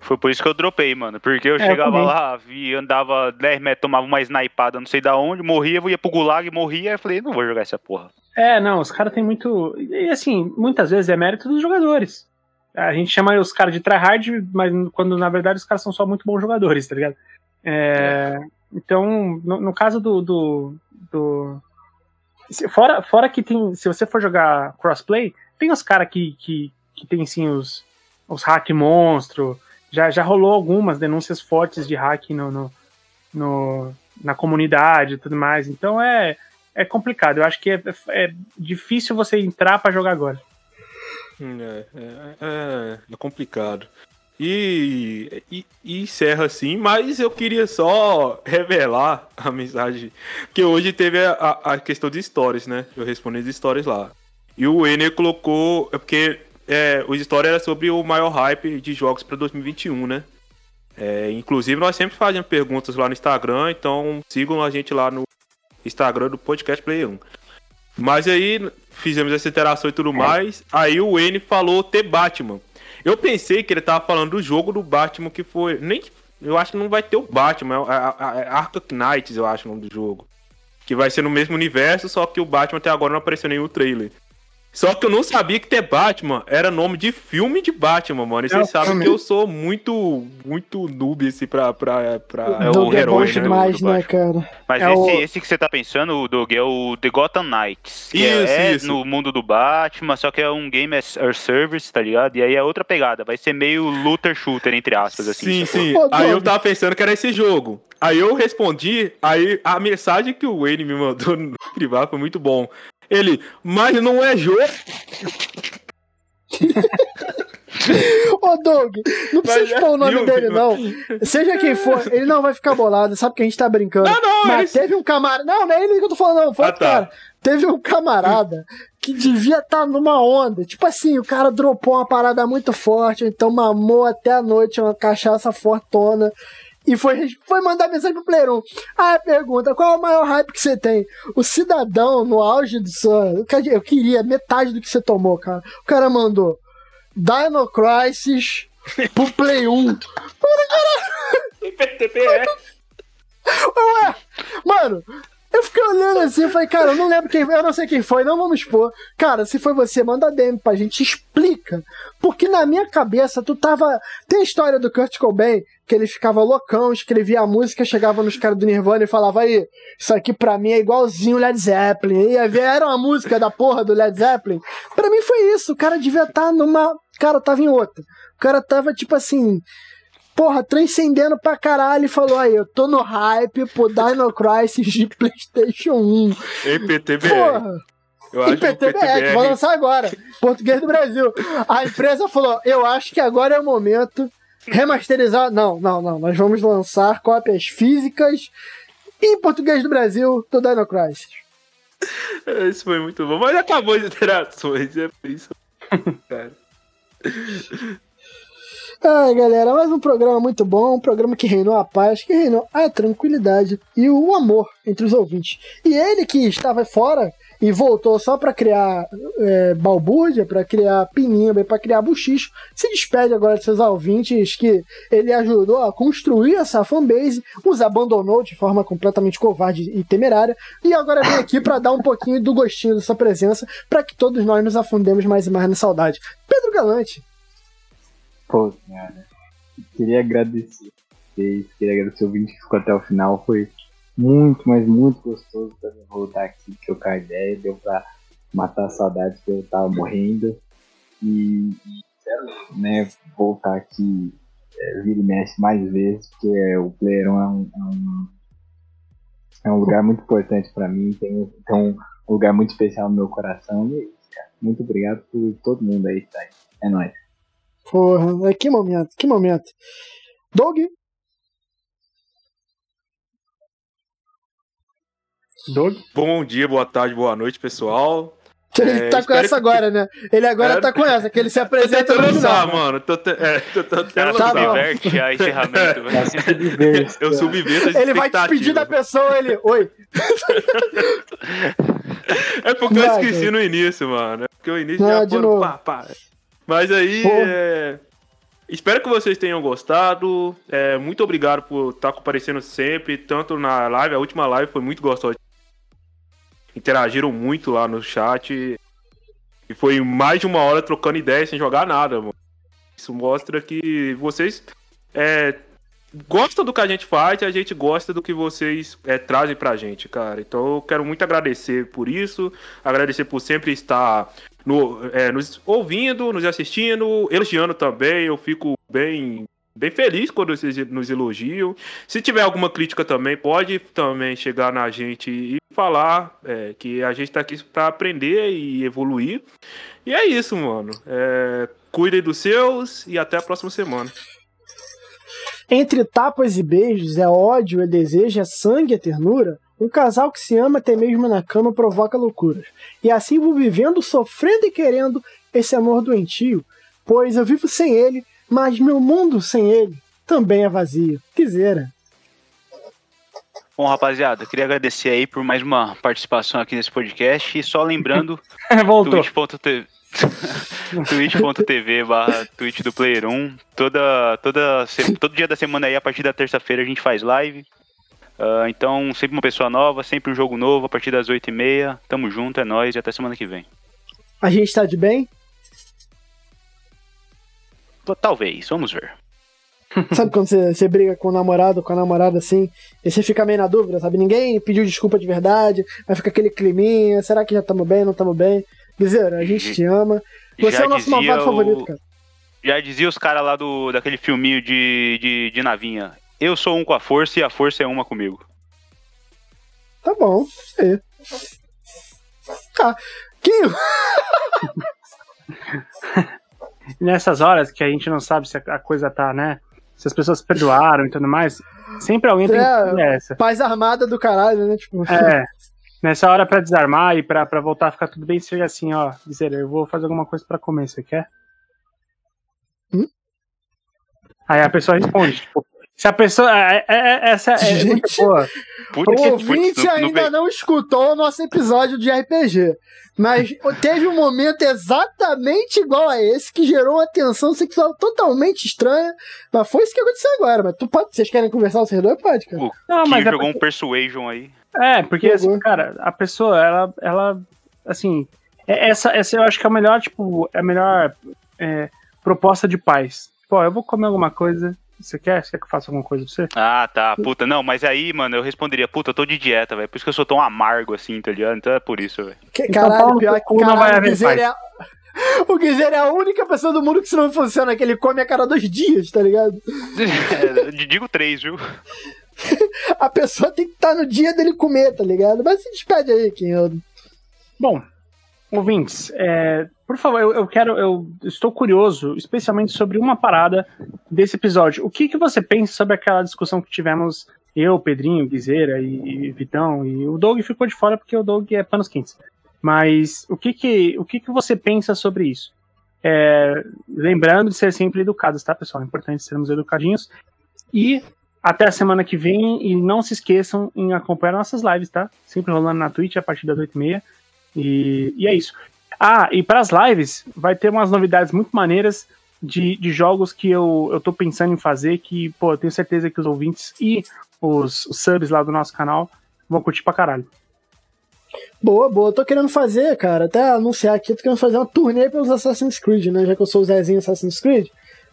Foi por isso que eu dropei, mano. Porque eu é, chegava eu lá, via, andava 10 metros, tomava uma snipada, não sei da onde, morria, ia pro gulag, morria, aí eu falei, não vou jogar essa porra. É, não, os caras têm muito. E assim, muitas vezes é mérito dos jogadores. A gente chama os caras de tryhard, mas quando na verdade os caras são só muito bons jogadores, tá ligado? É. Então, no, no, caso do. do, do fora, fora que tem. Se você for jogar crossplay, tem os caras que, que, que tem sim os, os hack monstro, já, já rolou algumas denúncias fortes de hack no, no, no na comunidade e tudo mais. Então é, é complicado. Eu acho que é, é difícil você entrar para jogar agora. É, é, é, é complicado. E, e, e, encerra assim, mas eu queria só revelar a mensagem. Que hoje teve a, a questão de stories, né? Eu respondi as stories lá. E o Ener colocou. É porque é, o história era sobre o maior hype de jogos para 2021, né? É, inclusive, nós sempre fazemos perguntas lá no Instagram, então sigam a gente lá no Instagram do Podcast Play 1. Mas aí fizemos essa interação e tudo mais. Aí o N falou ter Batman. Eu pensei que ele tava falando do jogo do Batman que foi. Nem Eu acho que não vai ter o Batman, é, é, é Arkham Knights, eu acho o nome do jogo. Que vai ser no mesmo universo, só que o Batman até agora não apareceu nenhum trailer. Só que eu não sabia que ter Batman era nome de filme de Batman, mano. E vocês sabem que eu sou muito, muito noob, assim, pra, pra, pra é o, o é herói, né? Demais, né, cara? Mas é esse, o... esse que você tá pensando, Doug, é o The Gotham Knights. Que isso, é, isso. no mundo do Batman, só que é um game as service, tá ligado? E aí é outra pegada. Vai ser meio looter shooter, entre aspas, assim. Sim, sim. Pô, aí eu tava pensando que era esse jogo. Aí eu respondi, aí a mensagem que o Wayne me mandou no privado foi muito bom. Ele, mas não é jogo. Ô Doug, não precisa expor o nome dele, não. Seja quem for, ele não vai ficar bolado, sabe que a gente tá brincando. Não, não, Mas teve um camarada. Não, não é ele que eu tô falando, não. Foi ah, tá. cara. Teve um camarada que devia estar tá numa onda. Tipo assim, o cara dropou uma parada muito forte, então mamou até a noite uma cachaça fortona. E foi, foi mandar mensagem pro Player 1. Aí pergunta: qual é o maior hype que você tem? O cidadão, no auge do seu. Eu queria metade do que você tomou, cara. O cara mandou Dino Crisis pro Play 1. Porra, cara. PTBR. Ué, mano, eu fiquei olhando assim e falei, cara, eu não lembro quem eu não sei quem foi, não vamos expor. Cara, se foi você, manda DM pra gente, explica. Porque na minha cabeça, tu tava. Tem a história do Kurt Cobain, que ele ficava loucão, escrevia a música, chegava nos caras do Nirvana e falava, aí, isso aqui pra mim é igualzinho Led Zeppelin. E era uma música da porra do Led Zeppelin. Pra mim foi isso, o cara devia estar tá numa. Cara, tava em outra. O cara tava, tipo assim, porra, transcendendo pra caralho e falou: aí, eu tô no hype pro Dino Crisis de PlayStation 1. MPTBR. Porra. Eu acho IPTBR, PTBR vou lançar agora. Português do Brasil. A empresa falou: eu acho que agora é o momento. Remasterizar. Não, não, não. Nós vamos lançar cópias físicas em português do Brasil do Dino Crisis. Isso foi muito bom, mas acabou as interações, é isso. Cara. Ai, galera, mais um programa muito bom, um programa que reinou a paz, que reinou a tranquilidade e o amor entre os ouvintes. E ele que estava fora e voltou só para criar é, balbúrdia, para criar pinimba e para criar buchicho, se despede agora de seus ouvintes que ele ajudou a construir essa fanbase, os abandonou de forma completamente covarde e temerária, e agora vem aqui para dar um pouquinho do gostinho da sua presença, para que todos nós nos afundemos mais e mais na saudade. Pedro Galante. Pô, cara. Queria agradecer vocês, queria agradecer o vídeo que ficou até o final. Foi muito, mas muito gostoso mim voltar aqui, trocar ideia. Deu pra matar a saudade que eu tava morrendo. E, e quero né, voltar aqui, é, vira e mexe mais vezes, porque é, o Player é um, é um, é um lugar muito importante pra mim. Tem, tem um lugar muito especial no meu coração. E, cara, muito obrigado por todo mundo aí que tá aí. É nóis. Porra, é que momento, que momento. Doug? Doug? Bom dia, boa tarde, boa noite, pessoal. Ele É, tá com essa que- agora, né? Ele agora É. tá com essa, que ele se Tô apresenta no lançar, final. mano. Tô, te... é, tô, tô O cara Tá diverte a encerramento. Tá sempre diverso. Eu submeto as Ele vai despedir da expectativas. pessoa, ele. Oi. É porque eu Vai, esqueci cara. no início, mano. É porque o início Não, já de foi novo. pá, pá. Mas aí, é... espero que vocês tenham gostado. É, muito obrigado por estar comparecendo sempre, tanto na live, a última live foi muito gostosa. Interagiram muito lá no chat. E foi mais de uma hora trocando ideias sem jogar nada, mano. Isso mostra que vocês é, gostam do que a gente faz e a gente gosta do que vocês é, trazem pra gente, cara. Então eu quero muito agradecer por isso, agradecer por sempre estar no- é, nos ouvindo, nos assistindo, elogiando também. Eu fico bem, bem feliz quando vocês nos elogiam. Se tiver alguma crítica também, pode também chegar na gente e falar é, que a gente tá aqui pra aprender e evoluir. E é isso, mano. É, cuidem dos seus e até a próxima semana. Entre tapas e beijos, é ódio, é desejo, é sangue, é ternura. Um casal que se ama até mesmo na cama provoca loucuras. E assim vou vivendo, sofrendo e querendo esse amor doentio, pois eu vivo sem ele, mas meu mundo sem ele também é vazio. Quisera. Bom, rapaziada, queria agradecer aí por mais uma participação aqui nesse podcast. E só lembrando, Voltou. twitch.tv twitch.tv barra Twitch do Player 1. Toda, toda, todo dia da semana aí, a partir da terça-feira, a gente faz live. Ah, então, sempre uma pessoa nova, sempre um jogo novo, a partir das 8h30. Tamo junto, é nóis e até semana que vem. A gente tá de bem? Talvez, vamos ver. Sabe quando você, você briga com o namorado, com a namorada assim, e você fica meio na dúvida, sabe? Ninguém pediu desculpa de verdade, aí fica aquele climinha, será que já estamos bem, não estamos bem? Guizeiro, a gente te ama. Você Já é o nosso malvado o- favorito, cara. Já dizia os caras lá do, daquele filminho de, de, de navinha. Eu sou um com a força e a força é uma comigo. Tá bom, aí. Tá. Quinho, Nessas horas que a gente não sabe se a coisa tá, né? Se as pessoas perdoaram e tudo mais, sempre alguém tem É. essa. paz armada do caralho, né? Tipo, É. Nessa hora pra desarmar e pra, pra voltar a ficar tudo bem, chega assim, ó. Dizer, eu vou fazer alguma coisa pra comer, você quer? Hum? Aí a pessoa responde, tipo, Se a pessoa. É, é, é, essa é muito boa. Puta O que ouvinte putz, ainda não escutou o nosso episódio de RPG. Mas teve um momento exatamente igual a esse que gerou uma tensão sexual totalmente estranha. Mas foi isso que aconteceu agora. Mas tu pode. Vocês querem conversar vocês dois? Pode, cara. O Não, mas é jogou porque- um Persuasion aí. É, porque, assim, cara, a pessoa, ela, ela assim, é- essa, essa eu acho que é a melhor, tipo, é a melhor é, proposta de paz. Pô, eu vou comer alguma coisa, você quer? Você quer que eu faça alguma coisa pra você? Ah, tá. Puta, não, mas aí, mano, eu responderia, puta, eu tô de dieta, velho. Por isso que eu sou tão amargo assim, tá ligado? Então é por isso, velho. Que, Então, caralho, pior que caralho, o paz. é. O Guizeira é a única pessoa do mundo que isso não funciona, que ele come a cada dois dias, tá ligado? É, digo três, viu? A pessoa tem que estar no dia dele comer, tá ligado? Mas se despede aí. Eu... Bom, ouvintes, é, por favor, eu, eu quero, eu estou curioso, especialmente sobre uma parada desse episódio. O que, que você pensa sobre aquela discussão que tivemos, eu, Pedrinho, Guizeira e, e Vitão, e o Doug ficou de fora porque o Doug é panos quentes. Mas o que que, o que, que você pensa sobre isso? É, lembrando de ser sempre educados, tá, pessoal? É importante sermos educadinhos. E até a semana que vem. E não se esqueçam em acompanhar nossas lives, tá? Sempre rolando na Twitch a partir das 8h30. E, e é isso. Ah, e para as lives, vai ter umas novidades muito maneiras de, de jogos que eu, eu tô pensando em fazer. Que, pô, eu tenho certeza que os ouvintes e os, os subs lá do nosso canal vão curtir pra caralho. Boa, boa. Tô querendo fazer, cara, até anunciar aqui, tô querendo fazer uma turnê pelos Assassin's Creed, né? Já que eu sou o Zezinho Assassin's Creed.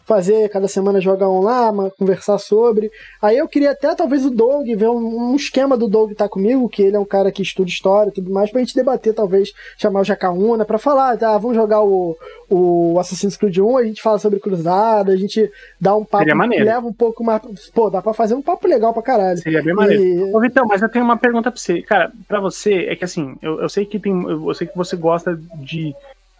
Fazer cada semana jogar um lá, conversar sobre. Aí eu queria até talvez o Doug, ver um, um esquema do Doug tá comigo, que ele é um cara que estuda história e tudo mais, pra gente debater, talvez, chamar o Jacaúna pra falar, tá, vamos jogar o, o Assassin's Creed 1, a gente fala sobre Cruzada, a gente dá um papo, leva um pouco mais. Pô, dá pra fazer um papo legal pra caralho. Seria bem maneiro. E- Ô, Vitão, mas eu tenho uma pergunta pra você. Cara, pra você, é que assim, eu, eu sei que tem. Eu sei que você gosta de,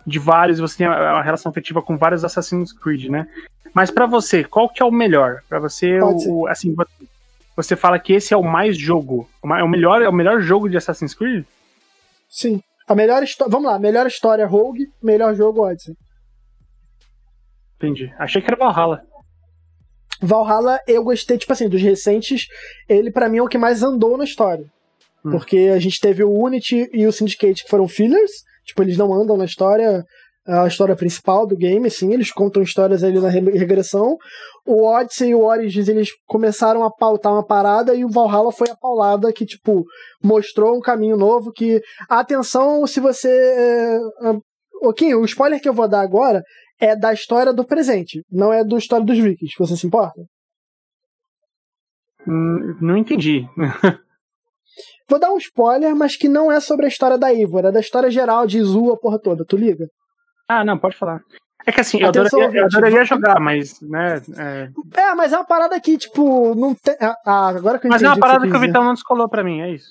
de vários, você tem uma relação afetiva com vários Assassin's Creed, né? Mas pra você, qual que é o melhor? Pra você, o, assim, vo- você fala que esse é o mais jogo. É o melhor, é o melhor jogo de Assassin's Creed? Sim. A melhor história. Vamos lá, melhor história Rogue, melhor jogo Odyssey. Entendi. Achei que era Valhalla. Valhalla, eu gostei, tipo assim, dos recentes, ele pra mim é o que mais andou na história. Hum. Porque a gente teve o Unity e o Syndicate que foram fillers, tipo, eles não andam na história, a história principal do game, assim, eles contam histórias ali na re- regressão. O Odyssey e o Origins, eles começaram a pautar uma parada e o Valhalla foi a paulada que, tipo, mostrou um caminho novo que, atenção, se você... é, ah, Ok, o spoiler que eu vou dar agora é da história do presente, não é da história dos Vikings, você se importa? Hum, não entendi. Vou dar um spoiler, mas que não é sobre a história da Ivor, é da história geral de Izu, a porra toda, tu liga? Ah, não, pode falar. É que assim, eu adoraria, eu adoraria jogar, mas, né. é- É, mas é uma parada que, tipo, não tem. Ah, agora que eu Mas é uma parada você que o. Vitão não descolou pra mim, é isso.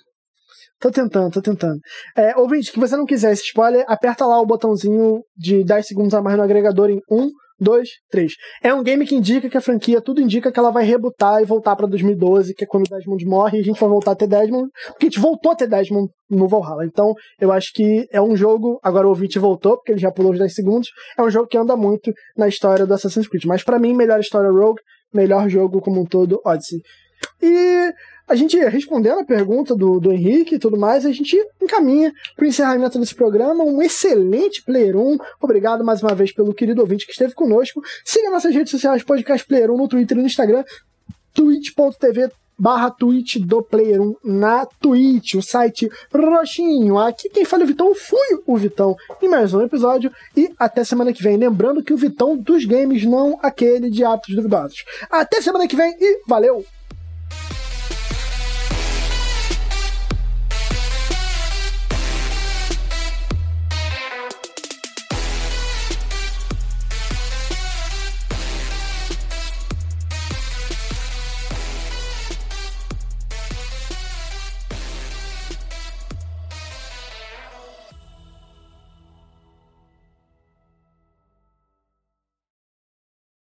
Tô tentando, tô tentando. É, ouvinte, que você não quiser esse spoiler, aperta lá o botãozinho de 10 segundos a mais no agregador em 1, 2, 3. É um game que indica que a franquia, tudo indica que ela vai rebutar e voltar pra 2012, que é quando o Desmond morre, e a gente vai voltar a ter Desmond, porque a gente voltou a ter Desmond no Valhalla. Então, eu acho que é um jogo, agora o ouvinte voltou, porque ele já pulou os 10 segundos, é um jogo que anda muito na história do Assassin's Creed. Mas pra mim, melhor história Rogue, melhor jogo como um todo, Odyssey. E a gente respondendo a pergunta do, do Henrique e tudo mais, a gente encaminha para o encerramento desse programa. Um excelente Player 1. Obrigado mais uma vez pelo querido ouvinte que esteve conosco. Siga nossas redes sociais, Podcast Player 1 no Twitter e no Instagram, twitch.tv barra Twitch do Player 1 na Twitch, o site roxinho. Aqui quem fala é o Vitão, fui o Vitão em mais um episódio e até semana que vem. Lembrando que o Vitão dos games, não aquele de atos duvidosos. Até semana que vem e valeu!